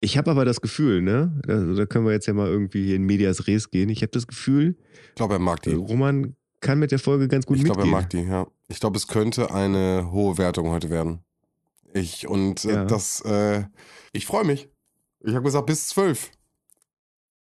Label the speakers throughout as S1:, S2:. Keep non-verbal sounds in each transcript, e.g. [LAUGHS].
S1: Ich habe aber das Gefühl, ne? Also, da können wir jetzt ja mal irgendwie hier in Medias Res gehen. Ich habe das Gefühl,
S2: Ich glaube, er mag die.
S1: Roman kann mit der Folge ganz gut
S2: Ich glaube, er
S1: mitgehen.
S2: mag die, ja. Ich glaube, es könnte eine hohe Wertung heute werden. Ich und äh,
S1: Ja.
S2: das, äh, ich freue mich. Ich habe gesagt, bis zwölf.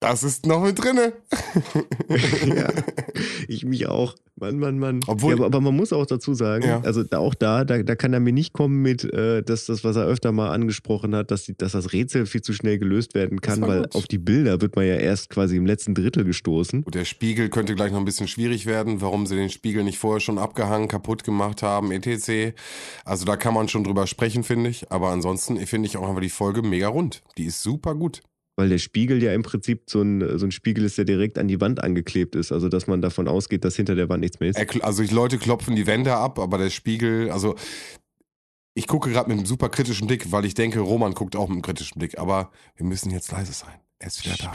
S2: Das ist noch mit drinne. [LAUGHS]
S1: ja, [LAUGHS] ich mich auch. Mann, Mann, Mann.
S2: Obwohl-
S1: ja, aber, aber man muss auch dazu sagen,
S2: Ja.
S1: also da, auch da, da, da kann er mir nicht kommen mit, äh, dass das, was er öfter mal angesprochen hat, dass, die, dass das Rätsel viel zu schnell gelöst werden kann, weil
S2: gut.
S1: auf die Bilder wird man ja erst quasi im letzten Drittel gestoßen.
S2: Und der Spiegel könnte gleich noch ein bisschen schwierig werden, warum sie den Spiegel nicht vorher schon abgehangen, kaputt gemacht haben, etc. Also da kann man schon drüber sprechen, finde ich. Aber ansonsten finde ich auch einfach die Folge mega rund. Die ist super gut.
S1: Weil der Spiegel ja im Prinzip so ein, so ein Spiegel ist, der direkt an die Wand angeklebt ist. Also, dass man davon ausgeht, dass hinter der Wand nichts mehr ist.
S2: Also die Leute klopfen die Wände ab, aber der Spiegel, also ich gucke gerade mit einem super kritischen Blick, weil ich denke, Roman guckt auch mit einem kritischen Blick. Aber wir müssen jetzt leise sein. Er ist wieder da.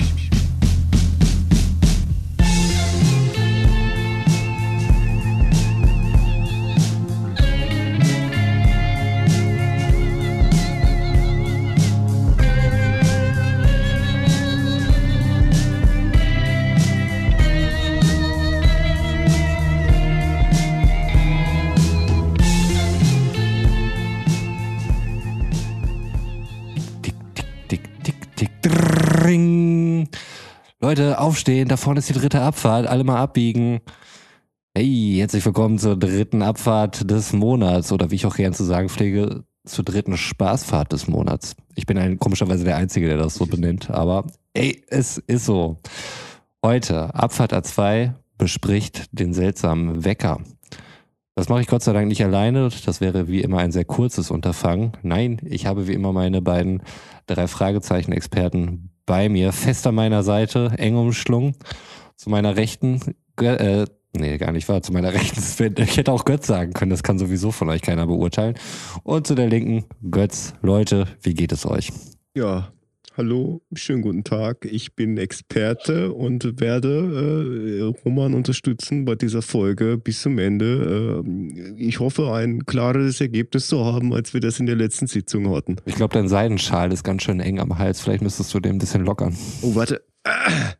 S3: Tick, dring. Leute, aufstehen, da vorne ist die dritte Abfahrt, alle mal abbiegen. Hey, herzlich willkommen zur dritten Abfahrt des Monats oder wie ich auch gern zu sagen pflege, zur dritten Spaßfahrt des Monats. Ich bin ein, komischerweise der Einzige, der das so benennt, aber ey, es ist so. Heute, Abfahrt A2 bespricht den seltsamen Wecker. Das mache ich Gott sei Dank nicht alleine. Das wäre wie immer ein sehr kurzes Unterfangen. Nein, ich habe wie immer meine beiden drei Fragezeichen-Experten bei mir, fest an meiner Seite, eng umschlungen. Zu meiner Rechten, äh, nee, gar nicht wahr, zu meiner Rechten, ich hätte auch Götz sagen können, das kann sowieso von euch keiner beurteilen. Und zu der Linken, Götz, Leute, wie geht es euch?
S1: Ja, hallo, schönen guten Tag. Ich bin Experte und werde äh, Roman unterstützen bei dieser Folge bis zum Ende. Äh, ich hoffe, ein klares Ergebnis zu haben, als wir das in der letzten Sitzung hatten.
S3: Ich glaube, dein Seidenschal ist ganz schön eng am Hals. Vielleicht müsstest du den ein bisschen lockern.
S1: Oh, warte. Ah.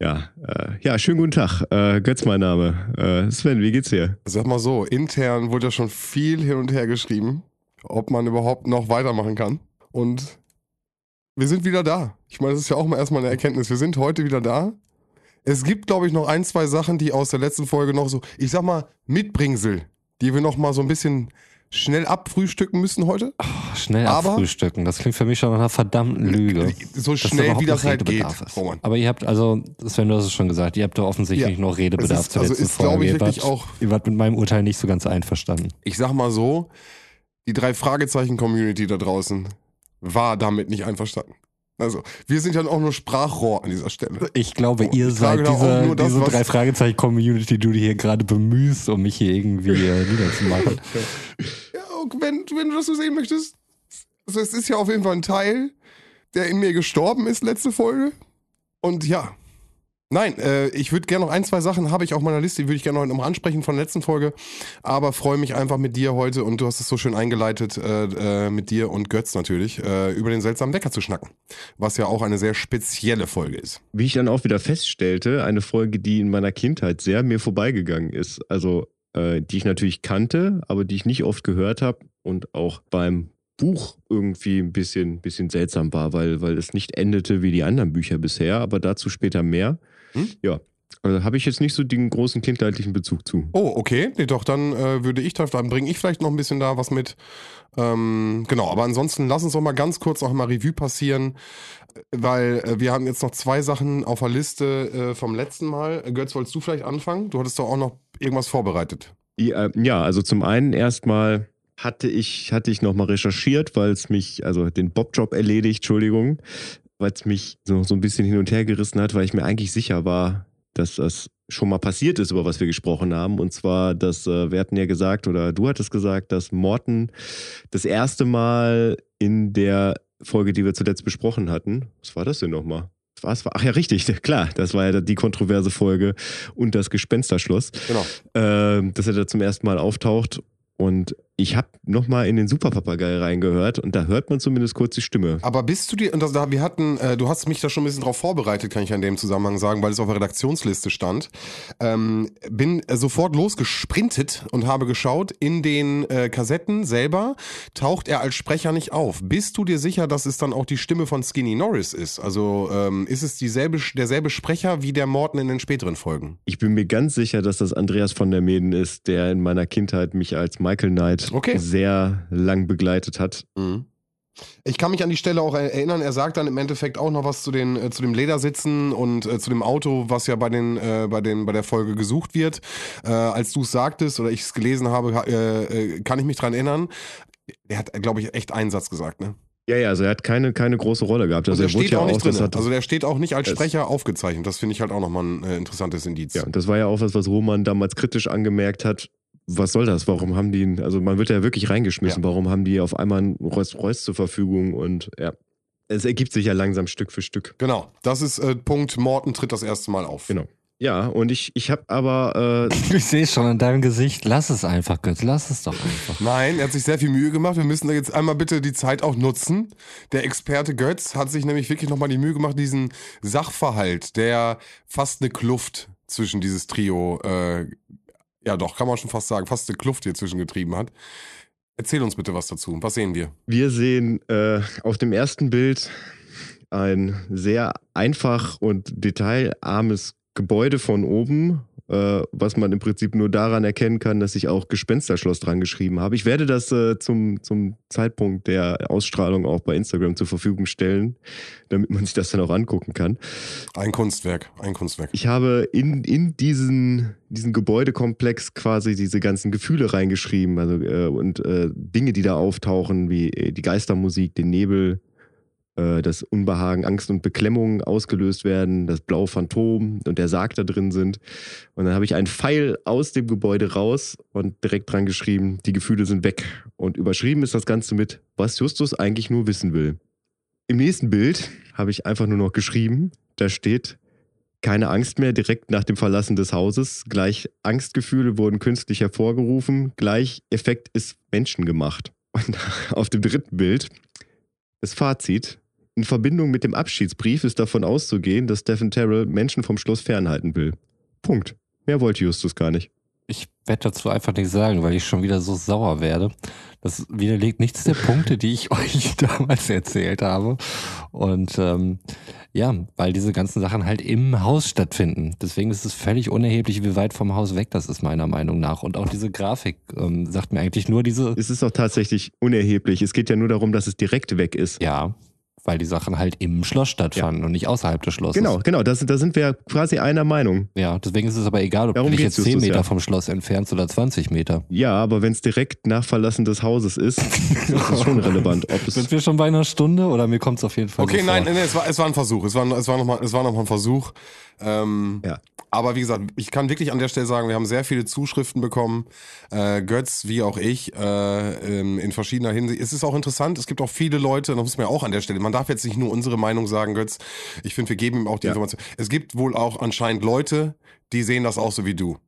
S1: Ja, äh, ja, schönen guten Tag. Äh, Götz, mein Name. Äh, Sven, wie geht's dir?
S2: Sag mal so, intern wurde ja schon viel hin und her geschrieben, ob man überhaupt noch weitermachen kann. Und wir sind wieder da. Ich meine, das ist ja auch mal erstmal eine Erkenntnis. Wir sind heute wieder da. Es gibt, glaube ich, noch ein, zwei Sachen, die aus der letzten Folge noch so, ich sag mal, Mitbringsel, die wir noch mal so ein bisschen schnell abfrühstücken müssen heute.
S3: Schnell
S2: Aber-
S3: abfrühstücken. Das klingt für mich schon nach einer verdammten Lüge.
S2: So
S3: Dass da
S2: schnell, wie das halt geht.
S3: Ist.
S2: Roman.
S3: Aber ihr habt also, Sven, du hast es schon gesagt, ihr habt da offensichtlich
S2: Ja,
S3: noch Redebedarf
S2: ist-
S3: zur
S2: also
S3: letzten
S2: ist,
S3: Folge.
S2: ich,
S3: Ihr wart,
S2: auch-
S3: ihr wart mit meinem Urteil nicht so ganz einverstanden.
S2: Ich sag mal so, die drei Fragezeichen-Community da draußen war damit nicht einverstanden. Also, wir sind ja auch nur Sprachrohr an dieser Stelle.
S3: Ich glaube,
S2: Oh,
S3: ihr
S2: ich
S3: seid diese,
S2: das,
S3: diese drei Fragezeichen-Community, die du hier gerade bemühst, um mich hier irgendwie äh, [LAUGHS] niederzumachen.
S2: Ja, und wenn, wenn du das so sehen möchtest, also es ist ja auf jeden Fall ein Teil, der in mir gestorben ist letzte Folge. Und ja, nein, äh, ich würde gerne noch ein, zwei Sachen, habe ich auf meiner Liste, die würde ich gerne noch nochmal ansprechen von der letzten Folge. Aber freue mich einfach mit dir heute und du hast es so schön eingeleitet, äh, äh, mit dir und Götz natürlich, äh, über den seltsamen Wecker zu schnacken. Was ja auch eine sehr spezielle Folge ist.
S1: Wie ich dann auch wieder feststellte, eine Folge, die in meiner Kindheit sehr mir vorbeigegangen ist. Also, äh, die ich natürlich kannte, aber die ich nicht oft gehört habe und auch beim Buch irgendwie ein bisschen, bisschen seltsam war, weil, weil es nicht endete wie die anderen Bücher bisher, aber dazu später mehr.
S2: Hm?
S1: Ja. Also habe ich jetzt nicht so den großen kindheitlichen Bezug zu.
S2: Oh, okay. Nee, doch, dann äh, würde ich, dann bringe ich vielleicht noch ein bisschen da was mit. Ähm, genau, aber ansonsten lass uns doch mal ganz kurz noch mal Revue passieren, weil äh, wir haben jetzt noch zwei Sachen auf der Liste äh, vom letzten Mal. Äh, Götz, wolltest du vielleicht anfangen? Du hattest doch auch noch irgendwas vorbereitet.
S1: Ja, äh, ja, also zum einen erstmal hatte ich, hatte ich nochmal recherchiert, weil es mich, also den Bobjob erledigt, Entschuldigung, weil es mich so, so ein bisschen hin und her gerissen hat, weil ich mir eigentlich sicher war, dass das schon mal passiert ist, über was wir gesprochen haben. Und zwar, dass äh, wir hatten ja gesagt, oder du hattest gesagt, dass Morten das erste Mal in der Folge, die wir zuletzt besprochen hatten, was war das denn nochmal? Was war? Ach ja, richtig, [LAUGHS] klar, das war ja die kontroverse Folge und das Gespensterschloss
S2: Genau.
S1: ähm, dass er da zum ersten Mal auftaucht. Und ich habe nochmal in den Superpapagei reingehört und da hört man zumindest kurz die Stimme.
S2: Aber bist du dir, und da, wir hatten, äh, du hast mich da schon ein bisschen drauf vorbereitet, kann ich in dem Zusammenhang sagen, weil es auf der Redaktionsliste stand. Ähm, bin sofort losgesprintet und habe geschaut, in den äh, Kassetten selber taucht er als Sprecher nicht auf. Bist du dir sicher, dass es dann auch die Stimme von Skinny Norris ist? Also ähm, ist es dieselbe, derselbe Sprecher wie der Morton in den späteren Folgen?
S1: Ich bin mir ganz sicher, dass das Andreas von der Meden ist, der in meiner Kindheit mich als Michael Knight
S2: Okay.
S1: sehr lang begleitet hat.
S2: Mhm. Ich kann mich an die Stelle auch erinnern, er sagt dann im Endeffekt auch noch was zu, den, äh, zu dem Ledersitzen und äh, zu dem Auto, was ja bei, den, äh, bei, den, bei der Folge gesucht wird. Äh, als du es sagtest oder ich es gelesen habe, äh, äh, kann ich mich dran erinnern. Er hat, glaube ich, echt einen Satz gesagt, ne?
S1: Ja, ja, also er hat keine, keine große Rolle gehabt. Also
S2: und
S1: er
S2: steht
S1: ja
S2: auch nicht drin. Also der steht auch nicht als Sprecher aufgezeichnet. Das finde ich halt auch nochmal ein interessantes Indiz.
S1: ja, das war ja auch was, was Roman damals kritisch angemerkt hat. Was soll das? Warum haben die ihn, also man wird ja wirklich reingeschmissen, warum haben die auf einmal einen Rolls Royce zur Verfügung und ja. Es ergibt sich ja langsam Stück für Stück.
S2: Genau, das ist äh, Punkt, Morten tritt das erste Mal auf.
S1: Genau. Ja, und ich, ich habe aber, äh, [LAUGHS]
S3: Ich sehe schon in deinem Gesicht. Lass es einfach, Götz. Lass es doch einfach.
S2: Nein, er hat sich sehr viel Mühe gemacht. Wir müssen da jetzt einmal bitte die Zeit auch nutzen. Der Experte Götz hat sich nämlich wirklich nochmal die Mühe gemacht, diesen Sachverhalt, der fast eine Kluft zwischen dieses Trio, äh, ja doch, kann man schon fast sagen, fast eine Kluft hier zwischen getrieben hat. Erzähl uns bitte was dazu. Was sehen wir?
S1: wir sehen äh, auf dem ersten Bild ein sehr einfach und detailarmes Gebäude von oben, äh, was man im Prinzip nur daran erkennen kann, dass ich auch Gespensterschloss dran geschrieben habe. Ich werde das äh, zum, zum Zeitpunkt der Ausstrahlung auch bei Instagram zur Verfügung stellen, damit man sich das dann auch angucken kann.
S2: Ein Kunstwerk, ein Kunstwerk.
S1: Ich habe in, in diesen, diesen Gebäudekomplex quasi diese ganzen Gefühle reingeschrieben also, äh, und äh, Dinge, die da auftauchen, wie äh, die Geistermusik, den Nebel, äh, das Unbehagen, Angst und Beklemmung ausgelöst werden, das blaue Phantom und der Sarg da drin sind. Und dann habe ich einen Pfeil aus dem Gebäude raus und direkt dran geschrieben, die Gefühle sind weg. Und überschrieben ist das Ganze mit, was Justus eigentlich nur wissen will. Im nächsten Bild habe ich einfach nur noch geschrieben, da steht, keine Angst mehr direkt nach dem Verlassen des Hauses. Gleich Angstgefühle wurden künstlich hervorgerufen. Gleich Effekt ist menschengemacht. Und [LAUGHS] auf dem dritten Bild das Fazit. In Verbindung mit dem Abschiedsbrief ist davon auszugehen, dass Stephen Terrell Menschen vom Schloss fernhalten will. Punkt. Mehr wollte Justus gar nicht.
S3: Ich werde dazu einfach nichts sagen, weil ich schon wieder so sauer werde. Das widerlegt nichts der Punkte, die ich [LAUGHS] euch damals erzählt habe. Und ähm, ja, weil diese ganzen Sachen halt im Haus stattfinden. Deswegen ist es völlig unerheblich, wie weit vom Haus weg das ist, meiner Meinung nach. Und auch diese Grafik ähm, sagt mir eigentlich nur diese.
S1: Es ist auch tatsächlich unerheblich. Es geht ja nur darum, dass es direkt weg ist.
S3: Ja, weil die Sachen halt im Schloss stattfanden und nicht außerhalb des Schlosses.
S1: Genau, genau. Das, da sind wir quasi einer Meinung.
S3: Ja, deswegen ist es aber egal, ob
S1: Darum
S3: du dich jetzt 10
S1: Justus,
S3: Meter
S1: ja.
S3: vom Schloss entfernst oder 20 Meter.
S1: Ja, aber wenn es direkt nach Verlassen des Hauses ist, [LAUGHS] ist es schon relevant. Ob es
S3: Sind wir schon bei einer Stunde oder mir kommt es auf jeden Fall
S2: Okay,
S3: so
S2: nein,
S3: vor?
S2: nein, es war, es war ein Versuch. Es war, es war nochmal noch mal ein Versuch. Ähm,
S1: Ja.
S2: Aber wie gesagt, ich kann wirklich an der Stelle sagen, wir haben sehr viele Zuschriften bekommen. Äh, Götz, wie auch ich, äh, ähm, in verschiedener Hinsicht. Es ist auch interessant, es gibt auch viele Leute, das muss man ja auch an der Stelle, man darf jetzt nicht nur unsere Meinung sagen, Götz. Ich finde, wir geben ihm auch die
S1: Ja.
S2: Information. Es gibt wohl auch anscheinend Leute, die sehen das auch so wie du.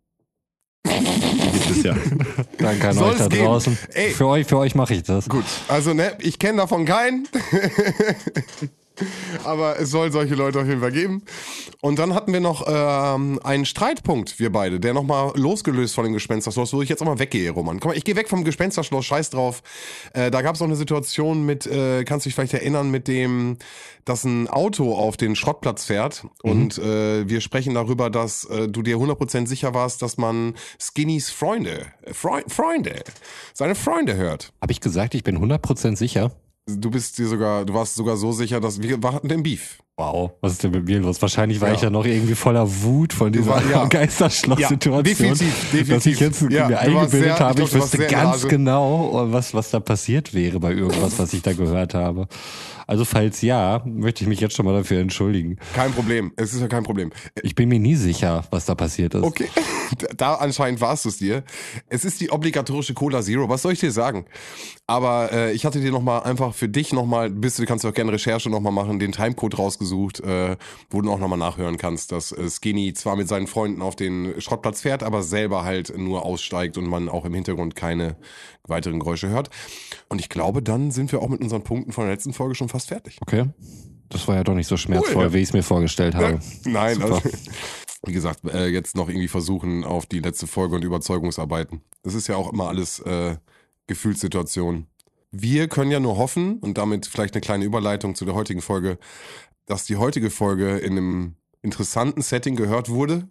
S1: gibt es ja. [LAUGHS]
S3: Danke an
S2: Soll
S3: euch da
S2: geben.
S3: draußen.
S2: Ey.
S3: Für euch, für euch mache ich das.
S2: Gut, also ne, ich kenne davon keinen. [LAUGHS] Aber es soll solche Leute auf jeden Fall geben. Und dann hatten wir noch ähm, einen Streitpunkt, wir beide, der nochmal losgelöst von dem Gespensterschloss, wo ich jetzt auch mal weggehe, Roman. Komm mal, ich gehe weg vom Gespensterschloss, scheiß drauf. Äh, da gab es auch eine Situation mit, äh, kannst du dich vielleicht erinnern, mit dem, dass ein Auto auf den Schrottplatz fährt. Und äh, wir sprechen darüber, dass äh, du dir 100% sicher warst, dass man Skinnys Freunde, äh, Freu Freunde, seine Freunde hört.
S3: Habe ich gesagt, ich bin 100% sicher?
S2: Du bist dir sogar, du warst sogar so sicher, dass wir hatten den Beef.
S3: Wow. Was ist denn mit mir los? Wahrscheinlich war
S2: Ja.
S3: ich ja noch irgendwie voller Wut von dieser
S2: war- ja. [LAUGHS]
S3: Geisterschloss-Situation.
S2: Ja, definitiv, definitiv.
S3: Dass ich jetzt
S2: Ja,
S3: mir eingebildet
S2: sehr- ich
S3: habe,
S2: glaub,
S3: ich
S2: du warst
S3: wüsste ganz genau, was, was da passiert wäre bei irgendwas, was ich da gehört habe. Also falls ja, möchte ich mich jetzt schon mal dafür entschuldigen.
S2: Kein Problem. Es ist ja kein Problem.
S3: Ich bin mir nie sicher, was da passiert ist.
S2: Okay. [LAUGHS] da anscheinend warst du es dir. Es ist die obligatorische Cola Zero. Was soll ich dir sagen? Aber äh, ich hatte dir nochmal einfach für dich nochmal, bist du kannst du auch gerne Recherche nochmal machen, den Timecode rausgesucht, äh, wo du auch nochmal nachhören kannst, dass äh, Skinny zwar mit seinen Freunden auf den Schrottplatz fährt, aber selber halt nur aussteigt und man auch im Hintergrund keine weiteren Geräusche hört. Und ich glaube, dann sind wir auch mit unseren Punkten von der letzten Folge schon fast fertig.
S3: Okay. Das war ja doch nicht so schmerzvoll,
S2: Cool,
S3: wie ich es mir vorgestellt habe.
S2: Nein,
S3: Super.
S2: also, [LAUGHS] wie gesagt, äh, jetzt noch irgendwie versuchen auf die letzte Folge und Überzeugungsarbeiten. Das ist ja auch immer alles äh, Gefühlssituation. Wir können ja nur hoffen, und damit vielleicht eine kleine Überleitung zu der heutigen Folge, dass die heutige Folge in einem interessanten Setting gehört wurde,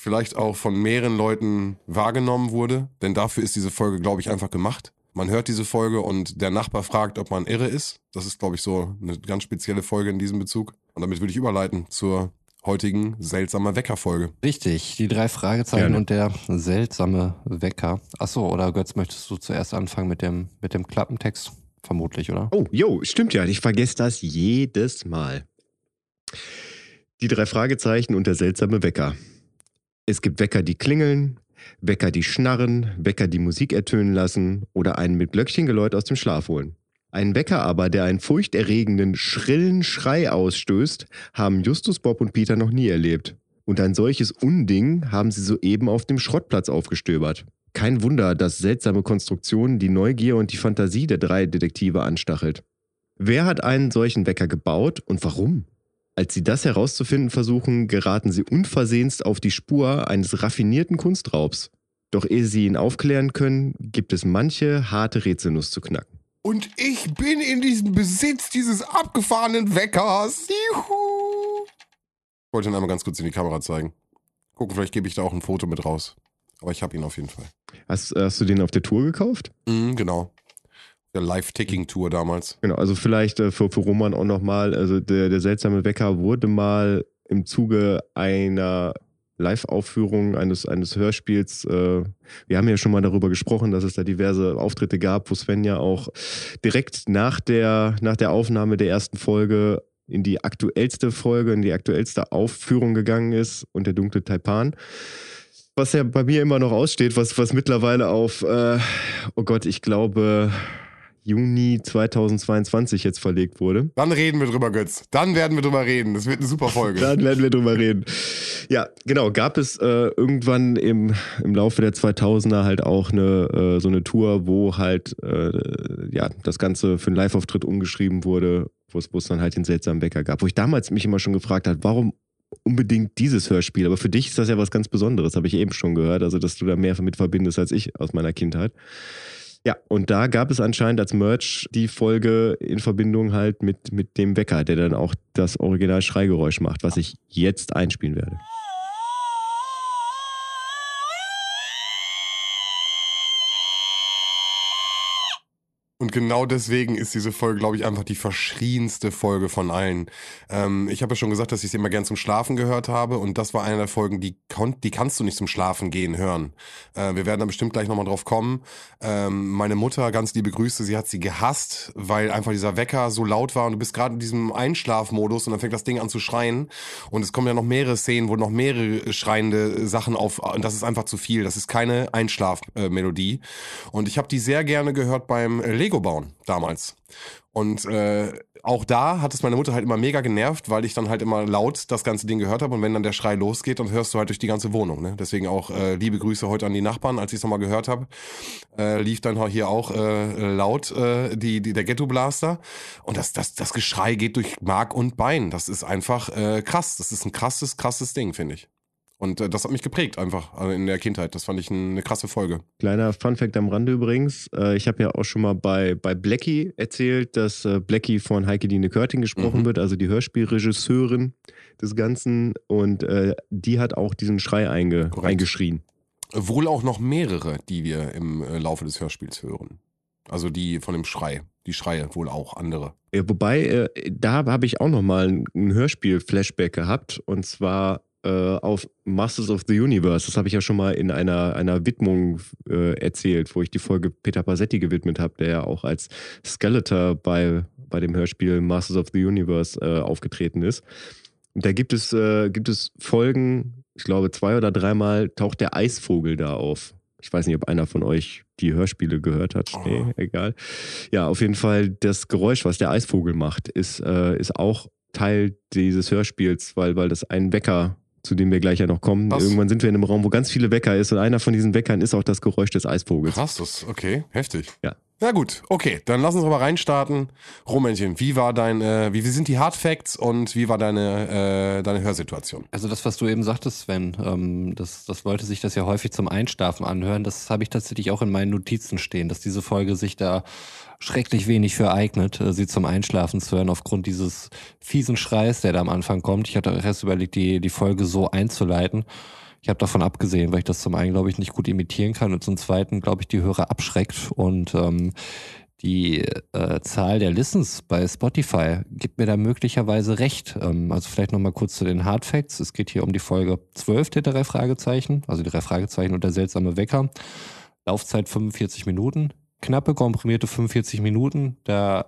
S2: vielleicht auch von mehreren Leuten wahrgenommen wurde, denn dafür ist diese Folge, glaube ich, einfach gemacht. Man hört diese Folge und der Nachbar fragt, ob man irre ist. Das ist, glaube ich, so eine ganz spezielle Folge in diesem Bezug. Und damit würde ich überleiten zur heutigen seltsamer Wecker-Folge.
S3: Richtig, die drei Fragezeichen
S1: Gerne.
S3: und der seltsame Wecker. Achso, oder Götz, möchtest du zuerst anfangen mit dem, mit dem Klappentext? Vermutlich, oder?
S1: Oh, jo, stimmt ja. Ich vergesse das jedes Mal. Die drei Fragezeichen und der seltsame Wecker. Es gibt Wecker, die klingeln, Wecker, die schnarren, Wecker, die Musik ertönen lassen oder einen mit Glöckchengeläut aus dem Schlaf holen. Einen Wecker aber, der einen furchterregenden, schrillen Schrei ausstößt, haben Justus, Bob und Peter noch nie erlebt. Und ein solches Unding haben sie soeben auf dem Schrottplatz aufgestöbert. Kein Wunder, dass seltsame Konstruktionen die Neugier und die Fantasie der drei Detektive anstachelt. Wer hat einen solchen Wecker gebaut und warum? Als sie das herauszufinden versuchen, geraten sie unversehens auf die Spur eines raffinierten Kunstraubs. Doch ehe sie ihn aufklären können, gibt es manche harte Rätselnuss zu knacken.
S2: Und ich bin in diesem Besitz dieses abgefahrenen Weckers. Juhu! Ich wollte ihn einmal ganz kurz in die Kamera zeigen. Gucken, vielleicht gebe ich da auch ein Foto mit raus. Aber ich habe ihn auf jeden Fall.
S1: Hast, hast du den auf der Tour gekauft?
S2: Mhm, genau. Der Live-Ticking-Tour damals.
S1: Genau, also vielleicht äh, für, für Roman auch nochmal, also der, der seltsame Wecker wurde mal im Zuge einer Live-Aufführung eines, eines Hörspiels, äh, wir haben ja schon mal darüber gesprochen, dass es da diverse Auftritte gab, wo Sven ja auch direkt nach der, nach der Aufnahme der ersten Folge in die aktuellste Folge, in die aktuellste Aufführung gegangen ist und der dunkle Taipan. Was ja bei mir immer noch aussteht, was, was mittlerweile auf, äh, oh Gott, ich glaube, Juni 2022 jetzt verlegt wurde.
S2: Dann reden wir drüber, Götz. Dann werden wir drüber reden. Das wird eine super Folge. [LAUGHS]
S1: Dann werden wir drüber reden. Ja, genau. Gab es äh, irgendwann im, im Laufe der 2000er halt auch eine, äh, so eine Tour, wo halt äh, ja, das Ganze für einen Live-Auftritt umgeschrieben wurde, wo es dann halt den seltsamen Wecker gab. Wo ich damals mich immer schon gefragt habe, warum unbedingt dieses Hörspiel? Aber für dich ist das ja was ganz Besonderes, habe ich eben schon gehört. Also, dass du da mehr damit verbindest als ich aus meiner Kindheit. Ja, und da gab es anscheinend als Merch die Folge in Verbindung halt mit, mit dem Wecker, der dann auch das Original Schreigeräusch macht, was ich jetzt einspielen werde.
S2: Und genau deswegen ist diese Folge, glaube ich, einfach die verschrienste Folge von allen. Ähm, ich habe ja schon gesagt, dass ich sie immer gern zum Schlafen gehört habe. Und das war eine der Folgen, die, die kannst du nicht zum Schlafen gehen hören. Äh, wir werden da bestimmt gleich nochmal drauf kommen. Ähm, meine Mutter, ganz liebe Grüße, sie hat sie gehasst, weil einfach dieser Wecker so laut war und du bist gerade in diesem Einschlafmodus und dann fängt das Ding an zu schreien. Und es kommen ja noch mehrere Szenen, wo noch mehrere schreiende Sachen auf. Und das ist einfach zu viel. Das ist keine Einschlafmelodie. Und ich habe die sehr gerne gehört beim äh, Lego bauen damals. Und äh, auch da hat es meine Mutter halt immer mega genervt, weil ich dann halt immer laut das ganze Ding gehört habe und wenn dann der Schrei losgeht, dann hörst du halt durch die ganze Wohnung. Ne? Deswegen auch äh, liebe Grüße heute an die Nachbarn, als ich es nochmal gehört habe, äh, lief dann hier auch äh, laut äh, die, die, der Ghetto Blaster und das, das, das Geschrei geht durch Mark und Bein. Das ist einfach äh, krass. Das ist ein krasses, krasses Ding, finde ich. Und äh, das hat mich geprägt einfach äh, in der Kindheit. Das fand ich ein, eine krasse Folge.
S1: Kleiner Funfact am Rande übrigens. Äh, ich habe ja auch schon mal bei, bei Blackie erzählt, dass äh, Blackie von Heike Dine Körting gesprochen
S2: Mhm.
S1: wird, also die Hörspielregisseurin des Ganzen. Und äh, die hat auch diesen Schrei einge
S2: Korrekt.
S1: eingeschrien.
S2: Wohl auch noch mehrere, die wir im äh, Laufe des Hörspiels hören. Also die von dem Schrei. Die Schreie wohl auch andere.
S1: Ja, wobei, da habe ich auch noch mal ein, ein Hörspiel-Flashback gehabt. Und zwar auf Masters of the Universe. Das habe ich ja schon mal in einer, einer Widmung äh, erzählt, wo ich die Folge Peter Passetti gewidmet habe, der ja auch als Skeletor bei, bei dem Hörspiel Masters of the Universe äh, aufgetreten ist. Und da gibt es, äh, gibt es Folgen, ich glaube, zwei oder dreimal taucht der Eisvogel da auf. Ich weiß nicht, ob einer von euch die Hörspiele gehört hat.
S2: Oh.
S1: Nee, egal. Ja, auf jeden Fall, das Geräusch, was der Eisvogel macht, ist, äh, ist auch Teil dieses Hörspiels, weil, weil das ein Wecker, zu dem wir gleich ja noch kommen.
S2: Was?
S1: Irgendwann sind wir in einem Raum, wo ganz viele Wecker ist und einer von diesen Weckern ist auch das Geräusch des Eisvogels.
S2: Krass, das okay, heftig.
S1: Ja.
S2: Na gut, okay, dann lass uns aber reinstarten. Rummännchen, wie war dein, äh, wie, wie sind die Hard Facts und wie war deine, äh, deine Hörsituation?
S3: Also das, was du eben sagtest, Sven, ähm, dass, dass Leute sich das ja häufig zum Einschlafen anhören, das habe ich tatsächlich auch in meinen Notizen stehen, dass diese Folge sich da schrecklich wenig für eignet, äh, sie zum Einschlafen zu hören, aufgrund dieses fiesen Schreis, der da am Anfang kommt. Ich hatte erst überlegt, die, die Folge so einzuleiten. Ich habe davon abgesehen, weil ich das zum einen, glaube ich, nicht gut imitieren kann und zum zweiten, glaube ich, die Hörer abschreckt und ähm, die äh, Zahl der Listens bei Spotify gibt mir da möglicherweise recht. Ähm, also vielleicht nochmal kurz zu den Hard Facts. Es geht hier um die Folge 12 der drei Fragezeichen, also die drei Fragezeichen und der seltsame Wecker. Laufzeit 45 Minuten, knappe komprimierte 45 Minuten. Da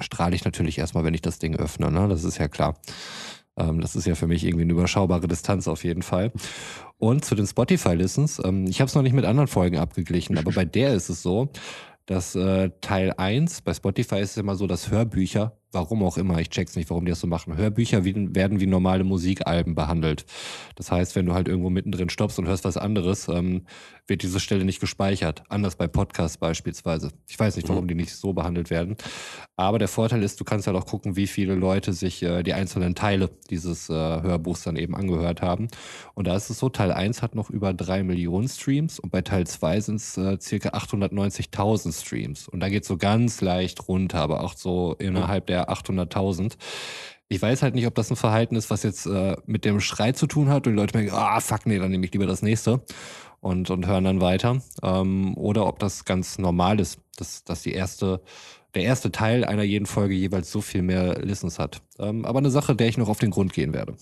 S3: strahle ich natürlich erstmal, wenn ich das Ding öffne, ne? das ist ja klar. Ähm, das ist ja für mich irgendwie eine überschaubare Distanz auf jeden Fall. Und zu den Spotify-Listens, ähm, ich habe es noch nicht mit anderen Folgen abgeglichen, aber bei der ist es so, dass äh, Teil 1, bei Spotify ist es immer so, dass Hörbücher, warum auch immer, ich check's nicht, warum die das so machen, Hörbücher werden wie normale Musikalben behandelt. Das heißt, wenn du halt irgendwo mittendrin stoppst und hörst was anderes, ähm, wird diese Stelle nicht gespeichert. Anders bei Podcasts beispielsweise. Ich weiß nicht, warum die nicht so behandelt werden. Aber der Vorteil ist, du kannst halt auch gucken, wie viele Leute sich äh, die einzelnen Teile dieses äh, Hörbuchs dann eben angehört haben. Und da ist es so, Teil 1 hat noch über drei Millionen Streams und bei Teil 2 sind es äh, circa 890.000 Streams. Und da geht so ganz leicht runter, aber auch so innerhalb der 800.000. Ich weiß halt nicht, ob das ein Verhalten ist, was jetzt äh, mit dem Schrei zu tun hat und die Leute merken, ah, fuck, nee, dann nehme ich lieber das nächste und, und hören dann weiter. Ähm, oder ob das ganz normal ist, dass, dass die erste, der erste Teil einer jeden Folge jeweils so viel mehr Listens hat. Ähm, aber eine Sache, der ich noch auf den Grund gehen werde.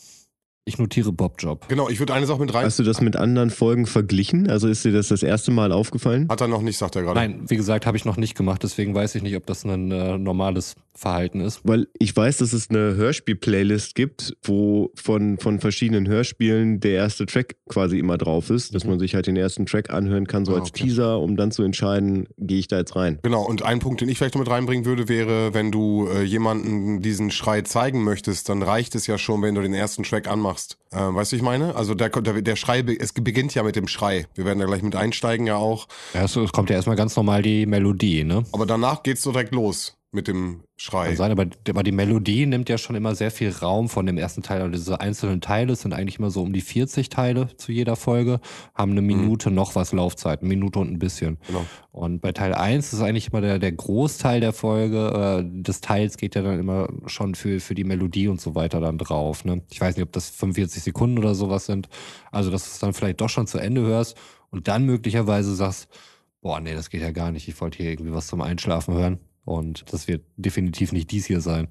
S3: Ich notiere Bob-Job.
S2: Genau, ich würde eine Sache mit rein.
S1: Hast du das mit anderen Folgen verglichen? Also ist dir das das erste Mal aufgefallen?
S2: Hat er noch nicht, sagt er gerade.
S3: Nein, wie gesagt, habe ich noch nicht gemacht, deswegen weiß ich nicht, ob das ein äh, normales Verhalten ist.
S1: Weil ich weiß, dass es eine Hörspiel-Playlist gibt, wo von, von verschiedenen Hörspielen der erste Track quasi immer drauf ist, dass
S3: Mhm.
S1: man sich halt den ersten Track anhören kann, so
S2: Ah,
S1: als
S2: okay.
S1: Teaser, um dann zu entscheiden, gehe ich da jetzt rein.
S2: Genau, und ein Punkt, den ich vielleicht noch mit reinbringen würde, wäre, wenn du äh, jemanden diesen Schrei zeigen möchtest, dann reicht es ja schon, wenn du den ersten Track anmachst. Äh, weißt du, ich meine? Also der, der, der Schrei, es beginnt ja mit dem Schrei. Wir werden da gleich mit einsteigen ja auch.
S3: Ja, es, es kommt ja erstmal ganz normal die Melodie, ne?
S2: Aber danach geht's so direkt los mit dem Schrei.
S3: Kann sein, aber, aber die Melodie nimmt ja schon immer sehr viel Raum von dem ersten Teil. Also diese einzelnen Teile sind eigentlich immer so um die 40 Teile zu jeder Folge, haben eine Minute noch was Laufzeit, eine Minute und ein bisschen.
S2: Genau.
S3: Und bei Teil 1 ist eigentlich immer der, der Großteil der Folge, äh, des Teils geht ja dann immer schon für, für die Melodie und so weiter dann drauf. Ne? Ich weiß nicht, ob das 45 Sekunden oder sowas sind. Also, dass du es dann vielleicht doch schon zu Ende hörst und dann möglicherweise sagst, boah, nee, das geht ja gar nicht. Ich wollte hier irgendwie was zum Einschlafen hören. Und das wird definitiv nicht dies hier sein.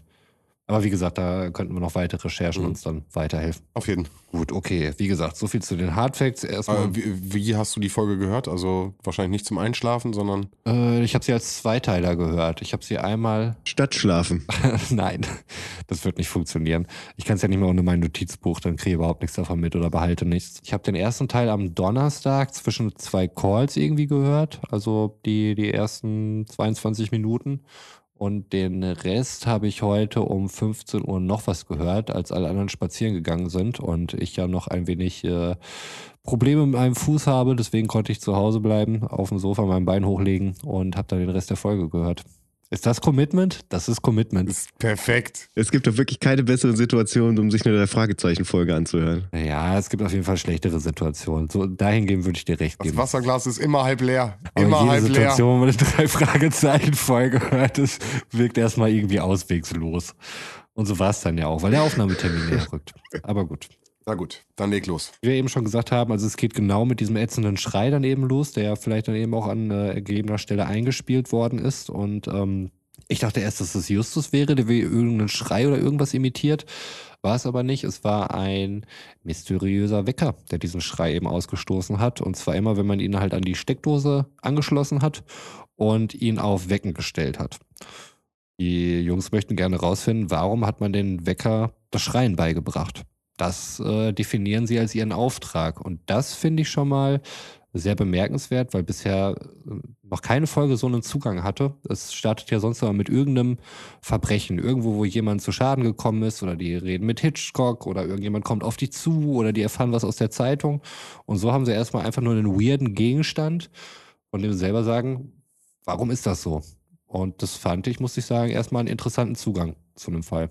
S3: Aber wie gesagt, da könnten wir noch weitere Recherchen
S2: Mhm.
S3: uns dann weiterhelfen.
S2: Auf jeden.
S3: Gut, okay. Wie gesagt, so viel zu den Hardfacts. Erstmal,
S2: Äh, wie, wie hast du die Folge gehört? Also wahrscheinlich nicht zum Einschlafen, sondern
S3: äh, ich habe sie als Zweiteiler gehört. Ich habe sie einmal [LAUGHS]
S1: Statt schlafen.
S3: Nein, das wird nicht funktionieren. Ich kann es ja nicht mehr ohne mein Notizbuch, dann kriege ich überhaupt nichts davon mit oder behalte nichts. Ich habe den ersten Teil am Donnerstag zwischen zwei Calls irgendwie gehört, also die, die ersten 22 Minuten. Und den Rest habe ich heute um 15 Uhr noch was gehört, als alle anderen spazieren gegangen sind und ich ja noch ein wenig äh, Probleme mit meinem Fuß habe. Deswegen konnte ich zu Hause bleiben, auf dem Sofa mein Bein hochlegen und habe dann den Rest der Folge gehört. Ist das Commitment? Das ist Commitment.
S2: ist perfekt.
S1: Es gibt doch wirklich keine bessere Situation, um sich eine drei Fragezeichen-Folge anzuhören.
S3: Ja, es gibt auf jeden Fall schlechtere Situationen. So, dahingehend würde ich dir recht
S2: Das
S3: geben.
S2: Wasserglas ist immer halb leer.
S3: Aber
S2: Immer
S3: jede
S2: halb leer.
S3: Situation, wo man eine drei Fragezeichen Folge hört, das wirkt erstmal irgendwie auswegslos. Und so war es dann ja auch, weil der Aufnahmetermin [LAUGHS] näher rückt. Aber gut.
S2: Na gut, dann leg los.
S3: Wie wir eben schon gesagt haben, also es geht genau mit diesem ätzenden Schrei dann eben los, der ja vielleicht dann eben auch an äh, gegebener Stelle eingespielt worden ist. Und ähm, ich dachte erst, dass es Justus wäre, der irgendeinen Schrei oder irgendwas imitiert. War es aber nicht. Es war ein mysteriöser Wecker, der diesen Schrei eben ausgestoßen hat. Und zwar immer, wenn man ihn halt an die Steckdose angeschlossen hat und ihn auf Wecken gestellt hat. Die Jungs möchten gerne rausfinden, warum hat man den Wecker das Schreien beigebracht? Das äh, definieren sie als ihren Auftrag. Und das finde ich schon mal sehr bemerkenswert, weil bisher äh, noch keine Folge so einen Zugang hatte. Es startet ja sonst immer mit irgendeinem Verbrechen, irgendwo, wo jemand zu Schaden gekommen ist oder die reden mit Hitchcock oder irgendjemand kommt auf die zu oder die erfahren was aus der Zeitung. Und so haben sie erstmal einfach nur einen weirden Gegenstand, von dem sie selber sagen, warum ist das so? Und das fand ich, muss ich sagen, erstmal einen interessanten Zugang zu einem Fall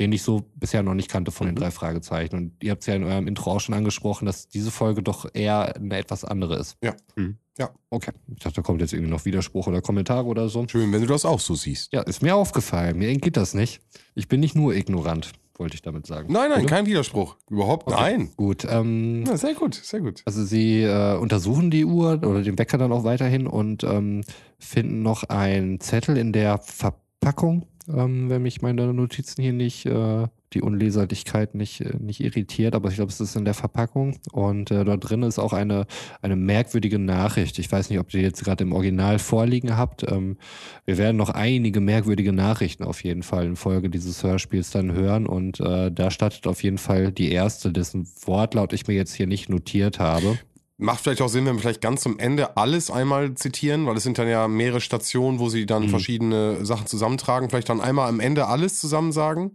S3: den ich so bisher noch nicht kannte von den mhm. drei Fragezeichen. Und ihr habt es ja in eurem Intro auch schon angesprochen, dass diese Folge doch eher eine etwas andere ist.
S2: Ja. Mhm. Ja.
S3: Okay. Ich dachte, da kommt jetzt irgendwie noch Widerspruch oder Kommentare oder so.
S2: Schön, wenn du das auch so siehst.
S3: Ja, ist mir aufgefallen. Mir geht das nicht. Ich bin nicht nur ignorant, wollte ich damit sagen.
S2: Nein, nein, oder? kein Widerspruch. Überhaupt okay. nein.
S3: Gut. Ähm,
S2: ja, sehr gut, sehr gut.
S3: Also sie äh, untersuchen die Uhr oder den Wecker dann auch weiterhin und ähm, finden noch einen Zettel in der Verpackung, ähm, wenn mich meine Notizen hier nicht äh, die Unleserlichkeit nicht, äh, nicht irritiert, aber ich glaube, es ist in der Verpackung. Und äh, dort drin ist auch eine, eine merkwürdige Nachricht. Ich weiß nicht, ob ihr jetzt gerade im Original vorliegen habt. Ähm, wir werden noch einige merkwürdige Nachrichten auf jeden Fall in Folge dieses Hörspiels dann hören. Und äh, da startet auf jeden Fall die erste, dessen Wortlaut ich mir jetzt hier nicht notiert habe.
S2: Macht vielleicht auch Sinn, wenn wir vielleicht ganz zum Ende alles einmal zitieren, weil es sind dann ja mehrere Stationen, wo sie dann mhm. verschiedene Sachen zusammentragen. Vielleicht dann einmal am Ende alles zusammen sagen.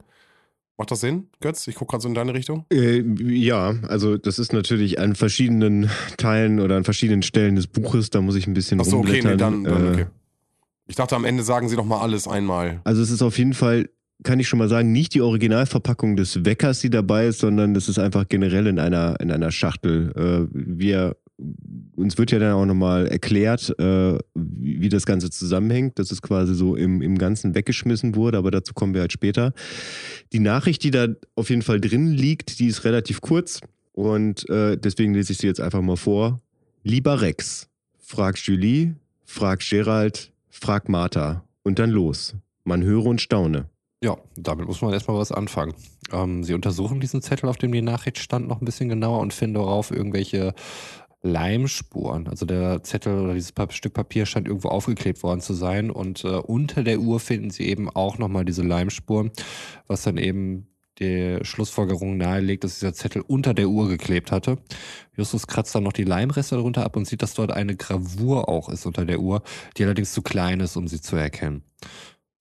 S2: Macht das Sinn, Götz? Ich gucke gerade so in deine Richtung.
S1: Äh, ja, also das ist natürlich an verschiedenen Teilen oder an verschiedenen Stellen des Buches, da muss ich ein bisschen
S2: Ach so, okay, nee, dann, dann äh, okay. Ich dachte, am Ende sagen sie doch mal alles einmal.
S1: Also es ist auf jeden Fall, kann ich schon mal sagen, nicht die Originalverpackung des Weckers, die dabei ist, sondern das ist einfach generell in einer, in einer Schachtel. Äh, wir uns wird ja dann auch nochmal erklärt, äh, wie, wie, das Ganze zusammenhängt, dass es quasi so im, im Ganzen weggeschmissen wurde, aber dazu kommen wir halt später. Die Nachricht, die da auf jeden Fall drin liegt, die ist relativ kurz und äh, deswegen lese ich sie jetzt einfach mal vor. Lieber Rex, fragt Julie, fragt Gerald, fragt Martha und dann los. Man höre und staune.
S3: Ja, damit muss man erstmal was anfangen. Ähm, sie untersuchen diesen Zettel, auf dem die Nachricht stand, noch ein bisschen genauer und finden darauf irgendwelche Leimspuren. Also der Zettel oder dieses Stück Papier scheint irgendwo aufgeklebt worden zu sein. Und äh, unter der Uhr finden sie eben auch nochmal diese Leimspuren, was dann eben die Schlussfolgerung nahelegt, dass dieser Zettel unter der Uhr geklebt hatte. Justus kratzt dann noch die Leimreste darunter ab und sieht, dass dort eine Gravur auch ist unter der Uhr, die allerdings zu klein ist, um sie zu erkennen.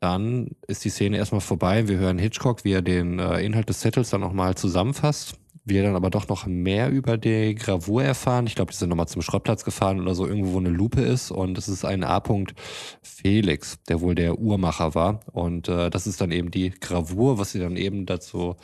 S3: Dann ist die Szene erstmal vorbei. Wir hören Hitchcock, wie er den äh, Inhalt des Zettels dann nochmal zusammenfasst wir dann aber doch noch mehr über die Gravur erfahren. Ich glaube, die sind nochmal zum Schrottplatz gefahren oder so, irgendwo wo eine Lupe ist. Und es ist ein A. Felix, der wohl der Uhrmacher war. Und äh, das ist dann eben die Gravur, was sie dann eben dazu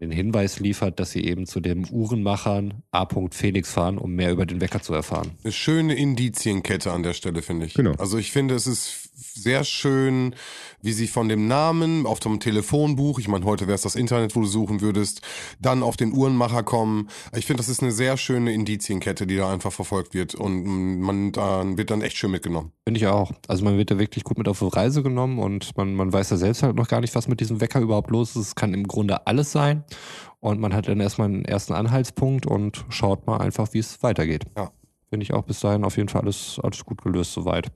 S3: den Hinweis liefert, dass sie eben zu dem Uhrenmachern A. Felix fahren, um mehr über den Wecker zu erfahren.
S2: Eine schöne Indizienkette an der Stelle, finde ich.
S1: Genau.
S2: Also ich finde, es ist sehr schön, wie sie von dem Namen auf dem Telefonbuch, ich meine, heute wäre es das Internet, wo du suchen würdest, dann auf den Uhrenmacher kommen. Ich finde, das ist eine sehr schöne Indizienkette, die da einfach verfolgt wird und man dann wird dann echt schön mitgenommen.
S3: Finde ich auch. Also man wird da wirklich gut mit auf die Reise genommen und man, man weiß ja selbst halt noch gar nicht, was mit diesem Wecker überhaupt los ist. Es kann im Grunde alles sein und man hat dann erstmal einen ersten Anhaltspunkt und schaut mal einfach, wie es weitergeht.
S2: Ja.
S3: Finde ich auch bis dahin auf jeden Fall alles, alles gut gelöst soweit.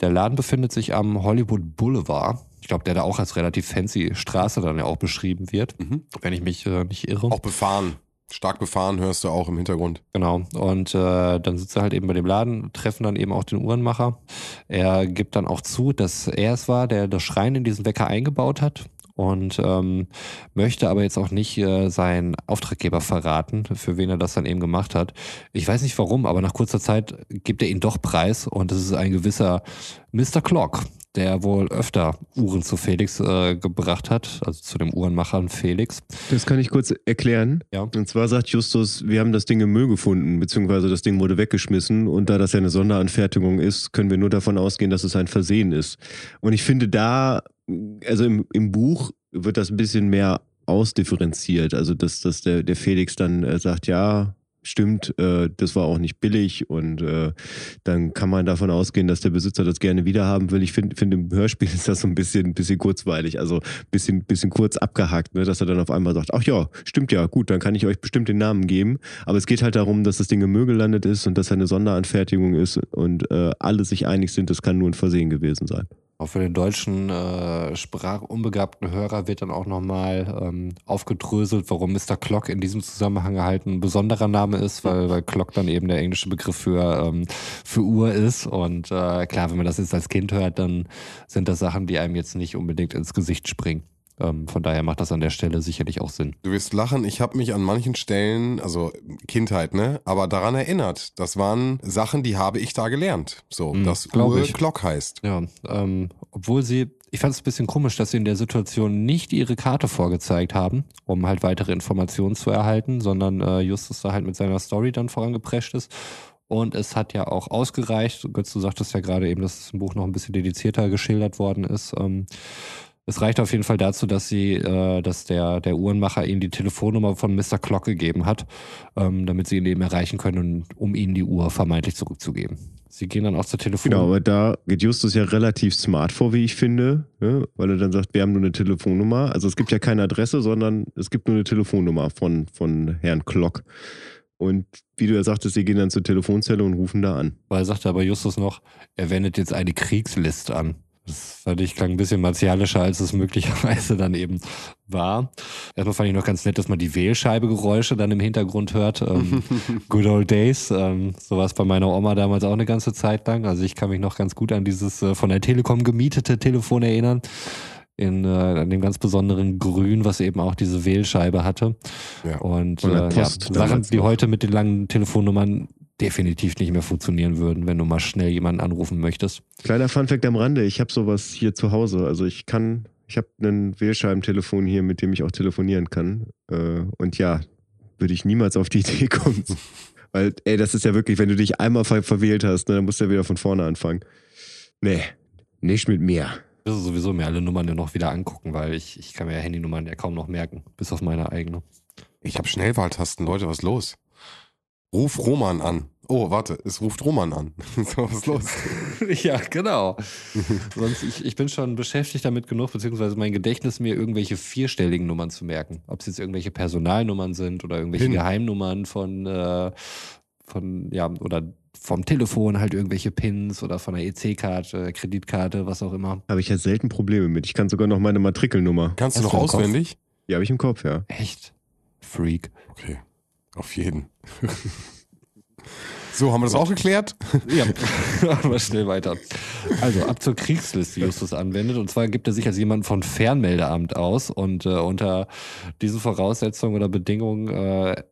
S3: Der Laden befindet sich am Hollywood Boulevard. Ich glaube, der da auch als relativ fancy Straße dann ja auch beschrieben wird, mhm. wenn ich mich äh, nicht irre.
S2: Auch befahren. Stark befahren hörst du auch im Hintergrund.
S3: Genau. Und äh, dann sitzt er halt eben bei dem Laden, treffen dann eben auch den Uhrenmacher. Er gibt dann auch zu, dass er es war, der das Schrein in diesen Wecker eingebaut hat und ähm, möchte aber jetzt auch nicht äh, seinen Auftraggeber verraten, für wen er das dann eben gemacht hat. Ich weiß nicht warum, aber nach kurzer Zeit gibt er ihn doch preis und es ist ein gewisser Mr. Clock, der wohl öfter Uhren zu Felix äh, gebracht hat, also zu dem Uhrenmacher Felix.
S1: Das kann ich kurz erklären.
S3: Ja.
S1: Und zwar sagt Justus, wir haben das Ding im Müll gefunden, beziehungsweise das Ding wurde weggeschmissen und da das ja eine Sonderanfertigung ist, können wir nur davon ausgehen, dass es ein Versehen ist. Und ich finde da also im, im Buch wird das ein bisschen mehr ausdifferenziert. Also, dass, dass der, der Felix dann äh, sagt, ja, stimmt, äh, das war auch nicht billig und äh, dann kann man davon ausgehen, dass der Besitzer das gerne wiederhaben will. Ich finde, find, im Hörspiel [LAUGHS] ist das so ein bisschen, bisschen kurzweilig, also ein bisschen, bisschen kurz abgehackt, ne? dass er dann auf einmal sagt, ach ja, stimmt ja, gut, dann kann ich euch bestimmt den Namen geben. Aber es geht halt darum, dass das Ding im Müll gelandet ist und dass er eine Sonderanfertigung ist und äh, alle sich einig sind, das kann nur ein Versehen gewesen sein.
S3: Auch für den deutschen äh, sprachunbegabten Hörer wird dann auch nochmal ähm, aufgedröselt, warum Mr. Clock in diesem Zusammenhang halt ein besonderer Name ist, weil, weil Clock dann eben der englische Begriff für, ähm, für Uhr ist. Und äh, klar, wenn man das jetzt als Kind hört, dann sind das Sachen, die einem jetzt nicht unbedingt ins Gesicht springen. Ähm, von daher macht das an der Stelle sicherlich auch Sinn.
S2: Du wirst lachen, ich habe mich an manchen Stellen, also Kindheit, ne, aber daran erinnert. Das waren Sachen, die habe ich da gelernt. So,
S3: Mhm,
S2: dass Uhr
S3: ich.
S2: Glock heißt.
S3: Ja, ähm, obwohl sie, ich fand es ein bisschen komisch, dass sie in der Situation nicht ihre Karte vorgezeigt haben, um halt weitere Informationen zu erhalten, sondern äh, Justus da halt mit seiner Story dann vorangeprescht ist. Und es hat ja auch ausgereicht. Götz, du sagtest ja gerade eben, dass im Buch noch ein bisschen dedizierter geschildert worden ist. Ähm, es reicht auf jeden Fall dazu, dass sie, äh, dass der, der Uhrenmacher ihnen die Telefonnummer von Mr. Clock gegeben hat, ähm, damit sie ihn eben erreichen können, um ihnen die Uhr vermeintlich zurückzugeben. Sie gehen dann auch zur Telefon.
S1: Genau, aber da geht Justus ja relativ smart vor, wie ich finde, ne? weil er dann sagt, wir haben nur eine Telefonnummer. Also es gibt ja keine Adresse, sondern es gibt nur eine Telefonnummer von, von Herrn Klock. Und wie du ja sagtest, sie gehen dann zur Telefonzelle und rufen da an.
S3: Weil sagte aber Justus noch, er wendet jetzt eine Kriegslist an. Das fand ich klang ein bisschen martialischer, als es möglicherweise dann eben war. Erstmal fand ich noch ganz nett, dass man die Wählscheibe-Geräusche dann im Hintergrund hört. Ähm, [LAUGHS] good old days. Ähm, so war es bei meiner Oma damals auch eine ganze Zeit lang. Also ich kann mich noch ganz gut an dieses äh, von der Telekom gemietete Telefon erinnern. In äh, an dem ganz besonderen Grün, was eben auch diese Wählscheibe hatte.
S2: Ja.
S3: Und äh, ja, Sachen, die heute mit den langen Telefonnummern definitiv nicht mehr funktionieren würden, wenn du mal schnell jemanden anrufen möchtest.
S1: Kleiner Funfact am Rande, ich habe sowas hier zu Hause. Also ich kann, ich habe ein Wählscheibentelefon hier, mit dem ich auch telefonieren kann. Äh, Und ja, würde ich niemals auf die Idee kommen. [LAUGHS] Weil, ey, das ist ja wirklich, wenn du dich einmal ver verwählt hast, ne, dann musst du ja wieder von vorne anfangen. Nee, nicht mit mir.
S3: Ich muss sowieso mir alle Nummern ja noch wieder angucken, weil ich, ich kann mir ja Handynummern ja kaum noch merken, bis auf meine eigene.
S2: Ich habe Schnellwahltasten, Leute, was ist los? Ruf Roman an. Oh, warte, es ruft Roman an. [LAUGHS] so, was ist los? [LAUGHS]
S3: ja, genau. Sonst, ich, ich bin schon beschäftigt damit genug, beziehungsweise mein Gedächtnis, mir irgendwelche vierstelligen Nummern zu merken. Ob es jetzt irgendwelche Personalnummern sind oder irgendwelche
S2: Pin.
S3: Geheimnummern von, äh, von, ja, oder vom Telefon halt irgendwelche Pins oder von der EC-Karte, Kreditkarte, was auch immer.
S1: Habe ich ja selten Probleme mit. Ich kann sogar noch meine Matrikelnummer.
S2: Kannst du
S3: Hast
S2: noch
S3: du im Kopf?
S2: auswendig?
S1: Die habe ich im Kopf, ja.
S3: Echt? Freak.
S2: Okay, auf jeden. so, haben wir das auch geklärt?
S3: Ja, [LAUGHS] aber schnell weiter. Also ab zur Kriegsliste die Justus anwendet. Und zwar gibt er sich als jemand von Fernmeldeamt aus. Und äh, unter diesen Voraussetzungen oder Bedingungen äh,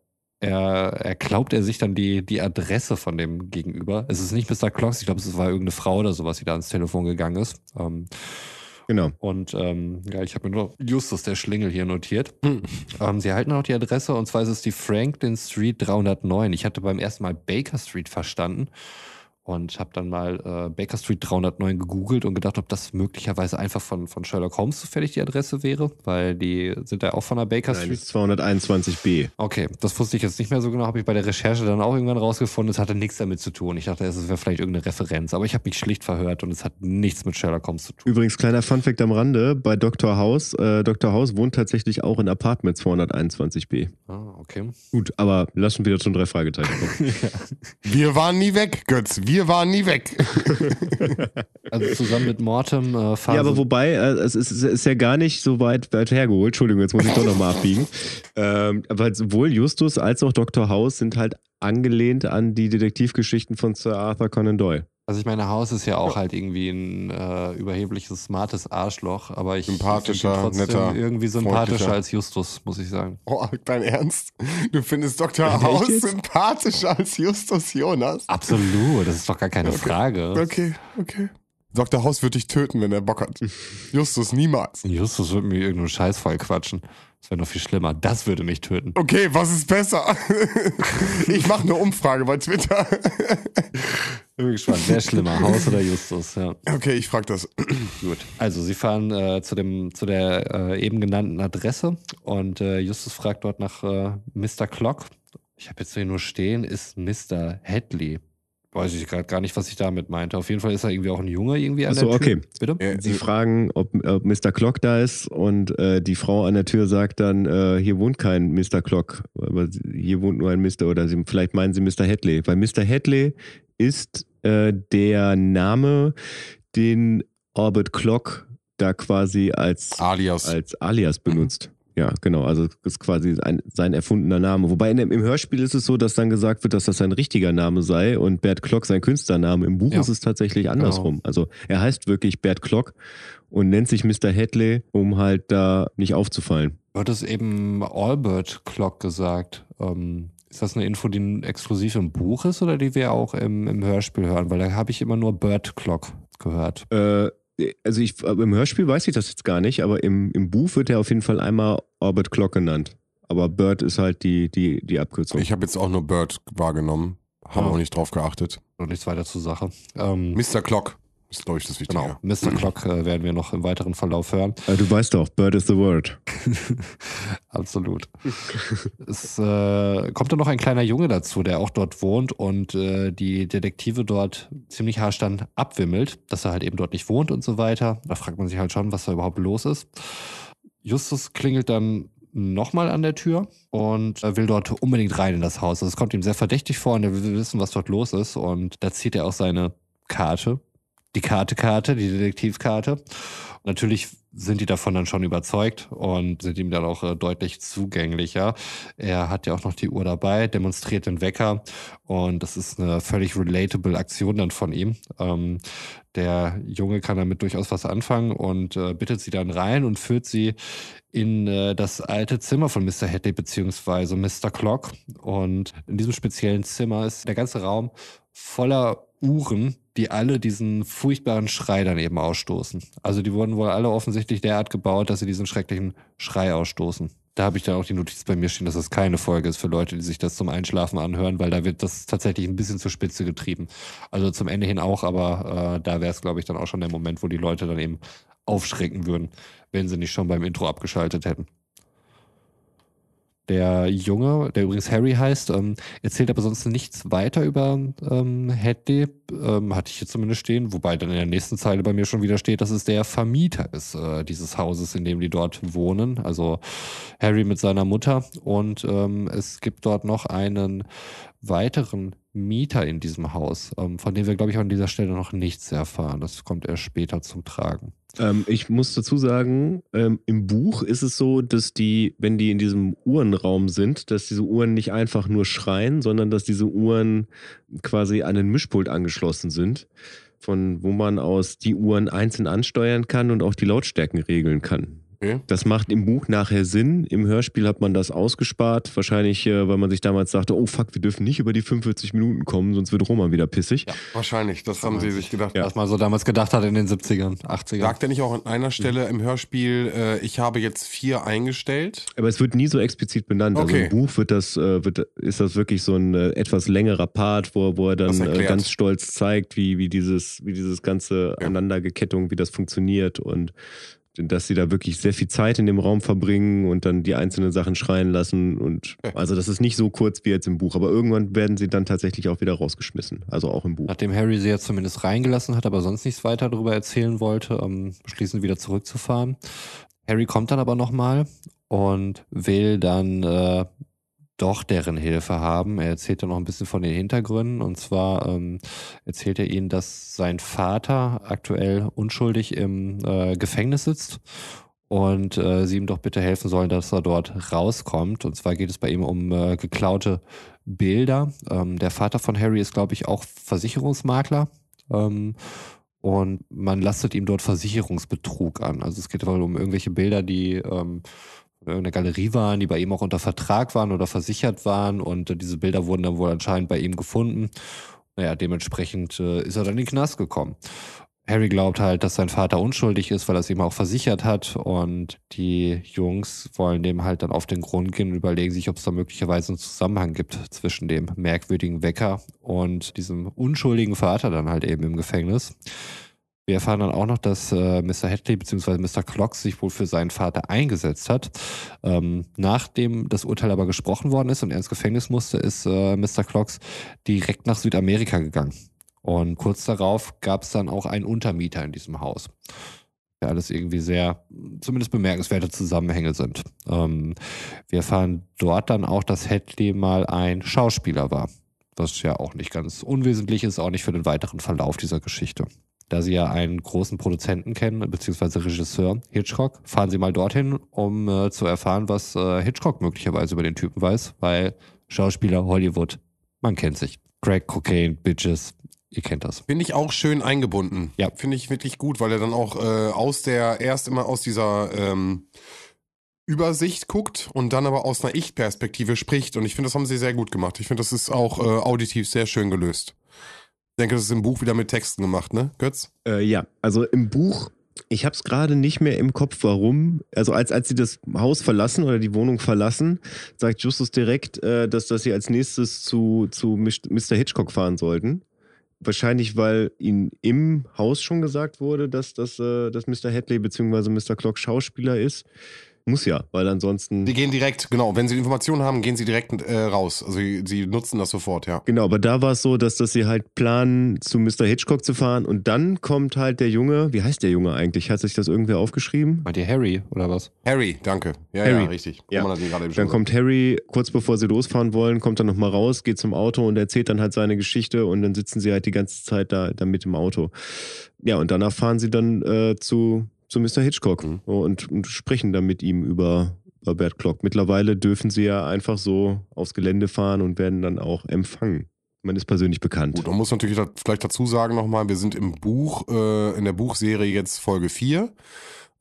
S3: er, er glaubt er sich dann die, die Adresse von dem Gegenüber. Es ist nicht Mr. Clocks, ich glaube, es war irgendeine Frau oder sowas, die da ans Telefon gegangen ist. Ähm,
S1: Genau.
S3: und ähm, ja, ich habe mir nur Justus der Schlingel hier notiert.
S2: Hm.
S3: Ähm, sie erhalten auch die Adresse und zwar ist es die Franklin Street 309. Ich hatte beim ersten Mal Baker Street verstanden und habe dann mal äh, Baker Street 309 gegoogelt und gedacht, ob das möglicherweise einfach von, von Sherlock Holmes zufällig die Adresse wäre, weil die sind ja auch von der Baker
S1: Nein,
S3: Street.
S1: das ist 221b.
S3: Okay, das wusste ich jetzt nicht mehr so genau, habe ich bei der Recherche dann auch irgendwann rausgefunden. Es hatte nichts damit zu tun. Ich dachte, es wäre vielleicht irgendeine Referenz, aber ich habe mich schlicht verhört und es hat nichts mit Sherlock Holmes zu tun.
S1: Übrigens, kleiner Funfact am Rande, bei Dr. House, äh, Dr. House wohnt tatsächlich auch in Apartment 221b.
S3: Ah, okay.
S1: Gut, aber lassen wir wieder zum drei Fragezeichen [LAUGHS] kommen.
S2: Wir waren nie weg, Götz. Wir waren nie weg. [LAUGHS]
S3: Also zusammen mit Mortem äh,
S1: Ja, aber wobei, äh, es ist, es ist ja gar nicht so weit, weit hergeholt. Entschuldigung, jetzt muss ich doch nochmal abbiegen. [LAUGHS] Ähm, aber sowohl Justus als auch Dr. House sind halt angelehnt an die Detektivgeschichten von Sir Arthur Conan Doyle.
S3: Also ich meine, Haus ist ja auch halt irgendwie ein äh, überhebliches, smartes Arschloch, aber ich
S2: Sympathischer,
S3: trotzdem
S2: netter,
S3: irgendwie sympathischer
S2: freundlicher.
S3: als Justus, muss ich sagen.
S2: Oh, dein Ernst? Du findest Dr.
S1: Jetzt?
S2: sympathischer als Justus Jonas?
S3: Absolut, das ist doch gar keine Frage.
S2: Okay, okay. Dr. House wird dich töten, wenn er Bock hat. [LAUGHS] Justus niemals.
S3: Justus würde mir irgendeinen Scheiß voll quatschen. Das wäre noch viel schlimmer. Das würde mich töten.
S2: Okay, was ist besser? [LAUGHS] Ich mache eine Umfrage bei Twitter. [LAUGHS]
S3: Bin gespannt. Wer schlimmer, Haus oder Justus? Ja,
S2: Okay, ich frag das. [CLEARS THROAT]
S3: gut. Also sie fahren äh, zu, dem, zu der äh, eben genannten Adresse und äh, Justus fragt dort nach äh, Mr. Clock. Ich habe jetzt hier nur stehen, ist Mr. Hadley. Weiß ich gerade gar nicht, was ich damit meinte. Auf jeden Fall ist er irgendwie auch ein Junge irgendwie an
S1: Ach so,
S3: der Tür.
S1: okay.
S3: Bitte?
S2: Äh,
S1: Sie fragen, ob, ob Mr. Clock da ist und äh, die Frau an der Tür sagt dann, äh, hier wohnt kein Mr. Clock, aber hier wohnt nur ein Mr. oder sie, vielleicht meinen sie Mr. Hadley, weil Mr. Hadley ist äh, der Name, den Orbit Clock da quasi als
S2: Alias.
S1: als Alias benutzt. Ja, genau. Also das ist quasi ein, sein erfundener Name. Wobei in im Hörspiel ist es so, dass dann gesagt wird, dass das sein richtiger Name sei und Bert Klock sein Künstlername. Im Buch
S3: Ja.
S1: ist es tatsächlich andersrum. Also er heißt wirklich Bert Klock und nennt sich Mr. Hadley, um halt da nicht aufzufallen.
S3: Du hattest eben Albert Clock gesagt. Ähm, ist das eine Info, die exklusiv im Buch ist oder die wir auch im, im Hörspiel hören? Weil da habe ich immer nur Bert Clock gehört.
S1: Äh, also ich, aber im Hörspiel weiß ich das jetzt gar nicht, aber im, im Buch wird er auf jeden Fall einmal Orbit Clock genannt. Aber Bird ist halt die, die, die Abkürzung.
S2: Ich habe jetzt auch nur Bird wahrgenommen. Haben
S3: Ja.
S2: auch nicht drauf geachtet.
S3: Und nichts weiter zur Sache. Ähm,
S2: Mr. Clock ist, glaube ich, das Wichtige.
S3: genau, Mr. Clock äh, werden wir noch im weiteren Verlauf hören.
S1: Äh, du weißt doch, Bird is the word. [LAUGHS]
S3: Absolut. es äh, kommt dann noch ein kleiner Junge dazu, der auch dort wohnt und äh, die Detektive dort ziemlich harsch dann abwimmelt, dass er halt eben dort nicht wohnt und so weiter. Da fragt man sich halt schon, was da überhaupt los ist. Justus klingelt dann nochmal an der Tür und er will dort unbedingt rein in das Haus. Also es kommt ihm sehr verdächtig vor und er will wissen, was dort los ist. Und da zieht er auch seine Karte, die Karte-Karte, die Detektivkarte. Natürlich sind die davon dann schon überzeugt und sind ihm dann auch äh, deutlich zugänglicher. Er hat ja auch noch die Uhr dabei, demonstriert den Wecker und das ist eine völlig relatable Aktion dann von ihm. Ähm, der Junge kann damit durchaus was anfangen und äh, bittet sie dann rein und führt sie in äh, das alte Zimmer von Mr. Hadley beziehungsweise Mr. Clock. Und in diesem speziellen Zimmer ist der ganze Raum voller Uhren, die alle diesen furchtbaren Schrei dann eben ausstoßen. Also die wurden wohl alle offensichtlich derart gebaut, dass sie diesen schrecklichen Schrei ausstoßen. Da habe ich dann auch die Notiz bei mir stehen, dass das keine Folge ist für Leute, die sich das zum Einschlafen anhören, weil da wird das tatsächlich ein bisschen zur Spitze getrieben. Also zum Ende hin auch, aber äh, da wäre es, glaube ich, dann auch schon der Moment, wo die Leute dann eben aufschrecken würden, wenn sie nicht schon beim Intro abgeschaltet hätten. Der Junge, der übrigens Harry heißt, ähm, erzählt aber sonst nichts weiter über ähm, Hadley, ähm, hatte ich hier zumindest stehen, wobei dann in der nächsten Zeile bei mir schon wieder steht, dass es der Vermieter ist äh, dieses Hauses, in dem die dort wohnen. Also Harry mit seiner Mutter und ähm, es gibt dort noch einen weiteren Mieter in diesem Haus, ähm, von dem wir, glaube ich, an dieser Stelle noch nichts erfahren. Das kommt erst später zum Tragen.
S1: Ähm, ich muss dazu sagen, ähm, im Buch ist es so, dass die, wenn die in diesem Uhrenraum sind, dass diese Uhren nicht einfach nur schreien, sondern dass diese Uhren quasi an den Mischpult angeschlossen sind, von wo man aus die Uhren einzeln ansteuern kann und auch die Lautstärken regeln kann.
S2: Okay.
S1: Das macht im Buch nachher Sinn. Im Hörspiel hat man das ausgespart. Wahrscheinlich, äh, weil man sich damals dachte, oh fuck, wir dürfen nicht über die 45 Minuten kommen, sonst wird Roman wieder pissig.
S2: Wahrscheinlich, das haben sie sich gedacht.
S3: Was man so damals gedacht hat in den 70ern, 80ern.
S2: Sagt er nicht auch an einer Stelle im Hörspiel, äh, ich habe jetzt vier eingestellt?
S1: Aber es wird nie so explizit benannt. Also
S2: Okay.
S1: im Buch wird das, äh, wird, ist das wirklich so ein äh, etwas längerer Part, wo, wo er dann äh, ganz stolz zeigt, wie, wie dieses, wie dieses ganze
S2: Ja.
S1: Aneinandergekettung, wie das funktioniert und dass sie da wirklich sehr viel Zeit in dem Raum verbringen und dann die einzelnen Sachen schreien lassen. Und
S2: Ja.
S1: also das ist nicht so kurz wie jetzt im Buch, aber irgendwann werden sie dann tatsächlich auch wieder rausgeschmissen. Also auch im Buch.
S3: Nachdem Harry sie jetzt zumindest reingelassen hat, aber sonst nichts weiter darüber erzählen wollte, ähm, beschließen wieder zurückzufahren. Harry kommt dann aber nochmal und will dann äh, doch deren Hilfe haben. Er erzählt dann noch ein bisschen von den Hintergründen und zwar ähm, erzählt er ihnen, dass sein Vater aktuell unschuldig im äh, Gefängnis sitzt und äh, sie ihm doch bitte helfen sollen, dass er dort rauskommt. Und zwar geht es bei ihm um äh, geklaute Bilder. Ähm, der Vater von Harry ist, glaube ich, auch Versicherungsmakler. Ähm, und man lastet ihm dort Versicherungsbetrug an. Also es geht wohl um irgendwelche Bilder, die ähm, von irgendeiner Galerie waren, die bei ihm auch unter Vertrag waren oder versichert waren. Und äh, diese Bilder wurden dann wohl anscheinend bei ihm gefunden. Naja, dementsprechend äh, ist er dann in den Knast gekommen. Harry glaubt halt, dass sein Vater unschuldig ist, weil er es ihm auch versichert hat. Und die Jungs wollen dem halt dann auf den Grund gehen und überlegen sich, ob es da möglicherweise einen Zusammenhang gibt zwischen dem merkwürdigen Wecker und diesem unschuldigen Vater dann halt eben im Gefängnis. Wir erfahren dann auch noch, dass äh, Mr. Hadley bzw. Mr. Clock sich wohl für seinen Vater eingesetzt hat. Ähm, nachdem das Urteil aber gesprochen worden ist und er ins Gefängnis musste, ist äh, Mr. Clocks direkt nach Südamerika gegangen. Und kurz darauf gab es dann auch einen Untermieter in diesem Haus. Ja, alles irgendwie sehr, zumindest bemerkenswerte Zusammenhänge sind. Ähm, wir erfahren dort dann auch, dass Hadley mal ein Schauspieler war. Was ja auch nicht ganz unwesentlich ist, auch nicht für den weiteren Verlauf dieser Geschichte. Da sie ja einen großen Produzenten kennen, beziehungsweise Regisseur Hitchcock, fahren sie mal dorthin, um äh, zu erfahren, was äh, Hitchcock möglicherweise über den Typen weiß, weil Schauspieler Hollywood, man kennt sich. Crack, Cocaine, Bitches, ihr kennt das.
S2: Finde ich auch schön eingebunden.
S3: Ja.
S2: Finde ich wirklich gut, weil er dann auch äh, aus der, erst immer aus dieser ähm, Übersicht guckt und dann aber aus einer Ich-Perspektive spricht. Und ich finde, das haben sie sehr gut gemacht. Ich finde, das ist auch äh, auditiv sehr schön gelöst. Ich denke, das ist im Buch wieder mit Texten gemacht, ne, Götz?
S1: Äh, ja, also im Buch, ich habe es gerade nicht mehr im Kopf, warum. Also als, als sie das Haus verlassen oder die Wohnung verlassen, sagt Justus direkt, äh, dass, dass sie als nächstes zu, zu Mr. Hitchcock fahren sollten. Wahrscheinlich, weil ihnen im Haus schon gesagt wurde, dass, dass, äh, dass Mr. Hadley bzw. Mr. Clock Schauspieler ist. Muss ja, weil ansonsten.
S2: Die gehen direkt, genau, wenn sie Informationen haben, gehen sie direkt äh, raus. Also sie, sie, nutzen das sofort, ja.
S1: Genau, aber da war es so, dass, dass sie halt planen, zu Mr. Hitchcock zu fahren und dann kommt halt der Junge, wie heißt der Junge eigentlich? Hat sich das irgendwer aufgeschrieben?
S3: Meint ihr Harry oder was?
S2: Harry, danke. Ja,
S1: Harry.
S2: ja, richtig.
S1: Ja. dann kommt Harry, kurz bevor sie losfahren wollen, kommt dann nochmal raus, geht zum Auto und erzählt dann halt seine Geschichte und dann sitzen sie halt die ganze Zeit da, da mit im Auto. Ja, und danach fahren sie dann äh, zu zu Mr. Hitchcock mhm. und, und, sprechen dann mit ihm über, über Bert Clock. Mittlerweile dürfen sie ja einfach so aufs Gelände fahren und werden dann auch empfangen. Man ist persönlich bekannt.
S2: Gut, man muss natürlich vielleicht dazu sagen nochmal, wir sind im Buch, äh, in der Buchserie jetzt Folge 4.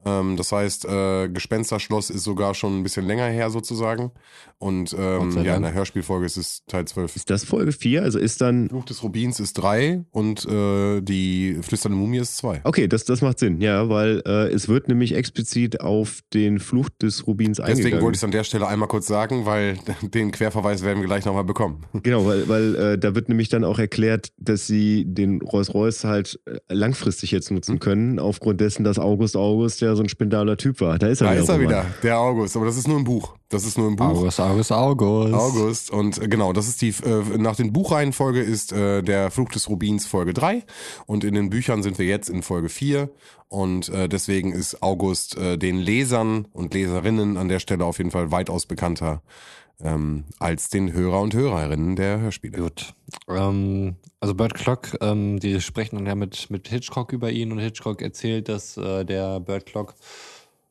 S2: Ähm, das heißt, äh, Gespensterschloss ist sogar schon ein bisschen länger her sozusagen. Und ähm, ja, in der Hörspielfolge ist es Teil 12.
S1: Ist das Folge 4? Also ist dann.
S2: Fluch des Rubins ist 3 und äh, die Flüsternde Mumie ist 2.
S1: Okay, das, das macht Sinn, ja, weil äh, es wird nämlich explizit auf den Fluch des Rubins
S2: Deswegen
S1: eingegangen.
S2: wollte ich es an der Stelle einmal kurz sagen, weil [LAUGHS] den Querverweis werden wir gleich nochmal bekommen. [LAUGHS]
S1: Genau, weil, weil äh, da wird nämlich dann auch erklärt, dass sie den Rolls-Royce halt äh, langfristig jetzt nutzen hm. können, aufgrund dessen, dass August August ja so ein spindaler Typ war. Da ist er
S2: da
S1: wieder.
S2: Da ist er wieder, der August, aber das ist nur ein Buch. Das ist nur im Buch.
S3: August, August, August.
S2: August. Und äh, genau, das ist die, äh, nach den Buchreihenfolge ist äh, der Fluch des Rubins Folge 3. Und in den Büchern sind wir jetzt in Folge 4. Und äh, deswegen ist August äh, den Lesern und Leserinnen an der Stelle auf jeden Fall weitaus bekannter ähm, als den Hörer und Hörerinnen der Hörspiele.
S3: Gut. Ähm, also Bird Clock, ähm, die sprechen dann ja mit, mit Hitchcock über ihn und Hitchcock erzählt, dass äh, der Bird Clock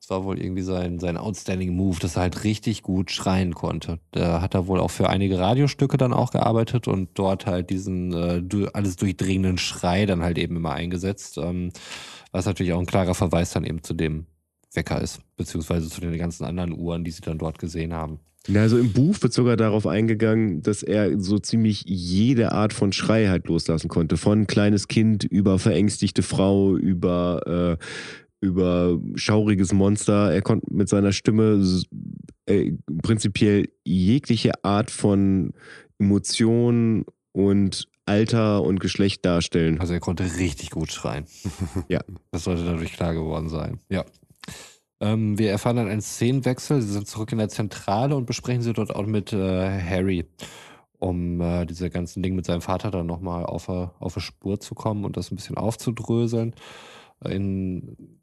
S3: das war wohl irgendwie sein, sein outstanding Move, dass er halt richtig gut schreien konnte. Da hat er wohl auch für einige Radiostücke dann auch gearbeitet und dort halt diesen äh, alles durchdringenden Schrei dann halt eben immer eingesetzt. Ähm, was natürlich auch ein klarer Verweis dann eben zu dem Wecker ist, beziehungsweise zu den ganzen anderen Uhren, die sie dann dort gesehen haben.
S1: Ja, also im Buch wird sogar darauf eingegangen, dass er so ziemlich jede Art von Schrei halt loslassen konnte. Von kleines Kind über verängstigte Frau, über äh, über schauriges Monster. Er konnte mit seiner Stimme äh, prinzipiell jegliche Art von Emotion und Alter und Geschlecht darstellen.
S3: Also er konnte richtig gut schreien.
S1: ja. [LAUGHS]
S3: Das sollte dadurch klar geworden sein. Ja. Ähm, wir erfahren dann einen Szenenwechsel. Sie sind zurück in der Zentrale und besprechen sie dort auch mit äh, Harry, um äh, diese ganzen Dinge mit seinem Vater dann nochmal auf, auf eine Spur zu kommen und das ein bisschen aufzudröseln. In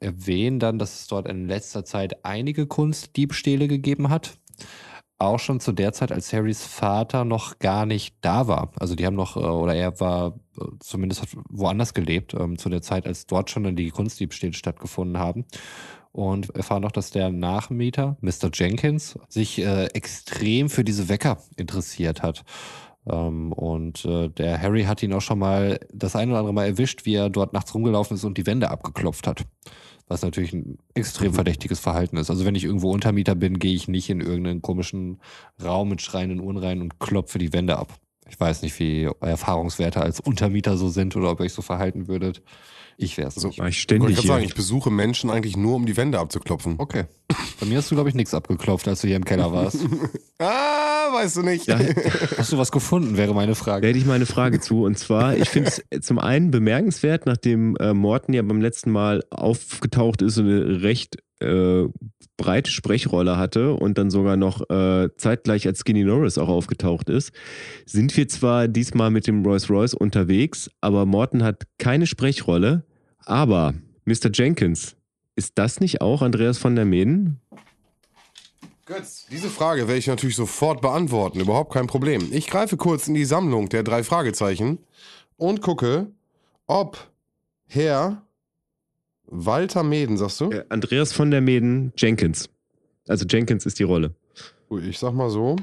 S3: erwähnen dann, dass es dort in letzter Zeit einige Kunstdiebstähle gegeben hat. Auch schon zu der Zeit, als Harrys Vater noch gar nicht da war. Also die haben noch, äh, oder er war äh, zumindest hat woanders gelebt, ähm, zu der Zeit, als dort schon die Kunstdiebstähle stattgefunden haben. Und erfahren noch, dass der Nachmieter, Mr. Jenkins, sich äh, extrem für diese Wecker interessiert hat. Ähm, und äh, der Harry hat ihn auch schon mal das ein oder andere Mal erwischt, wie er dort nachts rumgelaufen ist und die Wände abgeklopft hat. Was natürlich ein extrem verdächtiges Verhalten ist. Also wenn ich irgendwo Untermieter bin, gehe ich nicht in irgendeinen komischen Raum mit schreienden Uhren rein und klopfe die Wände ab. Ich weiß nicht, wie eure Erfahrungswerte als Untermieter so sind oder ob ihr euch so verhalten würdet. Ich wäre es
S1: so,
S3: nicht.
S1: Ich, ständig
S2: ich sagen, ich besuche Menschen eigentlich nur, um die Wände abzuklopfen.
S3: Okay. Bei mir hast du, glaube ich, nichts abgeklopft, als du hier im Keller warst. [LAUGHS]
S2: ah, weißt du nicht. Ja. [LAUGHS]
S3: Hast du was gefunden, wäre meine Frage.
S1: Da hätte ich mal eine Frage zu. Und zwar, ich [LAUGHS] finde es zum einen bemerkenswert, nachdem äh, Morten ja beim letzten Mal aufgetaucht ist und eine recht äh, breite Sprechrolle hatte und dann sogar noch äh, zeitgleich als Skinny Norris auch aufgetaucht ist, sind wir zwar diesmal mit dem Rolls Royce unterwegs, aber Morton hat keine Sprechrolle. Aber Mr. Jenkins, ist das nicht auch Andreas von der Meden?
S2: Götz, diese Frage werde ich natürlich sofort beantworten, überhaupt kein Problem. Ich greife kurz in die Sammlung der drei Fragezeichen und gucke, ob Herr Walter Meden, sagst du?
S1: Äh, Andreas von der Meden Jenkins. Also Jenkins ist die Rolle.
S2: Ich sag mal so,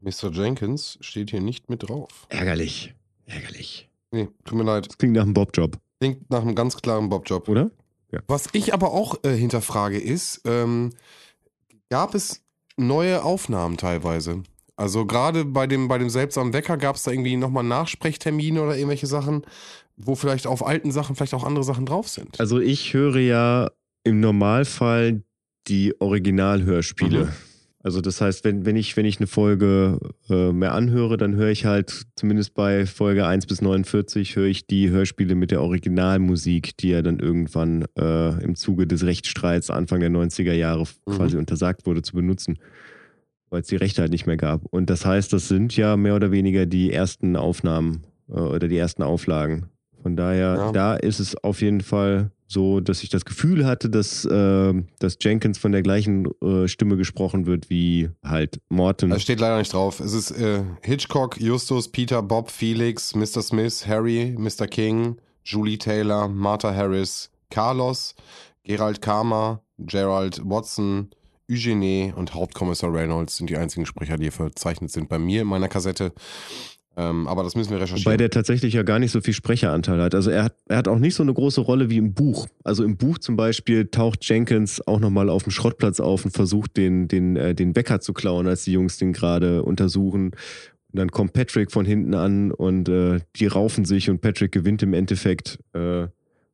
S2: Mr. Jenkins steht hier nicht mit drauf.
S1: Ärgerlich. Ärgerlich.
S2: Nee, tut mir leid.
S1: Das klingt nach einem Bobjob,
S2: Klingt nach einem ganz klaren Bobjob.
S1: oder?
S2: Was ich aber auch äh, hinterfrage ist, ähm, gab es neue Aufnahmen teilweise? Also gerade bei dem, bei dem seltsamen Wecker gab es da irgendwie nochmal Nachsprechtermine oder irgendwelche Sachen, wo vielleicht auf alten Sachen vielleicht auch andere Sachen drauf sind.
S1: Also ich höre ja im Normalfall die Originalhörspiele.
S2: Mhm.
S1: Also das heißt, wenn, wenn, ich, wenn ich eine Folge äh, mehr anhöre, dann höre ich halt zumindest bei Folge 1 bis 49 höre ich die Hörspiele mit der Originalmusik, die ja dann irgendwann äh, im Zuge des Rechtsstreits Anfang der 90er Jahre
S2: Mhm.
S1: quasi untersagt wurde zu benutzen, weil es die Rechte halt nicht mehr gab. Und das heißt, das sind ja mehr oder weniger die ersten Aufnahmen äh, oder die ersten Auflagen. Von daher,
S2: Ja.
S1: da ist es auf jeden Fall so, dass ich das Gefühl hatte, dass, äh, dass Jenkins von der gleichen äh, Stimme gesprochen wird wie halt Morton.
S2: Da steht leider nicht drauf. Es ist äh, Hitchcock, Justus, Peter, Bob, Felix, Mr. Smith, Harry, Mr. King, Julie Taylor, Martha Harris, Carlos, Gerald Karma, Gerald Watson, Eugenie und Hauptkommissar Reynolds sind die einzigen Sprecher, die hier verzeichnet sind bei mir in meiner Kassette. Ähm, aber das müssen wir recherchieren.
S1: Wobei der tatsächlich ja gar nicht so viel Sprecheranteil hat. Also er hat, er hat auch nicht so eine große Rolle wie im Buch. Also im Buch zum Beispiel taucht Jenkins auch nochmal auf dem Schrottplatz auf und versucht, den, den, äh, den Wecker zu klauen, als die Jungs den gerade untersuchen. Und dann kommt Patrick von hinten an und äh, die raufen sich und Patrick gewinnt im Endeffekt. Äh,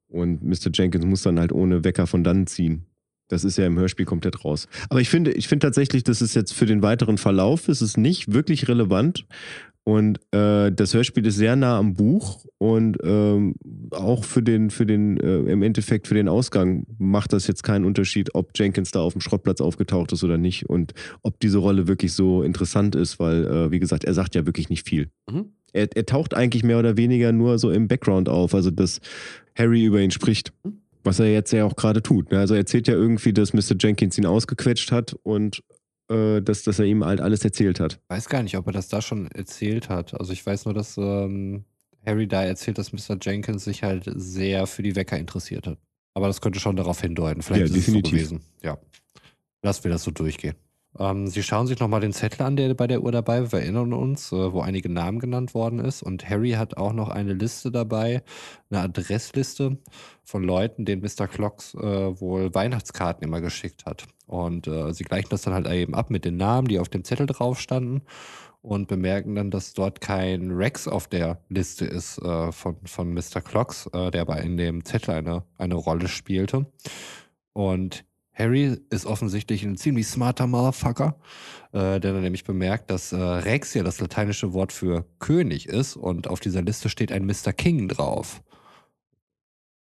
S1: und Mr. Jenkins muss dann halt ohne Wecker von dann ziehen. Das ist ja im Hörspiel komplett raus. Aber ich finde, ich finde tatsächlich, das ist jetzt für den weiteren Verlauf, ist es nicht wirklich relevant. Und äh, das Hörspiel ist sehr nah am Buch und ähm, auch für den, für den, äh, im Endeffekt für den Ausgang macht das jetzt keinen Unterschied, ob Jenkins da auf dem Schrottplatz aufgetaucht ist oder nicht und ob diese Rolle wirklich so interessant ist, weil, äh, wie gesagt, er sagt ja wirklich nicht viel.
S2: Mhm.
S1: Er, er taucht eigentlich mehr oder weniger nur so im Background auf, also dass Harry über ihn spricht. Was er jetzt ja auch gerade tut. Ne? Also er erzählt ja irgendwie, dass Mr. Jenkins ihn ausgequetscht hat und äh, dass, dass er ihm halt alles erzählt hat.
S3: weiß gar nicht, ob er das da schon erzählt hat. Also ich weiß nur, dass ähm, Harry da erzählt, dass Mr. Jenkins sich halt sehr für die Wecker interessiert hat. Aber das könnte schon darauf hindeuten. Vielleicht
S1: Ja,
S3: ist
S1: definitiv.
S3: es so gewesen. Ja. Lassen wir das so durchgehen. Ähm, Sie schauen sich nochmal den Zettel an, der bei der Uhr dabei war. Wir erinnern uns, äh, wo einige Namen genannt worden ist. Und Harry hat auch noch eine Liste dabei, eine Adressliste von Leuten, denen Mr. Clocks äh, wohl Weihnachtskarten immer geschickt hat. Und äh, sie gleichen das dann halt eben ab mit den Namen, die auf dem Zettel drauf standen und bemerken dann, dass dort kein Rex auf der Liste ist äh, von, von Mr. Clocks, äh, der aber in dem Zettel eine, eine Rolle spielte. Und Harry ist offensichtlich ein ziemlich smarter Motherfucker, äh, der dann nämlich bemerkt, dass äh, Rex ja das lateinische Wort für König ist und auf dieser Liste steht ein Mr. King drauf.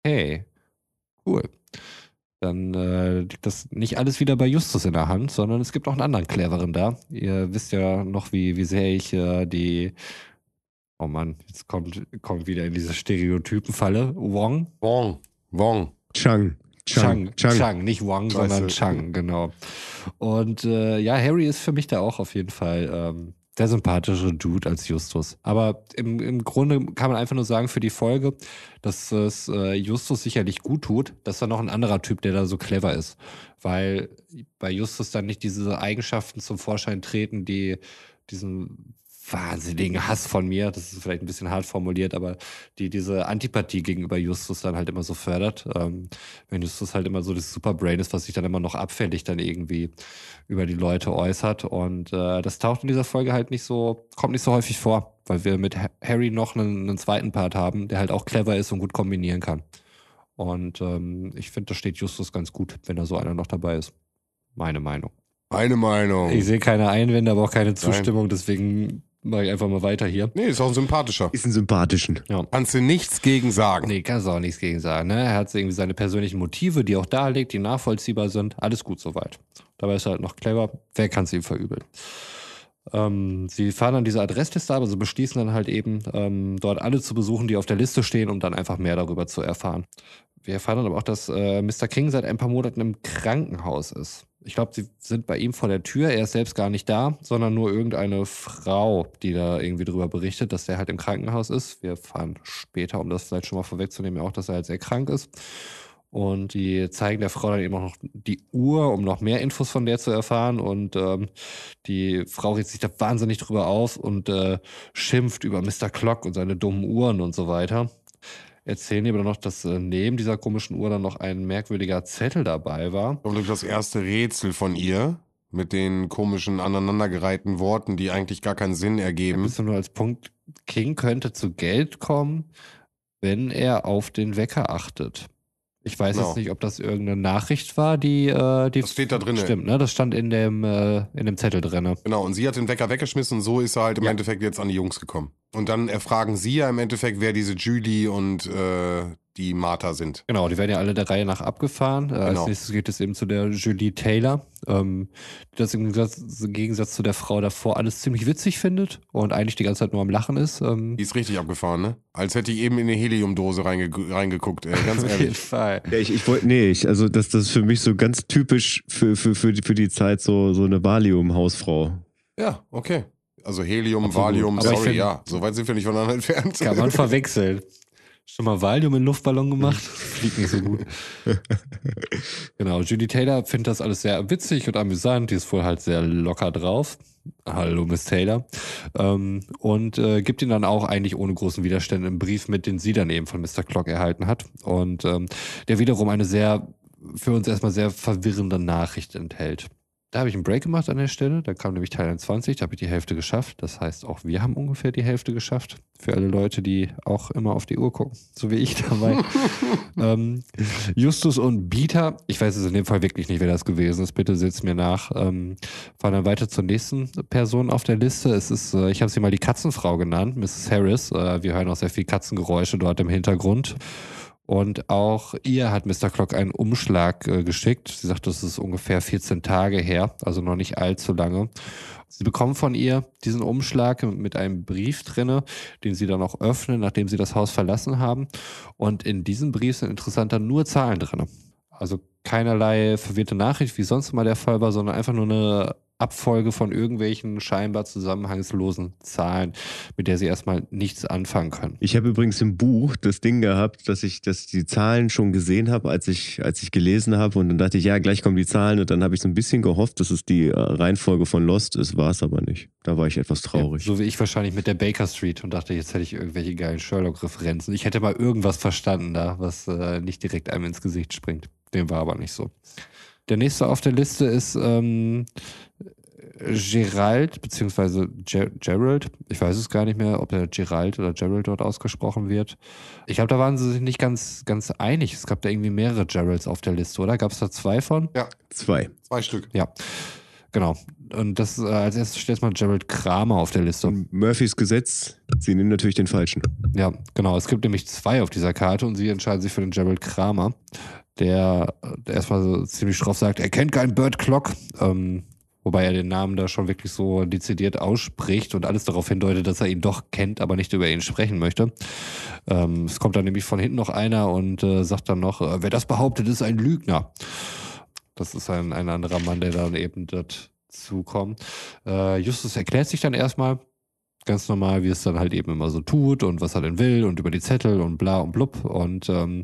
S3: Hey, cool. Dann äh, liegt das nicht alles wieder bei Justus in der Hand, sondern es gibt auch einen anderen Cleveren da. Ihr wisst ja noch, wie, wie sehr ich äh, die. Oh Mann, jetzt kommt, kommt wieder in diese Stereotypenfalle. Wong?
S2: Wong. Wong.
S1: Chang.
S3: Chang, Chang, nicht Wong,
S2: Weißt
S3: sondern Chang, genau. Und äh, ja, Harry ist für mich da auch auf jeden Fall ähm, der sympathische Dude als Justus. Aber im, im Grunde kann man einfach nur sagen für die Folge, dass es äh, Justus sicherlich gut tut, dass da noch ein anderer Typ, der da so clever ist. Weil bei Justus dann nicht diese Eigenschaften zum Vorschein treten, die diesen wahnsinnigen Hass von mir, das ist vielleicht ein bisschen hart formuliert, aber die diese Antipathie gegenüber Justus dann halt immer so fördert. Ähm, wenn Justus halt immer so das Superbrain ist, was sich dann immer noch abfällig dann irgendwie über die Leute äußert. Und äh, das taucht in dieser Folge halt nicht so, kommt nicht so häufig vor, weil wir mit Ha- Harry noch einen, einen zweiten Part haben, der halt auch clever ist und gut kombinieren kann. Und ähm, ich finde, da steht Justus ganz gut, wenn da so einer noch dabei ist. Meine Meinung.
S2: Meine Meinung.
S3: Ich sehe keine Einwände, aber auch keine Zustimmung, deswegen mache ich einfach mal weiter hier.
S2: Nee, ist auch ein sympathischer.
S1: Ist ein sympathischen.
S2: Kannst du nichts gegen sagen.
S3: Nee, kannst du auch nichts gegen sagen. Ne? Er hat irgendwie seine persönlichen Motive, die auch darlegt, die nachvollziehbar sind. Alles gut soweit. Dabei ist er halt noch clever. Wer kann es ihm verübeln? Ähm, sie fahren dann diese Adressliste ab, also beschließen dann halt eben, ähm, dort alle zu besuchen, die auf der Liste stehen, um dann einfach mehr darüber zu erfahren. Wir erfahren dann aber auch, dass äh, Mr. King seit ein paar Monaten im Krankenhaus ist. Ich glaube, sie sind bei ihm vor der Tür. Er ist selbst gar nicht da, sondern nur irgendeine Frau, die da irgendwie drüber berichtet, dass er halt im Krankenhaus ist. Wir fahren später, um das vielleicht schon mal vorwegzunehmen, auch, dass er halt sehr krank ist. Und die zeigen der Frau dann eben auch noch die Uhr, um noch mehr Infos von der zu erfahren. Und ähm, die Frau regt sich da wahnsinnig drüber auf und äh, schimpft über Mr. Clock und seine dummen Uhren und so weiter. Erzählen aber noch, dass äh, neben dieser komischen Uhr dann noch ein merkwürdiger Zettel dabei war.
S2: Und das erste Rätsel von ihr mit den komischen aneinandergereihten Worten, die eigentlich gar keinen Sinn ergeben.
S3: Bist du nur als Punkt, King könnte zu Geld kommen, wenn er auf den Wecker achtet. Ich weiß
S2: Genau.
S3: jetzt nicht, ob das irgendeine Nachricht war, die, äh, die
S2: Das steht da drin.
S3: Stimmt, ne? Das stand in dem, äh, in dem Zettel drin.
S2: Genau, und sie hat den Wecker weggeschmissen und so ist er halt im
S3: Ja.
S2: Endeffekt jetzt an die Jungs gekommen. Und dann erfragen sie ja im Endeffekt, wer diese Julie und äh, die Martha sind.
S3: Genau, die werden ja alle der Reihe nach abgefahren. Äh,
S2: Genau.
S3: Als nächstes geht es eben zu der Julie Taylor, ähm, die das im Gegensatz, im Gegensatz zu der Frau davor alles ziemlich witzig findet und eigentlich die ganze Zeit nur am Lachen ist. Ähm,
S2: Die ist richtig abgefahren, ne? Als hätte ich eben in eine Heliumdose reinge reingeguckt, ey, ganz [LAUGHS]
S3: auf jeden
S2: ehrlich.
S3: Fall.
S1: Ja, ich, ich wollte, nee, ich, also das, das ist für mich so ganz typisch für, für, für, die, für die Zeit so, so eine Valium-Hausfrau.
S2: Ja, okay. Also Helium,
S3: Absolut.
S2: Valium,
S3: Aber
S2: sorry,
S3: find-
S2: ja. So weit sind wir nicht voneinander entfernt.
S3: Kann man [LAUGHS] verwechseln. Schon mal Valium in den Luftballon gemacht? [LAUGHS] Fliegt nicht so gut. [LAUGHS] genau, Judy Taylor findet das alles sehr witzig und amüsant. Die ist wohl halt sehr locker drauf. Hallo, Miss Taylor. Ähm, und äh, gibt ihn dann auch eigentlich ohne großen Widerstand einen Brief mit, den sie dann eben von Mr. Clock erhalten hat. Und ähm, der wiederum eine sehr, für uns erstmal sehr verwirrende Nachricht enthält. Da habe ich einen Break gemacht an der Stelle. Da kam nämlich Teil 21, da habe ich die Hälfte geschafft. Das heißt, auch wir haben ungefähr die Hälfte geschafft. Für alle Leute, die auch immer auf die Uhr gucken, so wie ich [LAUGHS] dabei. [LAUGHS] ähm, Justus und Bieter, ich weiß es in dem Fall wirklich nicht, wer das gewesen ist. Bitte seht's mir nach. Ähm, fahren dann weiter zur nächsten Person auf der Liste. Es ist, äh, ich habe sie mal die Katzenfrau genannt, Mrs. Harris. Äh, wir hören auch sehr viel Katzengeräusche dort im Hintergrund. Und auch ihr hat Mr. Clock einen Umschlag äh, geschickt. Sie sagt, das ist ungefähr 14 Tage her, also noch nicht allzu lange. Sie bekommen von ihr diesen Umschlag mit einem Brief drinne, den sie dann auch öffnen, nachdem sie das Haus verlassen haben. Und in diesem Brief sind interessanter nur Zahlen drinne. Also keinerlei verwirrte Nachricht, wie sonst immer der Fall war, sondern einfach nur eine Abfolge von irgendwelchen scheinbar zusammenhangslosen Zahlen, mit der sie erstmal nichts anfangen können.
S1: Ich habe übrigens im Buch das Ding gehabt, dass ich, dass die Zahlen schon gesehen habe, als ich, als ich gelesen habe. Und dann dachte ich, ja, gleich kommen die Zahlen. Und dann habe ich so ein bisschen gehofft, dass es die äh, Reihenfolge von Lost ist. War es aber nicht. Da war ich etwas traurig.
S3: Ja, so wie ich wahrscheinlich mit der Baker Street und dachte, jetzt hätte ich irgendwelche geilen Sherlock-Referenzen. Ich hätte mal irgendwas verstanden da, was äh, nicht direkt einem ins Gesicht springt. Dem war aber nicht so. Der nächste auf der Liste ist ähm, Gerald, beziehungsweise Ger Gerald. Ich weiß es gar nicht mehr, ob der Gerald oder Gerald dort ausgesprochen wird. Ich glaube, da waren sie sich nicht ganz, ganz einig. Es gab da irgendwie mehrere Geralds auf der Liste, oder? Gab es da zwei von?
S1: Zwei.
S2: Zwei Stück.
S3: Ja. Genau. Und das äh, als erstes steht mal Gerald Kramer auf der Liste.
S1: Und Murphys Gesetz, sie nehmen natürlich den falschen.
S3: Ja, genau. Es gibt nämlich zwei auf dieser Karte und sie entscheiden sich für den Gerald Kramer, der, erstmal so ziemlich schroff sagt, er kennt keinen Bird Clock. Ähm, wobei er den Namen da schon wirklich so dezidiert ausspricht und alles darauf hindeutet, dass er ihn doch kennt, aber nicht über ihn sprechen möchte. Ähm, es kommt dann nämlich von hinten noch einer und äh, sagt dann noch, äh, wer das behauptet, ist ein Lügner. Das ist ein, ein anderer Mann, der dann eben dazu kommt. Äh, Justus erklärt sich dann erstmal, ganz normal, wie es dann halt eben immer so tut und was er denn will und über die Zettel und bla und blub. Und ähm,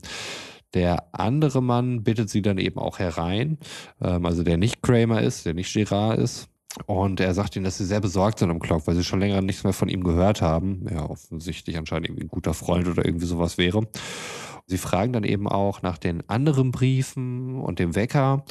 S3: der andere Mann bittet sie dann eben auch herein, ähm, also der nicht Kramer ist, der nicht Gerard ist. Und er sagt ihnen, dass sie sehr besorgt sind um Clock, weil sie schon länger nichts mehr von ihm gehört haben. Ja, offensichtlich anscheinend irgendwie ein guter Freund oder irgendwie sowas wäre. Sie fragen dann eben auch nach den anderen Briefen und dem Wecker.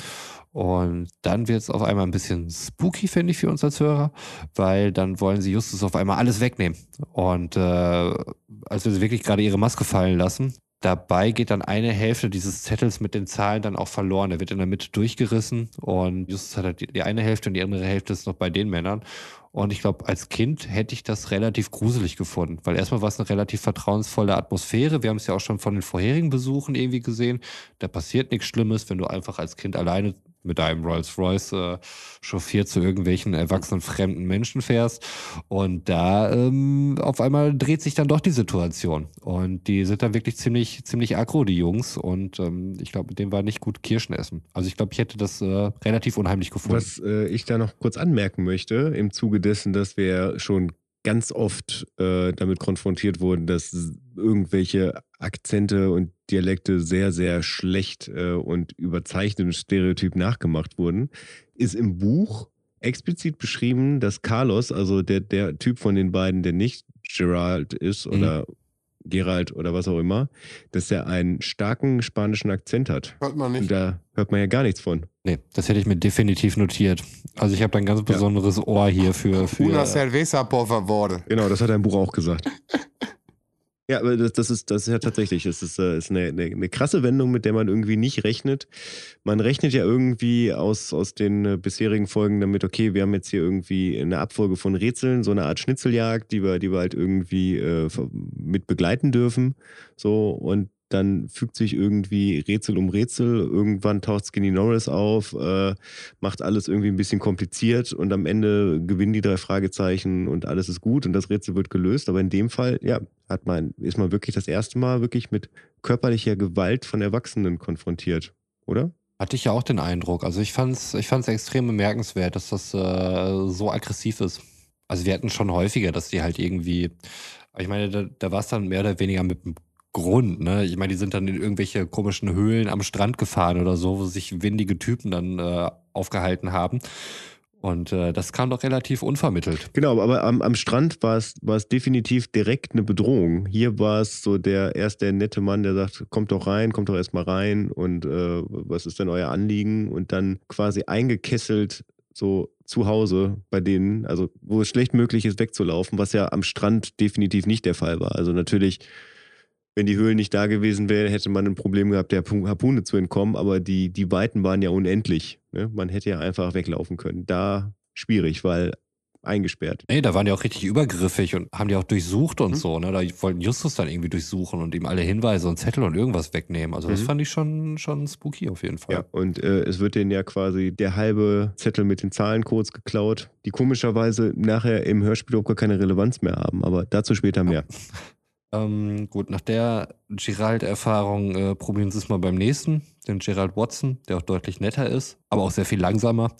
S3: Und dann wird es auf einmal ein bisschen spooky, finde ich, für uns als Hörer, weil dann wollen sie Justus auf einmal alles wegnehmen. Und äh, als wir sie wirklich gerade ihre Maske fallen lassen, dabei geht dann eine Hälfte dieses Zettels mit den Zahlen dann auch verloren. Er wird in der Mitte durchgerissen und Justus hat halt die, die eine Hälfte und die andere Hälfte ist noch bei den Männern. Und ich glaube, als Kind hätte ich das relativ gruselig gefunden, weil erstmal war es eine relativ vertrauensvolle Atmosphäre. Wir haben es ja auch schon von den vorherigen Besuchen irgendwie gesehen. Da passiert nichts Schlimmes, wenn du einfach als Kind alleine mit deinem Rolls-Royce äh, chauffiert zu irgendwelchen erwachsenen fremden Menschen fährst. Und da ähm, auf einmal dreht sich dann doch die Situation. Und die sind dann wirklich ziemlich, ziemlich aggro, die Jungs. Und ähm, ich glaube, mit dem war nicht gut Kirschen essen. Also ich glaube, ich hätte das äh, relativ unheimlich gefunden.
S1: Was äh, ich da noch kurz anmerken möchte, im Zuge dessen, dass wir schon ganz oft äh, damit konfrontiert wurden, dass irgendwelche Akzente und Dialekte sehr, sehr schlecht äh, und überzeichnet und stereotyp nachgemacht wurden, ist im Buch explizit beschrieben, dass Carlos, also der, der Typ von den beiden, der nicht Gerald ist mhm. Oder Gerald oder was auch immer, dass er einen starken spanischen Akzent hat.
S2: Hört man nicht.
S1: Und da hört man ja gar nichts von.
S3: Nee, das hätte ich mir definitiv notiert. Also ich habe da ein ganz besonderes ja. Ohr hier für, für.
S2: Una cerveza, por favor.
S1: Genau, das hat er im Buch auch gesagt. [LAUGHS] Ja, aber das, das, ist, das ist ja tatsächlich, es ist, äh, ist eine, eine, eine, krasse Wendung, mit der man irgendwie nicht rechnet. Man rechnet ja irgendwie aus, aus den äh, bisherigen Folgen damit, okay, wir haben jetzt hier irgendwie eine Abfolge von Rätseln, so eine Art Schnitzeljagd, die wir, die wir halt irgendwie äh, mit begleiten dürfen. So, und dann fügt sich irgendwie Rätsel um Rätsel. Irgendwann taucht Skinny Norris auf, äh, macht alles irgendwie ein bisschen kompliziert und am Ende gewinnen die drei Fragezeichen und alles ist gut und das Rätsel wird gelöst. Aber in dem Fall, ja, hat man, ist man wirklich das erste Mal wirklich mit körperlicher Gewalt von Erwachsenen konfrontiert, oder?
S3: Hatte ich ja auch den Eindruck. Also ich fand es ich fand's extrem bemerkenswert, dass das äh, so aggressiv ist. Also wir hatten schon häufiger, dass die halt irgendwie, ich meine, da, da war es dann mehr oder weniger mit dem Grund, ne? Ich meine, die sind dann in irgendwelche komischen Höhlen am Strand gefahren oder so, wo sich windige Typen dann äh, aufgehalten haben. Und äh, das kam doch relativ unvermittelt.
S1: Genau, aber am, am Strand war es, definitiv direkt eine Bedrohung. Hier war es so der erst nette Mann, der sagt, kommt doch rein, kommt doch erstmal rein und äh, was ist denn euer Anliegen? Und dann quasi eingekesselt so zu Hause bei denen, also wo es schlecht möglich ist, wegzulaufen, was ja am Strand definitiv nicht der Fall war. Also natürlich wenn die Höhlen nicht da gewesen wären, hätte man ein Problem gehabt, der Harpune zu entkommen, aber die, die Weiten waren ja unendlich. Ne? Man hätte ja einfach weglaufen können. Da schwierig, weil eingesperrt.
S3: Nee, da waren die auch richtig übergriffig und haben die auch durchsucht und mhm. so. Ne? Da wollten Justus dann irgendwie durchsuchen und ihm alle Hinweise und Zettel und irgendwas wegnehmen. Also das mhm. fand ich schon, schon spooky auf jeden Fall.
S1: Ja, und äh, es wird denen ja quasi der halbe Zettel mit den Zahlencodes geklaut, die komischerweise nachher im Hörspiel auch gar keine Relevanz mehr haben. Aber dazu später mehr. [LAUGHS]
S3: Ähm, gut, nach der Gerald-Erfahrung äh, probieren sie es mal beim nächsten, den Gerald Watson, der auch deutlich netter ist, aber auch sehr viel langsamer.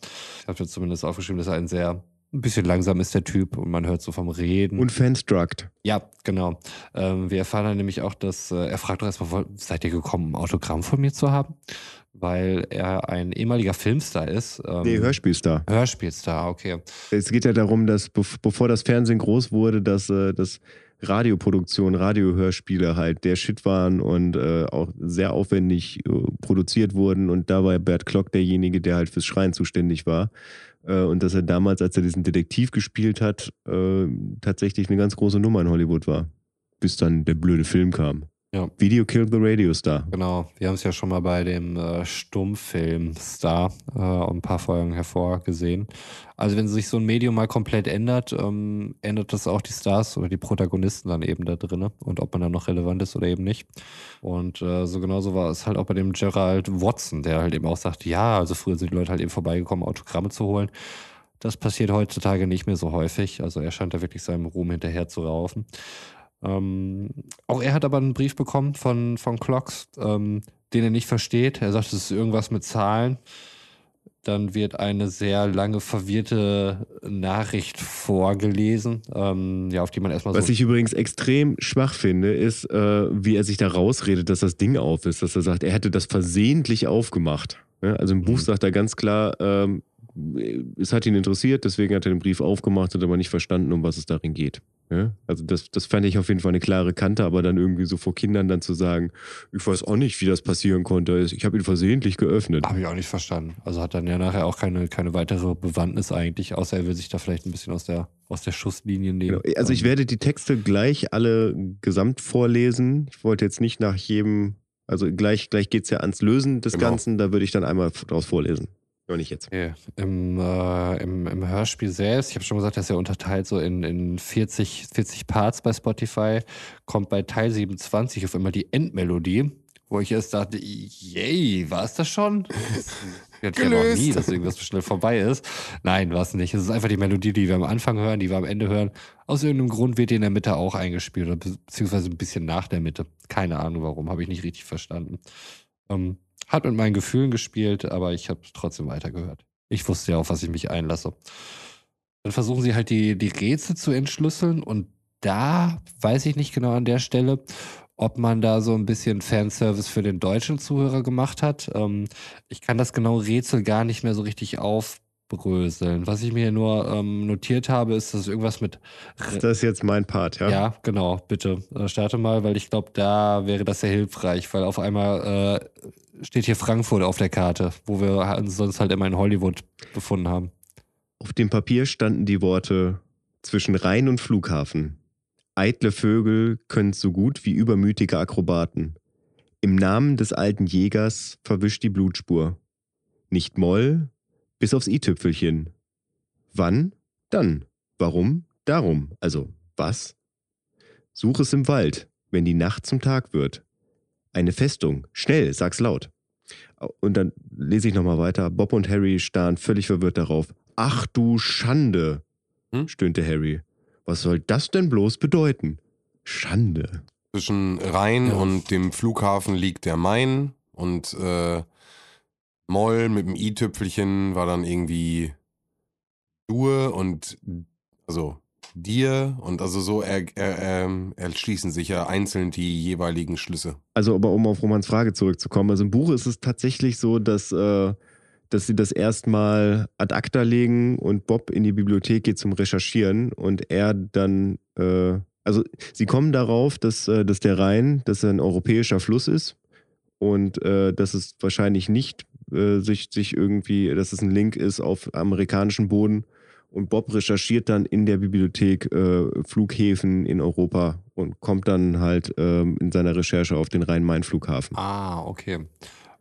S3: Ich habe jetzt zumindest aufgeschrieben, dass er ein sehr ein bisschen langsam ist der Typ und man hört so vom Reden.
S1: Und fanstruckt.
S3: Ja, genau. Ähm, wir erfahren dann nämlich auch, dass äh, er fragt doch erstmal, seid ihr gekommen, ein Autogramm von mir zu haben? Weil er ein ehemaliger Filmstar ist.
S1: Ähm, nee, Hörspielstar.
S3: Hörspielstar, okay.
S1: Es geht ja darum, dass bevor das Fernsehen groß wurde, dass äh, das Radioproduktion, Radiohörspiele halt der Shit waren und äh, auch sehr aufwendig äh, produziert wurden. Und da war Bert Klock derjenige, der halt fürs Schreien zuständig war. Äh, und dass er damals, als er diesen Detektiv gespielt hat, äh, tatsächlich eine ganz große Nummer in Hollywood war. Bis dann der blöde Film kam. Ja. Video Killed the Radio Star.
S3: Genau, wir haben es ja schon mal bei dem äh, Stummfilm Star äh, ein paar Folgen hervorgesehen. Also wenn sich so ein Medium mal komplett ändert, ähm, ändert das auch die Stars oder die Protagonisten dann eben da drin und ob man dann noch relevant ist oder eben nicht. Und äh, so genauso war es halt auch bei dem Gerald Watson, der halt eben auch sagt, ja, also früher sind die Leute halt eben vorbeigekommen, Autogramme zu holen. Das passiert heutzutage nicht mehr so häufig. Also er scheint da wirklich seinem Ruhm hinterher zu raufen. Ähm, auch er hat aber einen Brief bekommen von, von Clocks, ähm, den er nicht versteht. Er sagt, es ist irgendwas mit Zahlen. Dann wird eine sehr lange verwirrte Nachricht vorgelesen, ähm, ja, auf die man erstmal
S1: Was ich übrigens extrem schwach finde, ist, äh, wie er sich da rausredet, dass das Ding auf ist, dass er sagt, er hätte das versehentlich aufgemacht. Ja, also im Buch mhm. sagt er ganz klar, ähm, es hat ihn interessiert, deswegen hat er den Brief aufgemacht und aber nicht verstanden, um was es darin geht. Ja? Also das, das fand ich auf jeden Fall eine klare Kante, aber dann irgendwie so vor Kindern dann zu sagen, ich weiß auch nicht, wie das passieren konnte. Ich habe ihn versehentlich geöffnet.
S3: Habe ich auch nicht verstanden. Also hat dann ja nachher auch keine, keine weitere Bewandtnis eigentlich, außer er will sich da vielleicht ein bisschen aus der, aus der Schusslinie nehmen.
S1: Genau. Also ich werde die Texte gleich alle gesamt vorlesen. Ich wollte jetzt nicht nach jedem, also gleich, gleich geht es ja ans Lösen des genau. Ganzen, da würde ich dann einmal draus vorlesen. Nur nicht jetzt.
S3: Okay. Im, äh, im, Im Hörspiel selbst, ich habe schon gesagt, dass er unterteilt so in, in 40, 40 Parts bei Spotify, kommt bei Teil 27 auf einmal die Endmelodie, wo ich erst dachte, yay, war es das schon? [LAUGHS] Ja, ich auch
S2: Gelöst.
S3: nie, dass irgendwas so schnell vorbei ist. Nein, war es nicht. Es ist einfach die Melodie, die wir am Anfang hören, die wir am Ende hören. Aus irgendeinem Grund wird die in der Mitte auch eingespielt, beziehungsweise ein bisschen nach der Mitte. Keine Ahnung warum, habe ich nicht richtig verstanden. Ähm, hat mit meinen Gefühlen gespielt, aber ich habe trotzdem weitergehört. Ich wusste ja, auf was ich mich einlasse. Dann versuchen sie halt die, die Rätsel zu entschlüsseln und da weiß ich nicht genau an der Stelle, ob man da so ein bisschen Fanservice für den deutschen Zuhörer gemacht hat. Ähm, ich kann das genaue Rätsel gar nicht mehr so richtig aufbröseln. Was ich mir nur ähm, notiert habe, ist, dass irgendwas mit.
S1: Das ist jetzt mein Part, ja?
S3: Ja, genau, bitte. Äh, starte mal, weil ich glaube, da wäre das sehr hilfreich, weil auf einmal äh, steht hier Frankfurt auf der Karte, wo wir uns sonst halt immer in Hollywood befunden haben.
S1: Auf dem Papier standen die Worte zwischen Rhein und Flughafen. Eitle Vögel können so gut wie übermütige Akrobaten. Im Namen des alten Jägers verwischt die Blutspur. Nicht Moll, bis aufs i-Tüpfelchen. Wann? Dann. Warum? Darum. Also, was? Such es im Wald, wenn die Nacht zum Tag wird. Eine Festung. Schnell, sag's laut. Und dann lese ich nochmal weiter. Bob und Harry starren völlig verwirrt darauf. Ach du Schande,
S2: Hm?
S1: stöhnte Harry. Was soll das denn bloß bedeuten? Schande.
S2: Zwischen Rhein
S3: Ja.
S2: und dem Flughafen liegt der Main und äh, Moll mit dem i-Tüpfelchen war dann irgendwie Dur und also dir und also so er, er, ähm, erschließen sich ja einzeln die jeweiligen Schlüsse.
S1: Also, aber um auf Romans Frage zurückzukommen, also im Buch ist es tatsächlich so, dass, äh, dass sie das erstmal ad acta legen und Bob in die Bibliothek geht zum Recherchieren und er dann, äh, also sie kommen darauf, dass, äh, dass der Rhein, dass er ein europäischer Fluss ist und äh, dass es wahrscheinlich nicht äh, sich, sich irgendwie, dass es ein Link ist auf amerikanischem Boden. Und Bob recherchiert dann in der Bibliothek äh, Flughäfen in Europa und kommt dann halt ähm, in seiner Recherche auf den Rhein-Main-Flughafen.
S3: Ah, okay.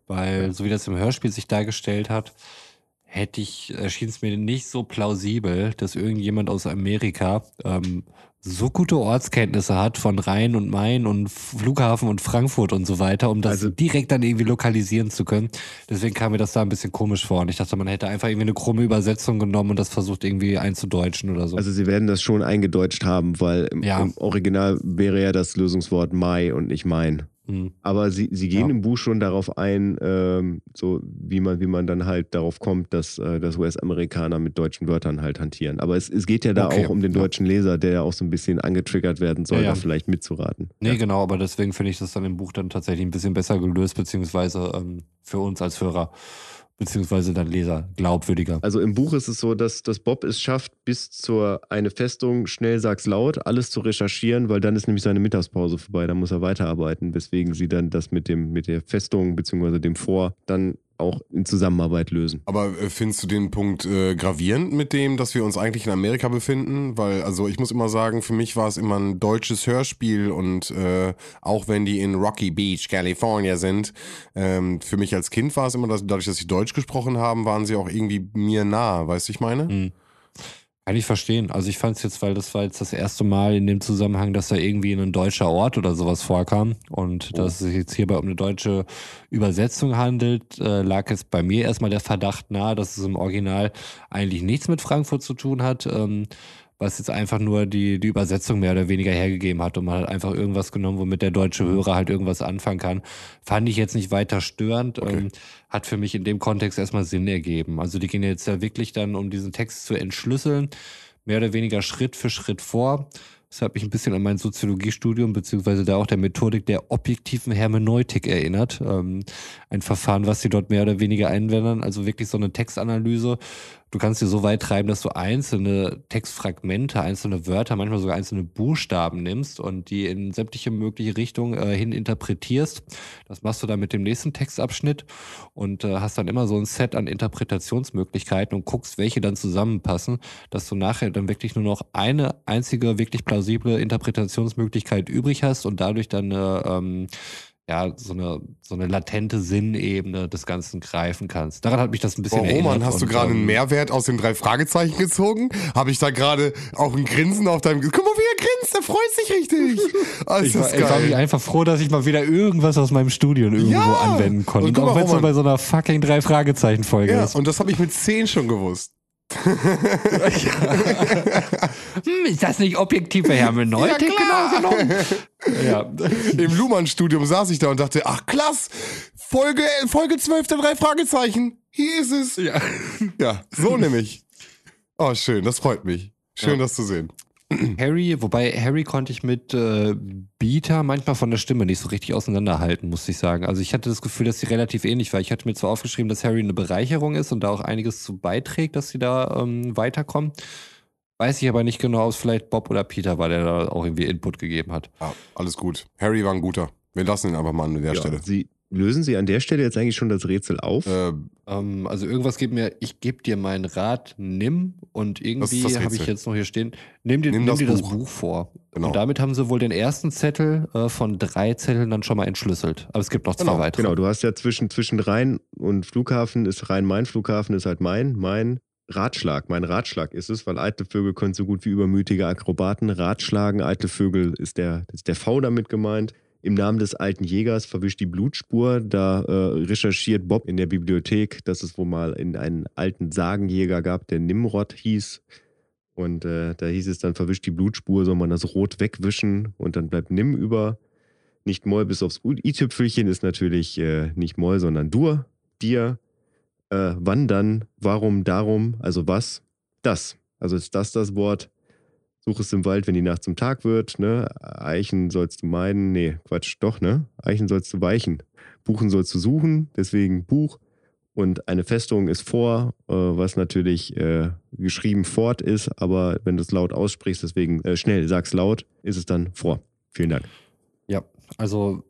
S3: Weil, so wie das im Hörspiel sich dargestellt hat, hätte ich, erschien es mir nicht so plausibel, dass irgendjemand aus Amerika ähm, so gute Ortskenntnisse hat von Rhein und Main und Flughafen und Frankfurt und so weiter, um das
S1: Also-
S3: direkt dann irgendwie lokalisieren zu können. Deswegen kam mir das da ein bisschen komisch vor. Und ich dachte, man hätte einfach irgendwie eine krumme Übersetzung genommen und das versucht irgendwie einzudeutschen oder so.
S1: Also sie werden das schon eingedeutscht haben, weil im,
S3: Ja.
S1: im Original wäre ja das Lösungswort Mai und nicht mein.
S3: Hm.
S1: Aber sie, sie gehen
S3: Ja.
S1: im Buch schon darauf ein, ähm, so wie man, wie man dann halt darauf kommt, dass, äh, dass US-Amerikaner mit deutschen Wörtern halt hantieren. Aber es, es geht ja da
S3: Okay,
S1: auch um den deutschen Leser, der ja auch so ein bisschen angetriggert werden soll,
S3: Ja,
S1: da vielleicht mitzuraten.
S3: Nee, genau, aber deswegen finde ich das dann im Buch dann tatsächlich ein bisschen besser gelöst, beziehungsweise ähm, für uns als Hörer, beziehungsweise dann Leser glaubwürdiger.
S1: Also im Buch ist es so, dass, dass Bob es schafft, bis zur eine Festung schnell sag's laut, alles zu recherchieren, weil dann ist nämlich seine Mittagspause vorbei, dann muss er weiterarbeiten, weswegen sie dann das mit dem mit der Festung bzw. dem Vor dann auch in Zusammenarbeit lösen.
S2: Aber äh, findest du den Punkt äh, gravierend mit dem, dass wir uns eigentlich in Amerika befinden? Weil, also ich muss immer sagen, für mich war es immer ein deutsches Hörspiel und äh, auch wenn die in Rocky Beach, California sind, ähm, für mich als Kind war es immer, dass, dadurch, dass sie Deutsch gesprochen haben, waren sie auch irgendwie mir nah, weißt du, ich meine?
S3: Hm. Kann ich verstehen. Also ich fand es jetzt, weil das war jetzt das erste Mal in dem Zusammenhang, dass da irgendwie ein deutscher Ort oder sowas vorkam und
S2: Oh.
S3: dass es sich jetzt hierbei um eine deutsche Übersetzung handelt, äh, lag jetzt bei mir erstmal der Verdacht nahe, dass es im Original eigentlich nichts mit Frankfurt zu tun hat, ähm, was jetzt einfach nur die, die Übersetzung mehr oder weniger hergegeben hat und man hat einfach irgendwas genommen, womit der deutsche. Hörer halt irgendwas anfangen kann. Fand ich jetzt nicht weiter störend.
S2: Okay.
S3: Ähm, hat für mich in dem Kontext erstmal Sinn ergeben. Also die gehen jetzt ja wirklich dann, um diesen Text zu entschlüsseln, mehr oder weniger Schritt für Schritt vor. Das hat mich ein bisschen an mein Soziologiestudium, beziehungsweise da auch der Methodik der objektiven Hermeneutik erinnert. Ähm, ein Verfahren, was sie dort mehr oder weniger einwendern. Also wirklich so eine Textanalyse. Du kannst dir so weit treiben, dass du einzelne Textfragmente, einzelne Wörter, manchmal sogar einzelne Buchstaben nimmst und die in sämtliche mögliche Richtungen äh, hin interpretierst. Das machst du dann mit dem nächsten Textabschnitt und äh, hast dann immer so ein Set an Interpretationsmöglichkeiten und guckst, welche dann zusammenpassen, dass du nachher dann wirklich nur noch eine einzige wirklich plausible Interpretationsmöglichkeit übrig hast und dadurch dann eine, ähm, ja, so eine, so eine latente Sinnebene des Ganzen greifen kannst. Daran hat mich das ein bisschen
S2: Boah. Roman, hast du gerade einen Mehrwert aus den drei Fragezeichen gezogen? Habe ich da gerade auch ein Grinsen auf deinem... Guck mal, wie er grinst, er freut sich richtig. [LAUGHS] Ist
S3: Ich war, ich war mich einfach froh, dass ich mal wieder irgendwas aus meinem Studium irgendwo
S2: Ja.
S3: anwenden konnte.
S2: Und
S3: Und auch wenn es
S2: Roman.
S3: bei so einer fucking drei Fragezeichen Folge
S2: Ja,
S3: ist.
S2: und das habe ich mit 10 schon gewusst. [LAUGHS]
S3: Hm, ist das nicht objektive Hermeneutik
S2: Ja,
S3: genau genommen? ja. [LAUGHS]
S2: Im Luhmann-Studium saß ich da und dachte, ach klass, Folge, Folge 12 der drei Fragezeichen. Hier ist es.
S3: ja.
S2: Ja, so nämlich. Oh, schön, das freut mich. Schön,
S3: Ja.
S2: das zu sehen.
S3: Harry, wobei Harry konnte ich mit äh, Beta manchmal von der Stimme nicht so richtig auseinanderhalten, muss ich sagen. Also ich hatte das Gefühl, dass sie relativ ähnlich war. Ich hatte mir zwar aufgeschrieben, dass Harry eine Bereicherung ist und da auch einiges zu beiträgt, dass sie da ähm, weiterkommen. Weiß ich aber nicht genau, ob es vielleicht Bob oder Peter war, der da auch irgendwie Input gegeben hat.
S2: Ja, alles gut. Harry war ein guter. Wir lassen ihn einfach mal an der
S1: Ja,
S2: Stelle.
S1: Sie, lösen Sie an der Stelle jetzt eigentlich schon das Rätsel auf?
S2: Äh,
S3: Ähm, also irgendwas gibt mir, ich gebe dir meinen Rat, nimm und irgendwie habe ich jetzt noch hier stehen, nimm dir,
S2: Nimm
S3: nimm
S2: das
S3: dir das
S2: Buch.
S3: Buch vor.
S2: Genau.
S3: Und damit haben sie wohl den ersten Zettel äh, von drei Zetteln dann schon mal entschlüsselt. Aber es gibt noch zwei
S2: Genau,
S3: weitere.
S1: Genau, du hast ja zwischen, zwischen Rhein und Flughafen ist Rhein-Main-Flughafen ist halt mein, mein Ratschlag. Mein Ratschlag ist es, weil eitle Vögel können so gut wie übermütige Akrobaten ratschlagen. Eitle Vögel ist der, ist der V damit gemeint. Im Namen des alten Jägers verwischt die Blutspur. Da äh, recherchiert Bob in der Bibliothek, dass es wohl mal in einen alten Sagenjäger gab, der Nimrod hieß. Und äh, da hieß es dann, verwischt die Blutspur, soll man das Rot wegwischen und dann bleibt Nim über. Nicht Moll bis aufs I-Tüpfelchen ist natürlich äh, nicht Moll, sondern Dur, dir. Äh, wann dann, warum, darum, also was? Das. Also ist das das Wort? Such es im Wald, wenn die Nacht zum Tag wird, ne? Eichen sollst du meiden. Nee, Quatsch, doch, ne? Eichen sollst du weichen. Buchen sollst du suchen, deswegen Buch. Und eine Festung ist vor, äh, was natürlich äh, geschrieben fort ist, aber wenn du es laut aussprichst, deswegen äh, schnell, sag's laut, ist es dann vor. Vielen Dank.
S3: Ja, also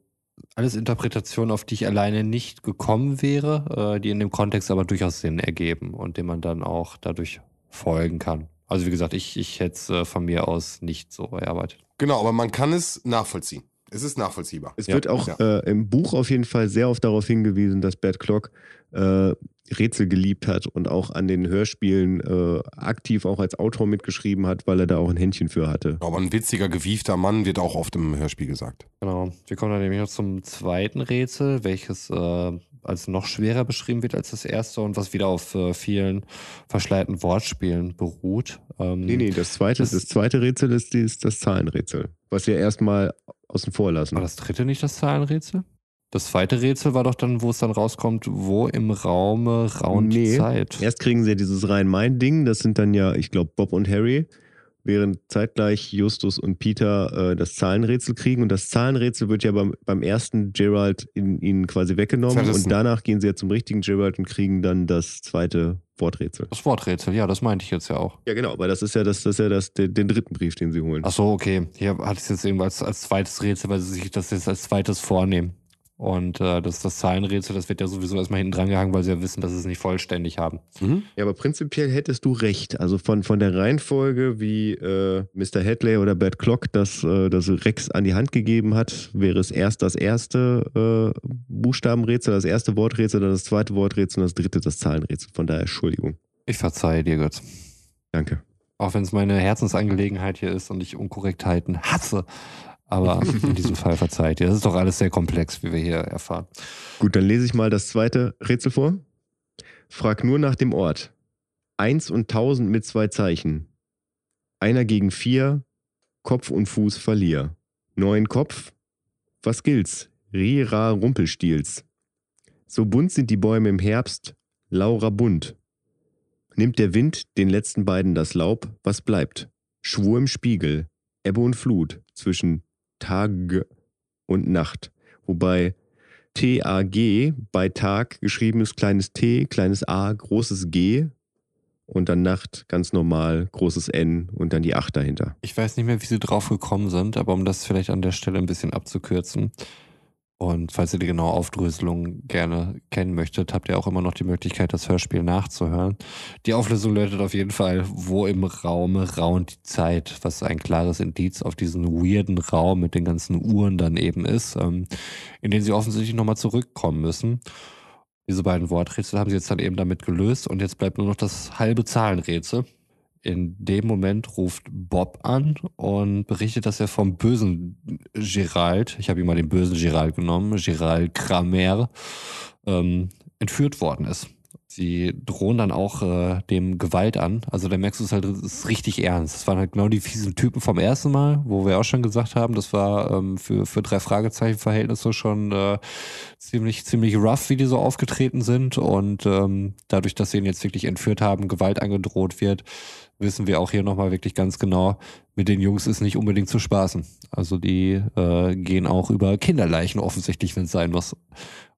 S3: alles Interpretationen, auf die ich alleine nicht gekommen wäre, äh, die in dem Kontext aber durchaus Sinn ergeben und dem man dann auch dadurch folgen kann. Also wie gesagt, ich, ich hätte es äh, von mir aus nicht so erarbeitet.
S2: genau, aber man kann es nachvollziehen. Es ist nachvollziehbar.
S1: Es
S3: Ja,
S1: wird auch
S2: ja.
S1: äh, im Buch auf jeden Fall sehr oft darauf hingewiesen, dass Bert Clock äh, Rätsel geliebt hat und auch an den Hörspielen äh, aktiv auch als Autor mitgeschrieben hat, weil er da auch ein Händchen für hatte.
S2: Aber ein witziger, gewiefter Mann wird auch oft im Hörspiel gesagt.
S3: Genau. Wir kommen dann nämlich noch zum zweiten Rätsel, welches äh, als noch schwerer beschrieben wird als das erste und was wieder auf äh, vielen verschleierten Wortspielen beruht. Ähm,
S1: Nee, nee, das zweite,
S3: Das-
S1: das, zweite Rätsel ist, dieses, das Zahlenrätsel, was wir erstmal außen vor lassen.
S3: War das dritte nicht das Zahlenrätsel? Das zweite Rätsel war doch dann, wo es dann rauskommt, wo im Raume raunt
S1: Nee,
S3: Zeit.
S1: Erst kriegen sie ja dieses Rhein-Main-Ding, das sind dann ja, ich glaube, Bob und Harry, während zeitgleich Justus und Peter äh, das Zahlenrätsel kriegen. Und das Zahlenrätsel wird ja beim, beim ersten Gerald in, ihnen quasi weggenommen.
S2: Zerrissen.
S1: Und danach gehen sie ja zum richtigen Gerald und kriegen dann das zweite Worträtsel.
S3: Das Worträtsel, ja, das meinte ich jetzt ja auch.
S1: Ja, genau, aber das ist ja, das, das ist ja das, den, den dritten Brief, den sie holen.
S3: Ach so, okay. Hier hatte ich es jetzt eben als, als zweites Rätsel, weil sie sich das jetzt als zweites vornehmen. Und äh, das, das Zahlenrätsel, das wird ja sowieso erstmal hinten dran gehangen, weil sie ja wissen, dass sie es nicht vollständig haben.
S1: Ja, aber prinzipiell hättest du recht. Also von, von der Reihenfolge, wie äh, Mr. Hadley oder Bert Clock das, äh, das Rex an die Hand gegeben hat, wäre es erst das erste äh, Buchstabenrätsel, das erste Worträtsel, dann das zweite Worträtsel und das dritte das Zahlenrätsel. Von daher Entschuldigung.
S3: Ich verzeihe dir, Götz.
S1: Danke.
S3: Auch wenn es meine Herzensangelegenheit hier ist und ich Unkorrektheiten hasse. Aber in diesem Fall verzeiht ihr. Das ist doch alles sehr komplex, wie wir hier erfahren.
S1: Gut, dann lese ich mal das zweite Rätsel vor. Frag nur nach dem Ort. Eins und tausend mit zwei Zeichen. Einer gegen vier, Kopf und Fuß verlier. Neun Kopf, was gilt's? Rira Rumpelstiels. So bunt sind die Bäume im Herbst, Laura bunt. Nimmt der Wind den letzten beiden das Laub, was bleibt? Schwur im Spiegel, Ebbe und Flut zwischen Tag und Nacht. Wobei TAG bei Tag geschrieben ist kleines T, kleines A, großes G und dann Nacht ganz normal, großes N und dann die 8 dahinter.
S3: Ich weiß nicht mehr, wie sie drauf gekommen sind, aber um das vielleicht an der Stelle ein bisschen abzukürzen. Und falls ihr die genaue Aufdröselung gerne kennen möchtet, habt ihr auch immer noch die Möglichkeit, das Hörspiel nachzuhören. Die Auflösung lautet auf jeden Fall, wo im Raume raunt die Zeit, was ein klares Indiz auf diesen weirden Raum mit den ganzen Uhren dann eben ist, ähm, in den sie offensichtlich nochmal zurückkommen müssen. Diese beiden Worträtsel haben sie jetzt dann eben damit gelöst und jetzt bleibt nur noch das halbe Zahlenrätsel, in dem Moment ruft Bob an und berichtet, dass er vom bösen Gerald, ich habe ihm mal den bösen Gerald genommen, Gerald Kramer, ähm, entführt worden ist. Sie drohen dann auch äh, dem Gewalt an. Also da merkst du es halt, es ist richtig ernst. Das waren halt genau die fiesen Typen vom ersten Mal, wo wir auch schon gesagt haben, das war ähm, für, für drei Fragezeichen-Verhältnisse schon äh, ziemlich, ziemlich rough, wie die so aufgetreten sind. Und ähm, dadurch, dass sie ihn jetzt wirklich entführt haben, Gewalt angedroht wird, wissen wir auch hier nochmal wirklich ganz genau, mit den Jungs ist nicht unbedingt zu spaßen. Also die äh, gehen auch über Kinderleichen offensichtlich, wenn es sein muss.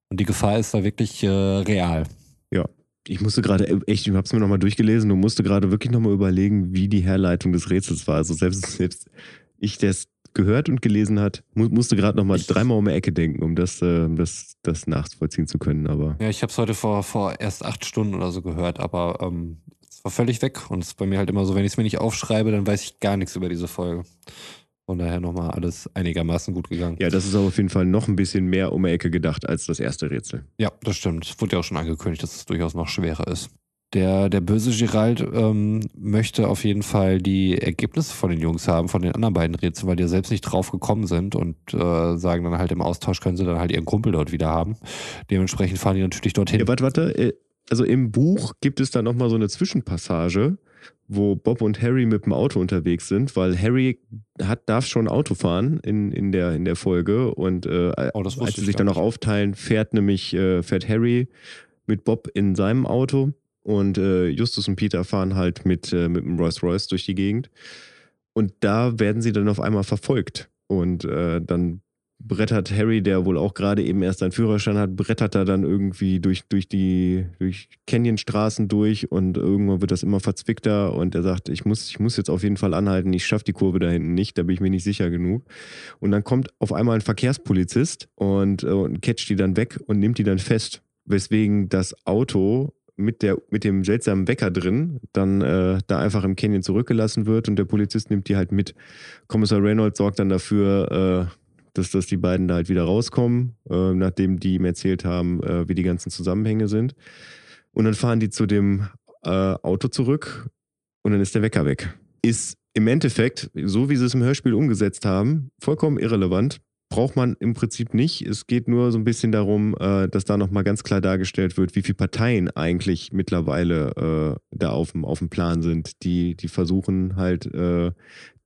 S3: Und die Gefahr ist da wirklich äh, real.
S1: Ja, ich musste gerade, äh, echt, ich habe es mir nochmal durchgelesen und musste gerade wirklich nochmal überlegen, wie die Herleitung des Rätsels war. Also selbst, selbst ich, der es gehört und gelesen hat, mu musste gerade nochmal dreimal um die Ecke denken, um das, äh, das, das nachvollziehen zu können. Aber
S3: Ja, ich habe es heute vor, vor erst acht Stunden oder so gehört, aber ähm, es war völlig weg. Und es ist bei mir halt immer so, wenn ich es mir nicht aufschreibe, dann weiß ich gar nichts über diese Folge. Von daher nochmal alles einigermaßen gut gegangen.
S1: ja, das ist aber auf jeden Fall noch ein bisschen mehr um die Ecke gedacht als das erste Rätsel.
S3: Ja, das stimmt. Es wurde ja auch schon angekündigt, dass es durchaus noch schwerer ist. Der, der böse Gerald ähm, möchte auf jeden Fall die Ergebnisse von den Jungs haben, von den anderen beiden Rätseln, weil die ja selbst nicht drauf gekommen sind und äh, sagen dann halt im Austausch können sie dann halt ihren Kumpel dort wieder haben. Dementsprechend fahren die natürlich dorthin.
S1: Ja, warte, warte. Also im Buch gibt es da nochmal so eine Zwischenpassage, wo Bob und Harry mit dem Auto unterwegs sind, weil Harry hat, darf schon Auto fahren in, in, der, in der Folge und äh,
S3: Oh,
S1: als sie
S3: ich
S1: sich dann auch
S3: nicht.
S1: aufteilen, fährt nämlich äh, fährt Harry mit Bob in seinem Auto und äh, Justus und Peter fahren halt mit, äh, mit dem Rolls Royce durch die Gegend. Und da werden sie dann auf einmal verfolgt. Und äh, dann brettert Harry, der wohl auch gerade eben erst seinen Führerschein hat, brettert er dann irgendwie durch, durch die durch Canyonstraßen durch und irgendwann wird das immer verzwickter und er sagt, ich muss, ich muss jetzt auf jeden Fall anhalten, ich schaffe die Kurve da hinten nicht, da bin ich mir nicht sicher genug. Und dann kommt auf einmal ein Verkehrspolizist und, äh, und catcht die dann weg und nimmt die dann fest, weswegen das Auto mit, der, mit dem seltsamen Wecker drin dann äh, da einfach im Canyon zurückgelassen wird und der Polizist nimmt die halt mit. Kommissar Reynolds sorgt dann dafür, äh, dass, dass die beiden da halt wieder rauskommen, äh, nachdem die ihm erzählt haben, äh, wie die ganzen Zusammenhänge sind. Und dann fahren die zu dem äh, Auto zurück und dann ist der Wecker weg. Ist im Endeffekt, so wie sie es im Hörspiel umgesetzt haben, vollkommen irrelevant. Braucht man im Prinzip nicht. Es geht nur so ein bisschen darum, äh, dass da nochmal ganz klar dargestellt wird, wie viele Parteien eigentlich mittlerweile äh, da auf dem, Plan sind, die, die versuchen halt äh,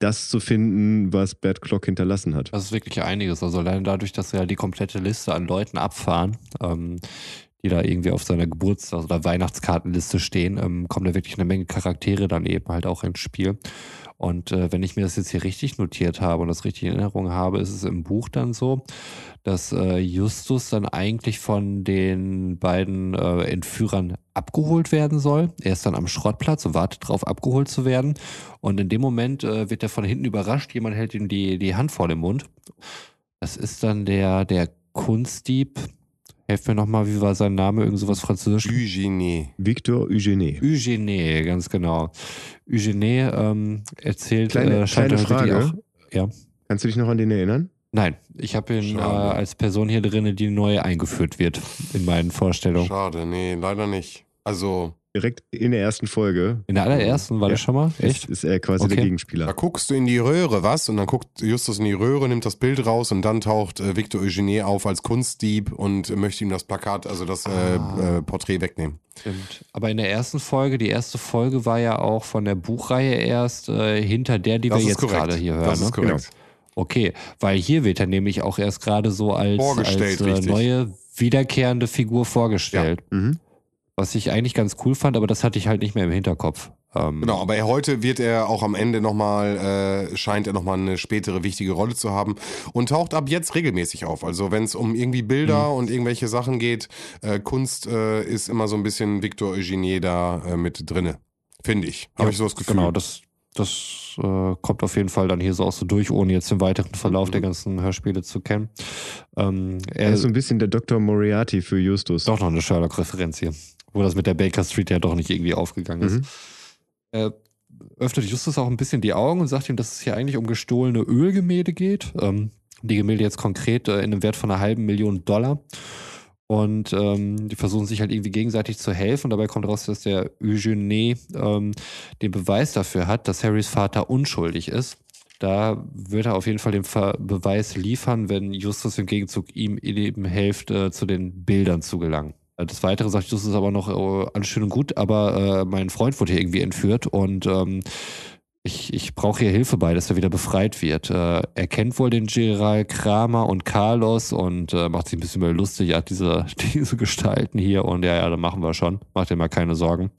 S1: das zu finden, was Bert Clock hinterlassen hat.
S3: Das ist wirklich einiges. Also allein dadurch, dass wir ja die komplette Liste an Leuten abfahren, ähm, die da irgendwie auf seiner Geburtstags- oder Weihnachtskartenliste stehen, ähm, kommen da wirklich eine Menge Charaktere dann eben halt auch ins Spiel. Und äh, wenn ich mir das jetzt hier richtig notiert habe und das richtig in Erinnerung habe, ist es im Buch dann so, dass äh, Justus dann eigentlich von den beiden äh, Entführern abgeholt werden soll. Er ist dann am Schrottplatz und wartet darauf, abgeholt zu werden. Und in dem Moment äh, wird er von hinten überrascht. Jemand hält ihm die, die Hand vor den Mund. Das ist dann der, der Kunstdieb. Helft mir nochmal, wie war sein Name? Irgend sowas Französisch?
S2: Eugenie.
S1: Victor Eugenie.
S3: Eugenie, ganz genau. Eugenie ähm, erzählt,
S1: Kleine-
S3: äh,
S1: kleine Frage.
S3: auch. Ja.
S1: Kannst du dich noch an den erinnern?
S3: Nein, ich habe ihn äh, als Person hier drin, die neu eingeführt wird in meinen Vorstellungen.
S2: Schade, nee, leider nicht. Also,
S1: Direkt in der ersten Folge
S3: In der allerersten war
S1: Ja.
S3: das schon mal?
S1: ist,
S3: Echt?
S1: ist er quasi
S3: Okay.
S1: der
S2: da
S1: Gegenspieler.
S2: guckst du in die Röhre, was? Und dann guckt Justus in die Röhre, nimmt das Bild raus und dann taucht äh, Victor Eugenie auf als Kunstdieb und äh, möchte ihm das Plakat, also das äh,
S3: Ah.
S2: äh, Porträt wegnehmen.
S3: Stimmt. Aber in der ersten Folge, die erste Folge war ja auch von der Buchreihe erst äh, hinter der, die
S2: Das
S3: wir
S2: ist
S3: jetzt gerade hier hören.
S2: Das ist
S3: ne?
S2: korrekt.
S3: Okay, weil hier wird er nämlich auch erst gerade so als, als äh, neue, wiederkehrende Figur vorgestellt.
S1: Mhm.
S3: Was ich eigentlich ganz cool fand, aber das hatte ich halt nicht mehr im Hinterkopf. Ähm,
S2: Genau, aber er, heute wird er auch am Ende nochmal, äh, scheint er nochmal eine spätere wichtige Rolle zu haben und taucht ab jetzt regelmäßig auf. Also wenn es um irgendwie Bilder
S3: Mhm.
S2: und irgendwelche Sachen geht, äh, Kunst äh, ist immer so ein bisschen Victor Eugenie da äh, mit drinne. Finde ich. Habe
S3: Ja,
S2: ich so das Gefühl.
S3: Genau, das, das äh, kommt auf jeden Fall dann hier so auch so durch, ohne jetzt den weiteren Verlauf
S2: Mhm.
S3: der ganzen Hörspiele zu kennen. Ähm,
S1: Er
S3: er
S1: ist so ein bisschen der Dr. Moriarty für Justus.
S3: doch noch eine Sherlock-Referenz hier, wo das mit der Baker Street ja doch nicht irgendwie aufgegangen ist.
S1: Mhm.
S3: Er öffnet Justus auch ein bisschen die Augen und sagt ihm, dass es hier eigentlich um gestohlene Ölgemälde geht. Ähm, die Gemälde jetzt konkret äh, in einem Wert von einer halben Million Dollar. Und ähm, die versuchen sich halt irgendwie gegenseitig zu helfen. Und dabei kommt raus, dass der Eugene ähm, den Beweis dafür hat, dass Harrys Vater unschuldig ist. Da wird er auf jeden Fall den Ver Beweis liefern, wenn Justus im Gegenzug ihm eben hilft, äh, zu den Bildern zu gelangen. Äh, das Weitere sagt Justus aber noch, äh, alles schön und gut, aber äh, mein Freund wurde hier irgendwie entführt und ähm, ich, ich brauche hier Hilfe bei, dass er wieder befreit wird. Äh, er kennt wohl den Gerald Kramer und Carlos und äh, macht sich ein bisschen mehr lustig, ja, diese, [LAUGHS] diese Gestalten hier und ja, ja, da machen wir schon. Macht dir mal keine Sorgen.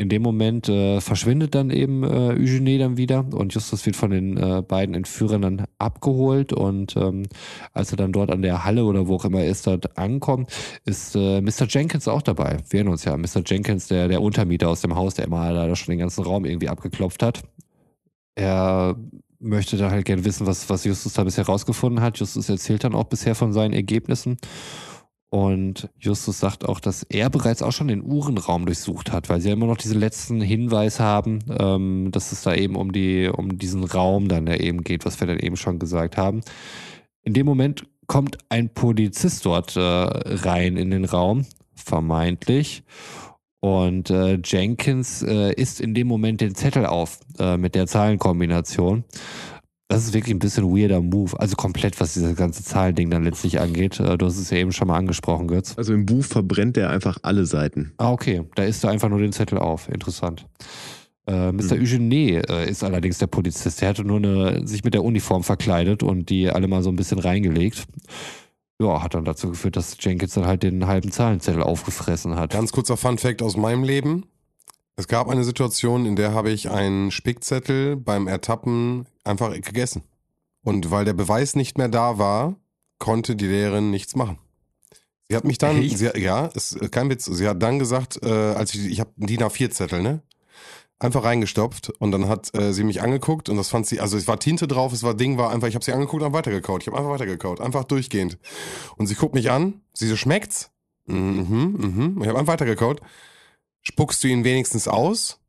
S3: In dem Moment äh, verschwindet dann eben äh, Eugenie dann wieder und Justus wird von den äh, beiden Entführern dann abgeholt und ähm, als er dann dort an der Halle oder wo auch immer er ist, dort ankommt, ist äh, Mr. Jenkins auch dabei. Wir erinnern uns ja, Mr. Jenkins, der, der Untermieter aus dem Haus, der immer leider schon den ganzen Raum irgendwie abgeklopft hat. Er möchte da halt gerne wissen, was, was Justus da bisher rausgefunden hat. Justus erzählt dann auch bisher von seinen Ergebnissen und Justus sagt auch, dass er bereits auch schon den Uhrenraum durchsucht hat, weil sie ja immer noch diesen letzten Hinweis haben, ähm, dass es da eben um, die, um diesen Raum dann ja eben geht, was wir dann eben schon gesagt haben. In dem Moment kommt ein Polizist dort äh, rein in den Raum, vermeintlich. Und äh, Jenkins äh, isst in dem Moment den Zettel auf äh, mit der Zahlenkombination. Das ist wirklich ein bisschen weirder Move. Also komplett, was dieses ganze Zahlending dann letztlich angeht. Äh, du hast es ja eben schon mal angesprochen, Götz.
S1: Also im Buch verbrennt er einfach alle Seiten.
S3: Ah, okay. Da isst er einfach nur den Zettel auf. Interessant. Äh, Mr. Mhm. Eugene äh, ist allerdings der Polizist. Der hatte nur eine, sich mit der Uniform verkleidet und die alle mal so ein bisschen reingelegt. Ja, hat dann dazu geführt, dass Jenkins dann halt den halben Zahlenzettel aufgefressen hat.
S2: Ganz kurzer Fun Fact aus meinem Leben. Es gab eine Situation, in der habe ich einen Spickzettel beim Ertappen einfach gegessen. Und weil der Beweis nicht mehr da war, konnte die Lehrerin nichts machen. Sie hat mich dann, sie, ja, ist kein Witz, sie hat dann gesagt, äh, als ich, ich habe einen DIN A4-Zettel, ne? Einfach reingestopft und dann hat äh, sie mich angeguckt und das fand sie, also es war Tinte drauf, es war Ding, war einfach, ich habe sie angeguckt und weitergekaut. Ich habe einfach weitergekaut, einfach durchgehend. Und sie guckt mich an, sie so, schmeckt's? Mhm, mhm. Ich habe einfach weitergekaut. Spuckst du ihn wenigstens aus?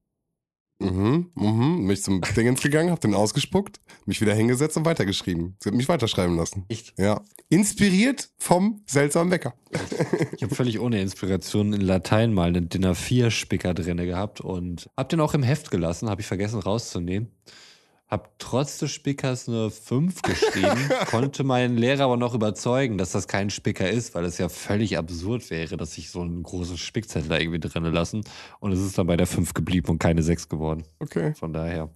S2: Mhm, mhm. Mich zum Dingens gegangen, hab den ausgespuckt, mich wieder hingesetzt und weitergeschrieben. Sie hat mich weiterschreiben lassen.
S3: Echt?
S2: Ja. Inspiriert vom seltsamen Wecker. [LAUGHS]
S3: Ich habe völlig ohne Inspiration in Latein mal einen Dinner 4 Spicker drinne gehabt und hab den auch im Heft gelassen, habe ich vergessen rauszunehmen. Hab trotz des Spickers eine 5 geschrieben, [LAUGHS] konnte meinen Lehrer aber noch überzeugen, dass das kein Spicker ist, weil es ja völlig absurd wäre, dass ich so einen großen Spickzettel da irgendwie drinnen lassen. Und es ist dann bei der 5 geblieben und keine 6 geworden.
S2: Okay.
S3: Von daher.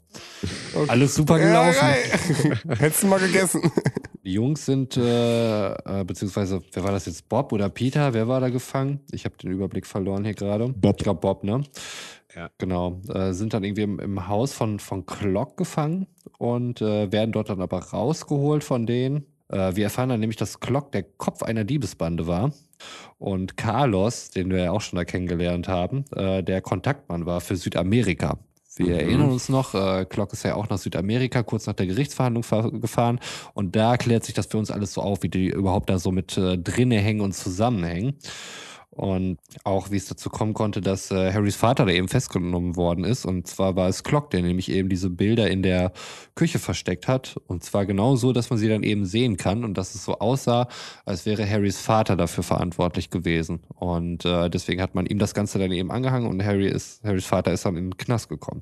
S3: Okay. Alles super gelaufen.
S2: Ja, [LAUGHS] Hättest du mal gegessen. [LAUGHS]
S3: Die Jungs sind, äh, äh, beziehungsweise, wer war das jetzt? Bob oder Peter? Wer war da gefangen? Ich habe den Überblick verloren hier gerade.
S1: Bob.
S3: Ich glaube Bob, ne? Ja. Genau. Äh, sind dann irgendwie im, im, Haus von, von Clock gefangen und äh, werden dort dann aber rausgeholt von denen. Äh, wir erfahren dann nämlich, dass Clock der Kopf einer Diebesbande war. Und Carlos, den wir ja auch schon da kennengelernt haben, äh, der Kontaktmann war für Südamerika. Wir mhm. erinnern uns noch, äh, Clock ist ja auch nach Südamerika kurz nach der Gerichtsverhandlung gefahren und da klärt sich das für uns alles so auf, wie die überhaupt da so mit äh, drinne hängen und zusammenhängen. Und auch wie es dazu kommen konnte, dass äh, Harrys Vater da eben festgenommen worden ist. Und zwar war es Clock, der nämlich eben diese Bilder in der Küche versteckt hat. Und zwar genau so, dass man sie dann eben sehen kann und dass es so aussah, als wäre Harrys Vater dafür verantwortlich gewesen. Und äh, deswegen hat man ihm das Ganze dann eben angehangen und Harry ist, Harrys Vater ist dann in den Knast gekommen.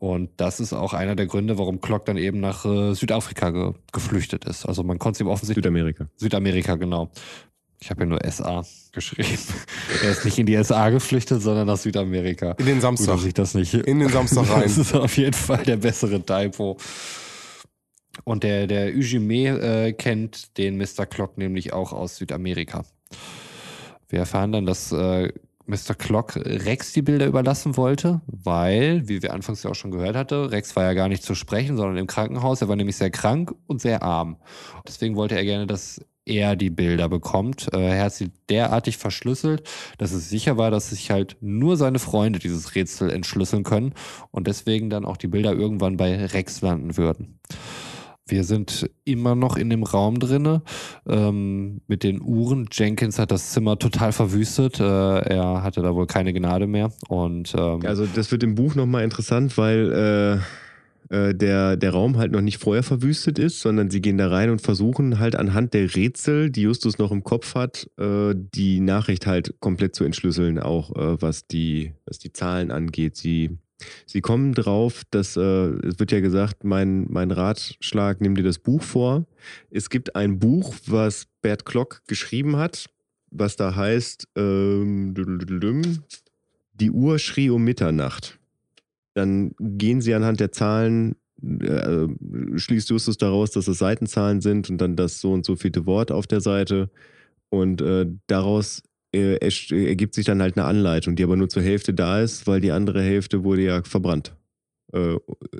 S3: Und das ist auch einer der Gründe, warum Clock dann eben nach äh, Südafrika ge geflüchtet ist. Also man konnte es ihm offensichtlich.
S1: Südamerika.
S3: Südamerika, genau. Ich habe ja nur SA geschrieben. er ist nicht in die SA geflüchtet, sondern nach Südamerika.
S2: In den Samstag.
S3: Gut, ich das nicht.
S2: In den Samstag rein.
S3: das ist auf jeden Fall der bessere Typo. Und der, der Ujime äh, kennt den Mr. Clock nämlich auch aus Südamerika. Wir erfahren dann, dass äh, Mr. Clock Rex die Bilder überlassen wollte, weil, wie wir anfangs ja auch schon gehört hatte, Rex war ja gar nicht zu sprechen, sondern im Krankenhaus. Er war nämlich sehr krank und sehr arm. Deswegen wollte er gerne, dass er die Bilder bekommt. Äh, er hat sie derartig verschlüsselt, dass es sicher war, dass sich halt nur seine Freunde dieses Rätsel entschlüsseln können und deswegen dann auch die Bilder irgendwann bei Rex landen würden. Wir sind immer noch in dem Raum drinne ähm, mit den Uhren. Jenkins hat das Zimmer total verwüstet. Äh, er hatte da wohl keine Gnade mehr. Und ähm,
S1: also das wird im Buch nochmal interessant, weil äh äh, der, der Raum halt noch nicht vorher verwüstet ist, sondern sie gehen da rein und versuchen halt anhand der Rätsel, die Justus noch im Kopf hat, äh, die Nachricht halt komplett zu entschlüsseln, auch äh, was, die, was die Zahlen angeht. Sie, sie kommen drauf, dass, äh, es wird ja gesagt, mein, mein Ratschlag, nimm dir das Buch vor. Es gibt ein Buch, was Bert Klock geschrieben hat, was da heißt, ähm, die Uhr schrie um Mitternacht. Dann gehen sie anhand der Zahlen, äh, schließt Justus daraus, dass es Seitenzahlen sind und dann das so und so viele Wort auf der Seite. Und äh, daraus äh, ergibt sich dann halt eine Anleitung, die aber nur zur Hälfte da ist, weil die andere Hälfte wurde ja verbrannt. Äh,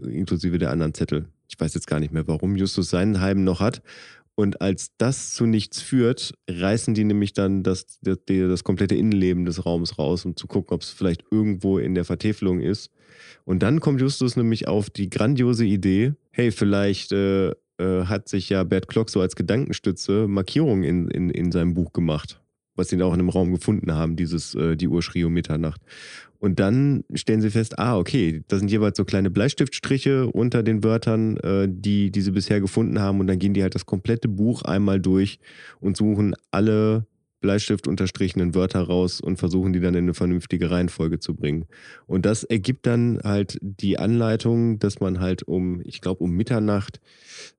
S1: inklusive der anderen Zettel. Ich weiß jetzt gar nicht mehr, warum Justus seinen halben noch hat. Und als das zu nichts führt, reißen die nämlich dann das, das, das komplette Innenleben des Raums raus, um zu gucken, ob es vielleicht irgendwo in der Vertäfelung ist. Und dann kommt Justus nämlich auf die grandiose Idee, hey, vielleicht äh, äh, hat sich ja Bert Klock so als Gedankenstütze Markierungen in, in, in seinem Buch gemacht, was sie da auch in einem Raum gefunden haben, dieses äh, die Uhr schrie um Mitternacht. Und dann stellen sie fest, ah, okay, da sind jeweils so kleine Bleistiftstriche unter den Wörtern, äh, die, die sie bisher gefunden haben. Und dann gehen die halt das komplette Buch einmal durch und suchen alle Bleistift unterstrichenen Wörter raus und versuchen die dann in eine vernünftige Reihenfolge zu bringen. Und das ergibt dann halt die Anleitung, dass man halt um, ich glaube, um Mitternacht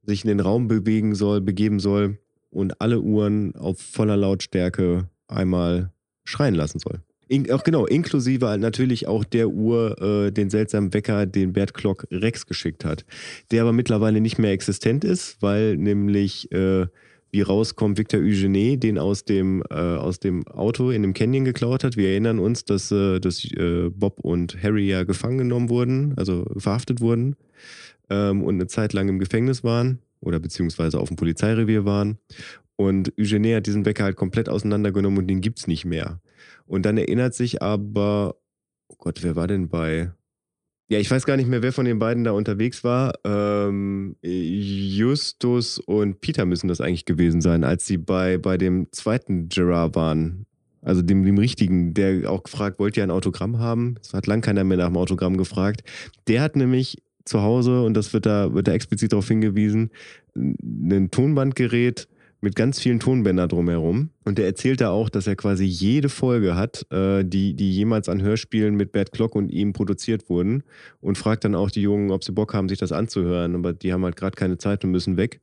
S1: sich in den Raum bewegen soll, begeben soll und alle Uhren auf voller Lautstärke einmal schreien lassen soll. In, auch genau, inklusive halt natürlich auch der Uhr, äh, den seltsamen Wecker, den Bert Klock Rex geschickt hat. Der aber mittlerweile nicht mehr existent ist, weil nämlich äh, wie rauskommt, Victor Eugene den aus dem, äh, aus dem Auto in dem Canyon geklaut hat. Wir erinnern uns, dass, äh, dass äh, Bob und Harry ja gefangen genommen wurden, also verhaftet wurden ähm, und eine Zeit lang im Gefängnis waren oder beziehungsweise auf dem Polizeirevier waren. Und Eugene hat diesen Wecker halt komplett auseinandergenommen und den gibt es nicht mehr. Und dann erinnert sich aber, oh Gott, wer war denn bei ja, ich weiß gar nicht mehr, wer von den beiden da unterwegs war. Ähm, Justus und Peter müssen das eigentlich gewesen sein, als sie bei, bei dem zweiten Gerard waren. Also dem, dem richtigen, der auch gefragt, wollt ihr ein Autogramm haben? Es hat lang keiner mehr nach dem Autogramm gefragt. Der hat nämlich zu Hause, und das wird da, wird da explizit darauf hingewiesen, ein Tonbandgerät mit ganz vielen Tonbändern drumherum. Und der erzählt da auch, dass er quasi jede Folge hat, äh, die, die jemals an Hörspielen mit Bert Klock und ihm produziert wurden. Und fragt dann auch die Jungen, ob sie Bock haben, sich das anzuhören. Aber die haben halt gerade keine Zeit und müssen weg.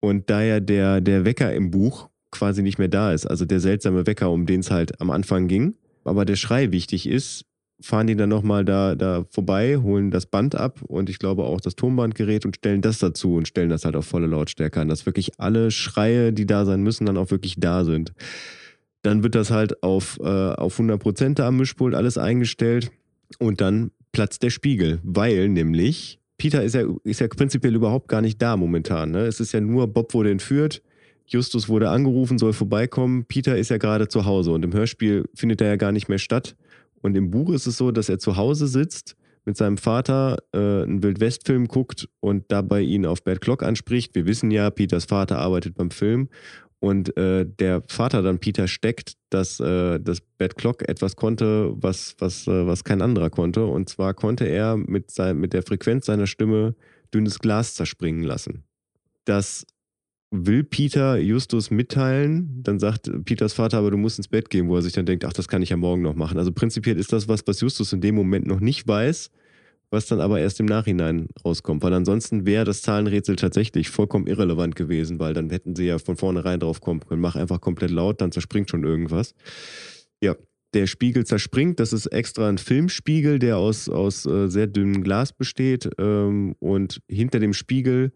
S1: Und da ja der, der Wecker im Buch quasi nicht mehr da ist, also der seltsame Wecker, um den es halt am Anfang ging, aber der Schrei wichtig ist, fahren die dann nochmal da, da vorbei, holen das Band ab und ich glaube auch das Tonbandgerät und stellen das dazu und stellen das halt auf volle Lautstärke an, dass wirklich alle Schreie, die da sein müssen, dann auch wirklich da sind. Dann wird das halt auf, äh, auf 100% da am Mischpult alles eingestellt und dann platzt der Spiegel, weil nämlich Peter ist ja, ist ja prinzipiell überhaupt gar nicht da momentan. Ne? Es ist ja nur, Bob wurde entführt, Justus wurde angerufen, soll vorbeikommen, Peter ist ja gerade zu Hause und im Hörspiel findet er ja gar nicht mehr statt. Und im Buch ist es so, dass er zu Hause sitzt, mit seinem Vater äh, einen Wildwest-Film guckt und dabei ihn auf Bad Clock anspricht. Wir wissen ja, Peters Vater arbeitet beim Film und äh, der Vater dann Peter steckt, dass, äh, dass Bad Clock etwas konnte, was, was, äh, was kein anderer konnte. Und zwar konnte er mit, sein, mit der Frequenz seiner Stimme dünnes Glas zerspringen lassen. Das will Peter Justus mitteilen, dann sagt Peters Vater, aber du musst ins Bett gehen, wo er sich dann denkt, ach, das kann ich ja morgen noch machen. Also prinzipiell ist das was, was Justus in dem Moment noch nicht weiß, was dann aber erst im Nachhinein rauskommt. Weil ansonsten wäre das Zahlenrätsel tatsächlich vollkommen irrelevant gewesen, weil dann hätten sie ja von vornherein drauf kommen können, mach einfach komplett laut, dann zerspringt schon irgendwas. Ja, der Spiegel zerspringt. Das ist extra ein Filmspiegel, der aus, aus äh, sehr dünnem Glas besteht. Ähm, und hinter dem Spiegel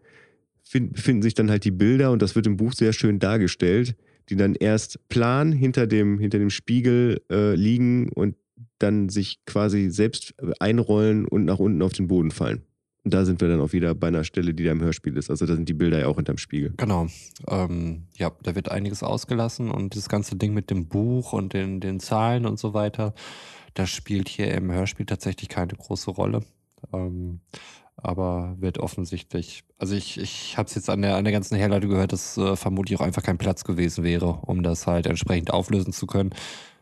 S1: befinden sich dann halt die Bilder und das wird im Buch sehr schön dargestellt, die dann erst plan hinter dem, hinter dem Spiegel äh, liegen und dann sich quasi selbst einrollen und nach unten auf den Boden fallen. Und da sind wir dann auch wieder bei einer Stelle, die da im Hörspiel ist. Also da sind die Bilder ja auch hinterm Spiegel.
S3: Genau. Ähm, ja, da wird einiges ausgelassen und das ganze Ding mit dem Buch und den, den Zahlen und so weiter, das spielt hier im Hörspiel tatsächlich keine große Rolle. Ähm, aber wird offensichtlich, also ich, ich habe es jetzt an der, an der ganzen Herleitung gehört, dass äh, vermutlich auch einfach kein Platz gewesen wäre, um das halt entsprechend auflösen zu können.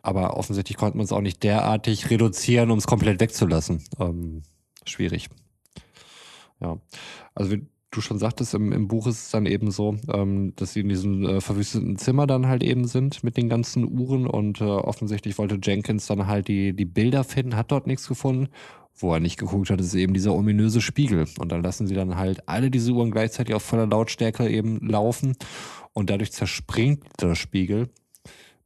S3: Aber offensichtlich konnte man es auch nicht derartig reduzieren, um es komplett wegzulassen. Ähm, schwierig. Ja. Also wie du schon sagtest, im, im Buch ist es dann eben so, ähm, dass sie in diesem äh, verwüsteten Zimmer dann halt eben sind mit den ganzen Uhren und äh, offensichtlich wollte Jenkins dann halt die, die Bilder finden, hat dort nichts gefunden. Wo er nicht geguckt hat, ist eben dieser ominöse Spiegel. Und dann lassen sie dann halt alle diese Uhren gleichzeitig auf voller Lautstärke eben laufen. Und dadurch zerspringt der Spiegel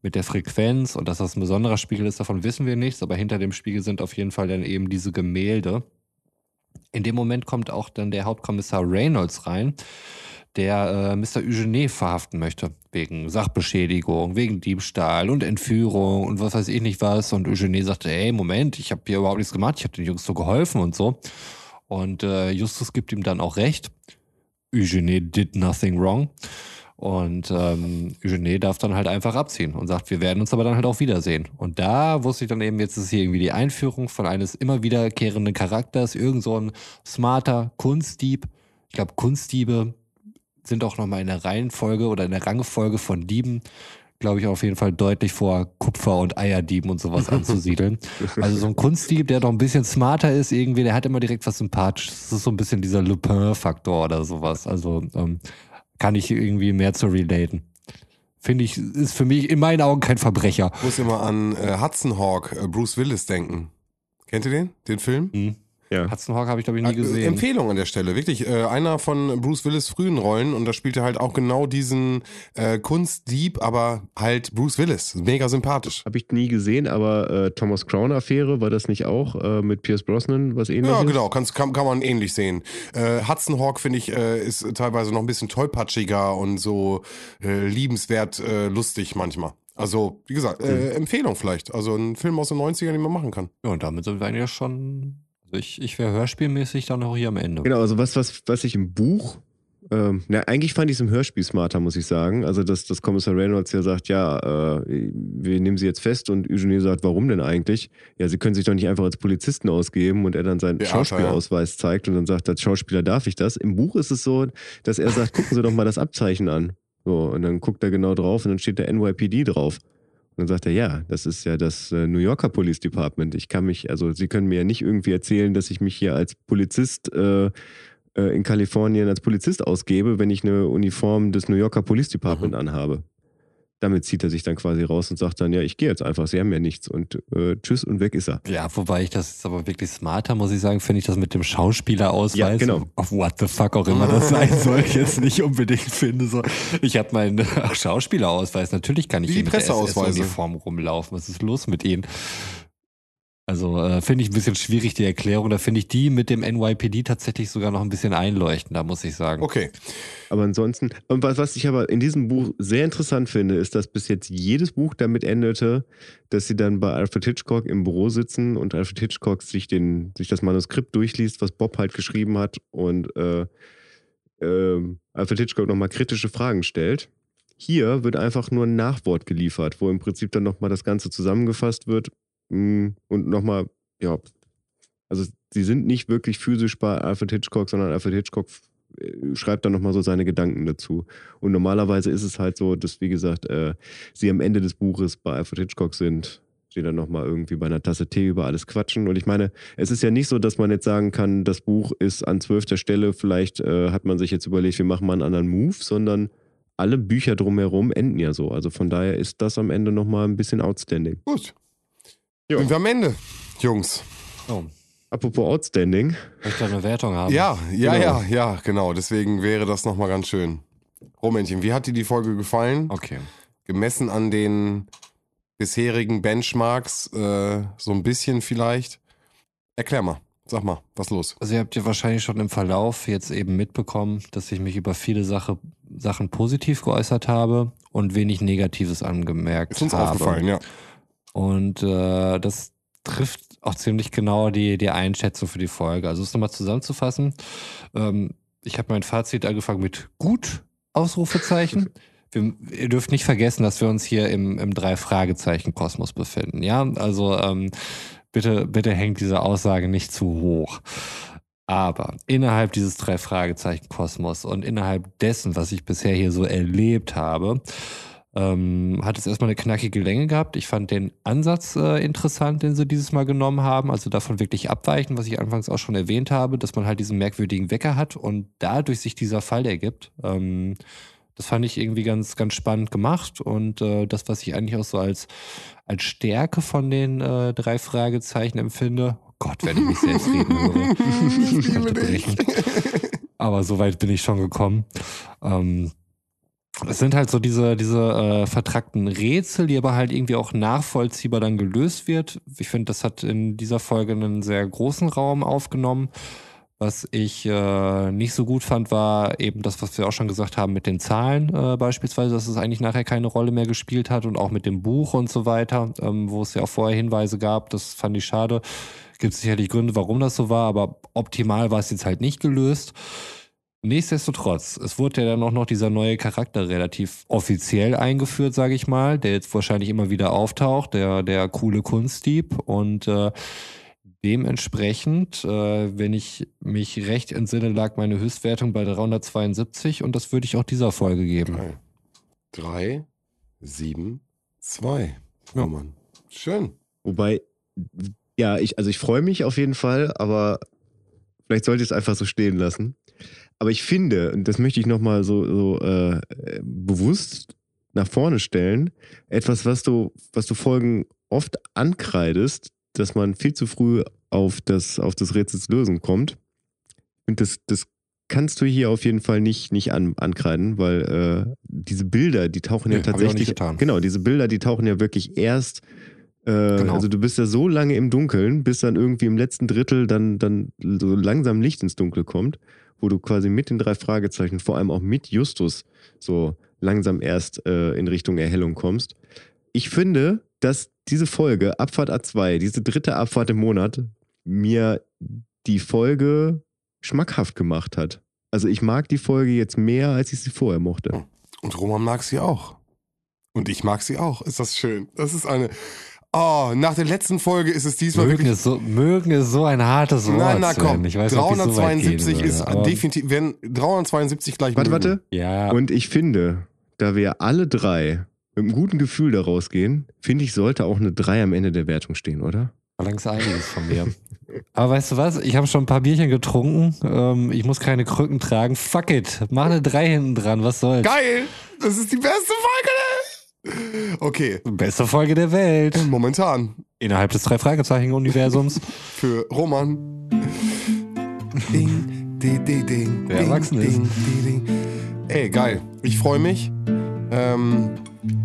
S3: mit der Frequenz. Und dass das ein besonderer Spiegel ist, davon wissen wir nichts. Aber hinter dem Spiegel sind auf jeden Fall dann eben diese Gemälde. In dem Moment kommt auch dann der Hauptkommissar Reynolds rein, der äh, Mr. Eugene verhaften möchte. Wegen Sachbeschädigung, wegen Diebstahl und Entführung und was weiß ich nicht was. Und Eugene sagte, ey, Moment, ich habe hier überhaupt nichts gemacht, ich habe den Jungs so geholfen und so. Und äh, Justus gibt ihm dann auch recht. Eugene did nothing wrong. Und ähm, Eugene darf dann halt einfach abziehen und sagt, wir werden uns aber dann halt auch wiedersehen. Und da wusste ich dann eben, jetzt ist hier irgendwie die Einführung von eines immer wiederkehrenden Charakters, irgend so ein smarter Kunstdieb. Ich glaube, Kunstdiebe sind auch nochmal in der Reihenfolge oder in der Rangfolge von Dieben, glaube ich, auf jeden Fall deutlich vor Kupfer- und Eierdieben und sowas anzusiedeln. [LAUGHS] Also so ein Kunstdieb, der doch ein bisschen smarter ist irgendwie, der hat immer direkt was Sympathisches. Das ist so ein bisschen dieser Lupin-Faktor oder sowas. Also ähm, kann ich irgendwie mehr zu relaten. Finde ich, ist für mich in meinen Augen kein Verbrecher.
S2: Ich muss immer an äh, Hudson Hawk, äh, Bruce Willis denken. Kennt ihr den? Den Film?
S3: Hm.
S1: Ja.
S3: Hudson Hawk habe ich, glaube ich, nie
S2: Äh,
S3: gesehen.
S2: Empfehlung an der Stelle, wirklich. Äh, einer von Bruce Willis frühen Rollen und da spielt er halt auch genau diesen äh, Kunstdieb, aber halt Bruce Willis. Mega sympathisch.
S1: Habe ich nie gesehen, aber äh, Thomas Crown-Affäre, war das nicht auch äh, mit Pierce Brosnan, was ähnliches?
S2: Ja, genau, kann's, kann, kann man ähnlich sehen. Äh, Hudson Hawk, finde ich, äh, ist teilweise noch ein bisschen tollpatschiger und so äh, liebenswert äh, lustig manchmal. Also, wie gesagt, äh, Empfehlung vielleicht. Also ein Film aus den 90ern, den man machen kann.
S3: ja, und damit sind wir eigentlich schon. Also ich, ich wäre hörspielmäßig dann auch hier am Ende.
S1: Genau, also was, was, was ich im Buch, ähm, na, eigentlich fand ich es im Hörspiel smarter, muss ich sagen. Also, dass, dass Kommissar Reynolds ja sagt, ja, äh, wir nehmen sie jetzt fest und Eugenie sagt, warum denn eigentlich? Ja, sie können sich doch nicht einfach als Polizisten ausgeben und er dann seinen
S2: Theater,
S1: Schauspielausweis zeigt und dann sagt, als Schauspieler darf ich das. Im Buch ist es so, dass er sagt, gucken Sie doch mal das Abzeichen an. So, und dann guckt er genau drauf und dann steht der NYPD drauf. Und dann sagt er, ja, das ist ja das äh, New Yorker Police Department. Ich kann mich, also Sie können mir ja nicht irgendwie erzählen, dass ich mich hier als Polizist äh, äh, in Kalifornien als Polizist ausgebe, wenn ich eine Uniform des New Yorker Police Department
S2: Mhm.
S1: anhabe. Damit zieht er sich dann quasi raus und sagt dann, ja, ich gehe jetzt einfach, Sie haben ja nichts und äh, tschüss und weg ist er.
S3: Ja, wobei ich das jetzt aber wirklich smarter, muss ich sagen, finde ich das mit dem Schauspielerausweis,
S1: Ja, genau.
S3: auf what the fuck auch immer das sein [LAUGHS] soll, jetzt nicht unbedingt finde. So. Ich habe meinen [LAUGHS] Schauspielerausweis, natürlich kann ich
S2: Wie
S3: der
S2: Presseausweise.
S3: SS-Uniform rumlaufen. Was ist los mit Ihnen? Also äh, finde ich ein bisschen schwierig, die Erklärung. Da finde ich die mit dem NYPD tatsächlich sogar noch ein bisschen einleuchtender, muss ich sagen.
S2: Okay.
S1: Aber ansonsten, und was, was ich aber in diesem Buch sehr interessant finde, ist, dass bis jetzt jedes Buch damit endete, dass sie dann bei Alfred Hitchcock im Büro sitzen und Alfred Hitchcock sich, den, sich das Manuskript durchliest, was Bob halt geschrieben hat und äh, ähm, Alfred Hitchcock nochmal kritische Fragen stellt. Hier wird einfach nur ein Nachwort geliefert, wo im Prinzip dann nochmal das Ganze zusammengefasst wird und nochmal, ja, also sie sind nicht wirklich physisch bei Alfred Hitchcock, sondern Alfred Hitchcock äh, schreibt dann nochmal so seine Gedanken dazu. Und normalerweise ist es halt so, dass, wie gesagt, äh, sie am Ende des Buches bei Alfred Hitchcock sind, die dann nochmal irgendwie bei einer Tasse Tee über alles quatschen. Und ich meine, es ist ja nicht so, dass man jetzt sagen kann, das Buch ist an zwölfter Stelle, vielleicht äh, hat man sich jetzt überlegt, wir machen mal einen anderen Move, sondern alle Bücher drumherum enden ja so. Also von daher ist das am Ende nochmal ein bisschen outstanding.
S2: Gut.
S1: Ja.
S2: Sind wir am Ende, Jungs.
S3: Oh,
S1: Apropos outstanding,
S3: möchte eine Wertung haben.
S2: Ja, ja,
S1: Genau.
S2: ja, ja, genau. Deswegen wäre das nochmal ganz schön. Romännchen, wie hat dir die Folge gefallen?
S3: Okay.
S2: Gemessen an den bisherigen Benchmarks, äh, so ein bisschen vielleicht. Erklär mal, sag mal, was los?
S3: Also ihr habt ja wahrscheinlich schon im Verlauf jetzt eben mitbekommen, dass ich mich über viele Sache, Sachen positiv geäußert habe und wenig Negatives angemerkt
S2: Ist uns
S3: habe.
S2: aufgefallen, ja.
S3: Und äh, das trifft auch ziemlich genau die, die Einschätzung für die Folge. Also es nochmal zusammenzufassen. Ähm, ich habe mein Fazit angefangen mit gut, Ausrufezeichen. [LAUGHS] Wir, ihr dürft nicht vergessen, dass wir uns hier im, im Drei-Fragezeichen-Kosmos befinden. Ja, also ähm, bitte, bitte hängt diese Aussage nicht zu hoch. Aber innerhalb dieses Drei-Fragezeichen-Kosmos und innerhalb dessen, was ich bisher hier so erlebt habe, Ähm, hat es erstmal eine knackige Länge gehabt. Ich fand den Ansatz äh, interessant, den sie dieses Mal genommen haben. Also davon wirklich abweichen, was ich anfangs auch schon erwähnt habe, dass man halt diesen merkwürdigen Wecker hat und dadurch sich dieser Fall ergibt. Ähm, das fand ich irgendwie ganz, ganz spannend gemacht und äh, das, was ich eigentlich auch so als, als Stärke von den äh, drei Fragezeichen empfinde. Oh Gott, wenn ich mich selbst reden [LAUGHS] höre.
S2: Ich.
S3: Aber so weit bin ich schon gekommen. Ähm, es sind halt so diese, diese äh, vertrackten Rätsel, die aber halt irgendwie auch nachvollziehbar dann gelöst wird. Ich finde, das hat in dieser Folge einen sehr großen Raum aufgenommen. Was ich äh, nicht so gut fand, war eben das, was wir auch schon gesagt haben mit den Zahlen äh, beispielsweise, dass es eigentlich nachher keine Rolle mehr gespielt hat und auch mit dem Buch und so weiter, ähm, wo es ja auch vorher Hinweise gab. Das fand ich schade. Gibt sicherlich Gründe, warum das so war, aber optimal war es jetzt halt nicht gelöst. Nichtsdestotrotz, es wurde ja dann auch noch dieser neue Charakter relativ offiziell eingeführt, sage ich mal, der jetzt wahrscheinlich immer wieder auftaucht, der, der coole Kunstdieb und äh, Dementsprechend, äh, wenn ich mich recht entsinne, lag meine Höchstwertung bei 372 und das würde ich auch dieser Folge geben.
S2: Drei, drei sieben, zwei.
S3: Ja.
S2: Oh Mann. Schön.
S1: Wobei, ja, ich, also ich freue mich auf jeden Fall, aber vielleicht sollte ich es einfach so stehen lassen. Aber ich finde, und das möchte ich nochmal so, so äh, bewusst nach vorne stellen, etwas, was du, was du Folgen oft ankreidest, dass man viel zu früh auf das, auf das Rätsels Lösen kommt. Und das, das kannst du hier auf jeden Fall nicht, nicht an, ankreiden, weil äh, diese Bilder, die tauchen ja
S3: auch
S1: tatsächlich. Genau, diese Bilder, die tauchen ja wirklich erst. Äh,
S3: Genau.
S1: Also du bist ja so lange im Dunkeln, bis dann irgendwie im letzten Drittel dann, dann so langsam Licht ins Dunkel kommt, wo du quasi mit den drei Fragezeichen, vor allem auch mit Justus, so langsam erst äh, in Richtung Erhellung kommst. Ich finde, dass diese Folge, Abfahrt A2, diese dritte Abfahrt im Monat, mir die Folge schmackhaft gemacht hat. Also ich mag die Folge jetzt mehr, als ich sie vorher mochte.
S2: Und Roman mag sie auch. Und ich mag sie auch. Ist das schön? Das ist eine. Oh, nach der letzten Folge ist es diesmal
S3: Mögen
S2: wirklich.
S3: es, so, mögen es so ein hartes Wort
S2: Nein, na komm.
S3: Ich weiß nicht, ob ich so weit gehen
S2: 372
S3: würde,
S2: ist
S3: aber-
S2: definitiv, wenn 372 gleich
S1: Warte,
S2: mögen.
S1: warte.
S3: Ja,
S1: Und ich finde, da wir alle drei mit einem guten Gefühl daraus gehen, finde ich, sollte auch eine 3 am Ende der Wertung stehen, oder?
S3: verlangst einiges von mir. Aber weißt du was? Ich habe schon ein paar Bierchen getrunken. Ähm, ich muss keine Krücken tragen. Fuck it. Mach eine 3 hinten dran. Was soll's?
S2: Geil! Das ist die beste Folge! [LAUGHS] Okay,
S3: Beste Folge der Welt.
S2: momentan
S3: Innerhalb des Drei-Fragezeichen-Universums. [LAUGHS]
S2: für Roman. Ding, ding, ding, ding.
S3: Wer
S2: ding,
S3: erwachsen ist.
S2: ding, ding, ding. Ey, geil. Ich freue mich. Ähm,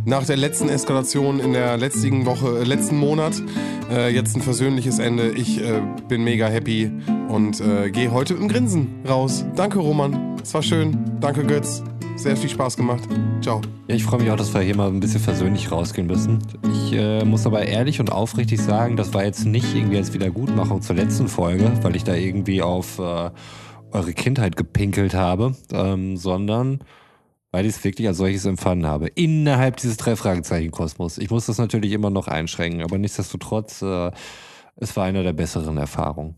S2: nach der letzten Eskalation in der letzten Woche, äh, letzten Monat, äh, jetzt ein versöhnliches Ende. Ich äh, bin mega happy und äh, gehe heute im Grinsen raus. Danke, Roman. Es war schön. Danke, Götz. Sehr viel Spaß gemacht. Ciao.
S3: Ja, ich freue mich auch, dass wir hier mal ein bisschen versöhnlich rausgehen müssen. Ich äh, muss aber ehrlich und aufrichtig sagen, das war jetzt nicht irgendwie als Wiedergutmachung zur letzten Folge, weil ich da irgendwie auf äh, eure Kindheit gepinkelt habe, ähm, sondern weil ich es wirklich als solches empfangen habe. Innerhalb dieses Drei-Fragezeichen-Kosmos. Ich muss das natürlich immer noch einschränken, aber nichtsdestotrotz, äh, es war einer der besseren Erfahrungen.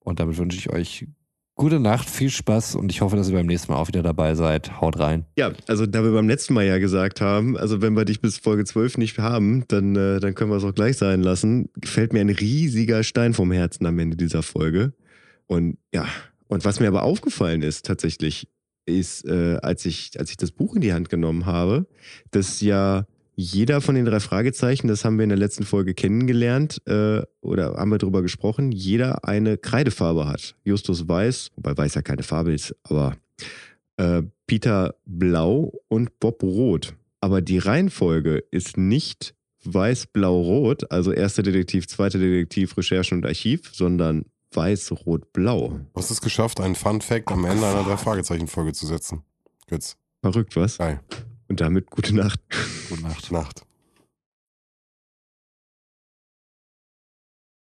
S3: Und damit wünsche ich euch gute Nacht, viel Spaß und ich hoffe, dass ihr beim nächsten Mal auch wieder dabei seid. Haut rein.
S1: Ja, also da wir beim letzten Mal ja gesagt haben, also wenn wir dich bis Folge 12 nicht haben, dann, äh, dann können wir es auch gleich sein lassen. Fällt mir ein riesiger Stein vom Herzen am Ende dieser Folge. Und ja, und was mir aber aufgefallen ist tatsächlich, ist, äh, als, ich, als ich das Buch in die Hand genommen habe, dass ja jeder von den drei Fragezeichen, das haben wir in der letzten Folge kennengelernt äh, oder haben wir drüber gesprochen, jeder eine Kreidefarbe hat. Justus weiß, wobei weiß ja keine Farbe ist, aber äh, Peter blau und Bob rot. Aber die Reihenfolge ist nicht weiß, blau, rot, also erster Detektiv, zweiter Detektiv, Recherche und Archiv, sondern weiß, rot, blau.
S2: Du hast es geschafft, einen Fun Fact am Ende einer Drei-Fragezeichen-Folge zu setzen. Götz.
S1: Verrückt, was?
S2: Geil.
S1: Und damit gute Nacht.
S3: Gute Nacht.
S2: Nacht.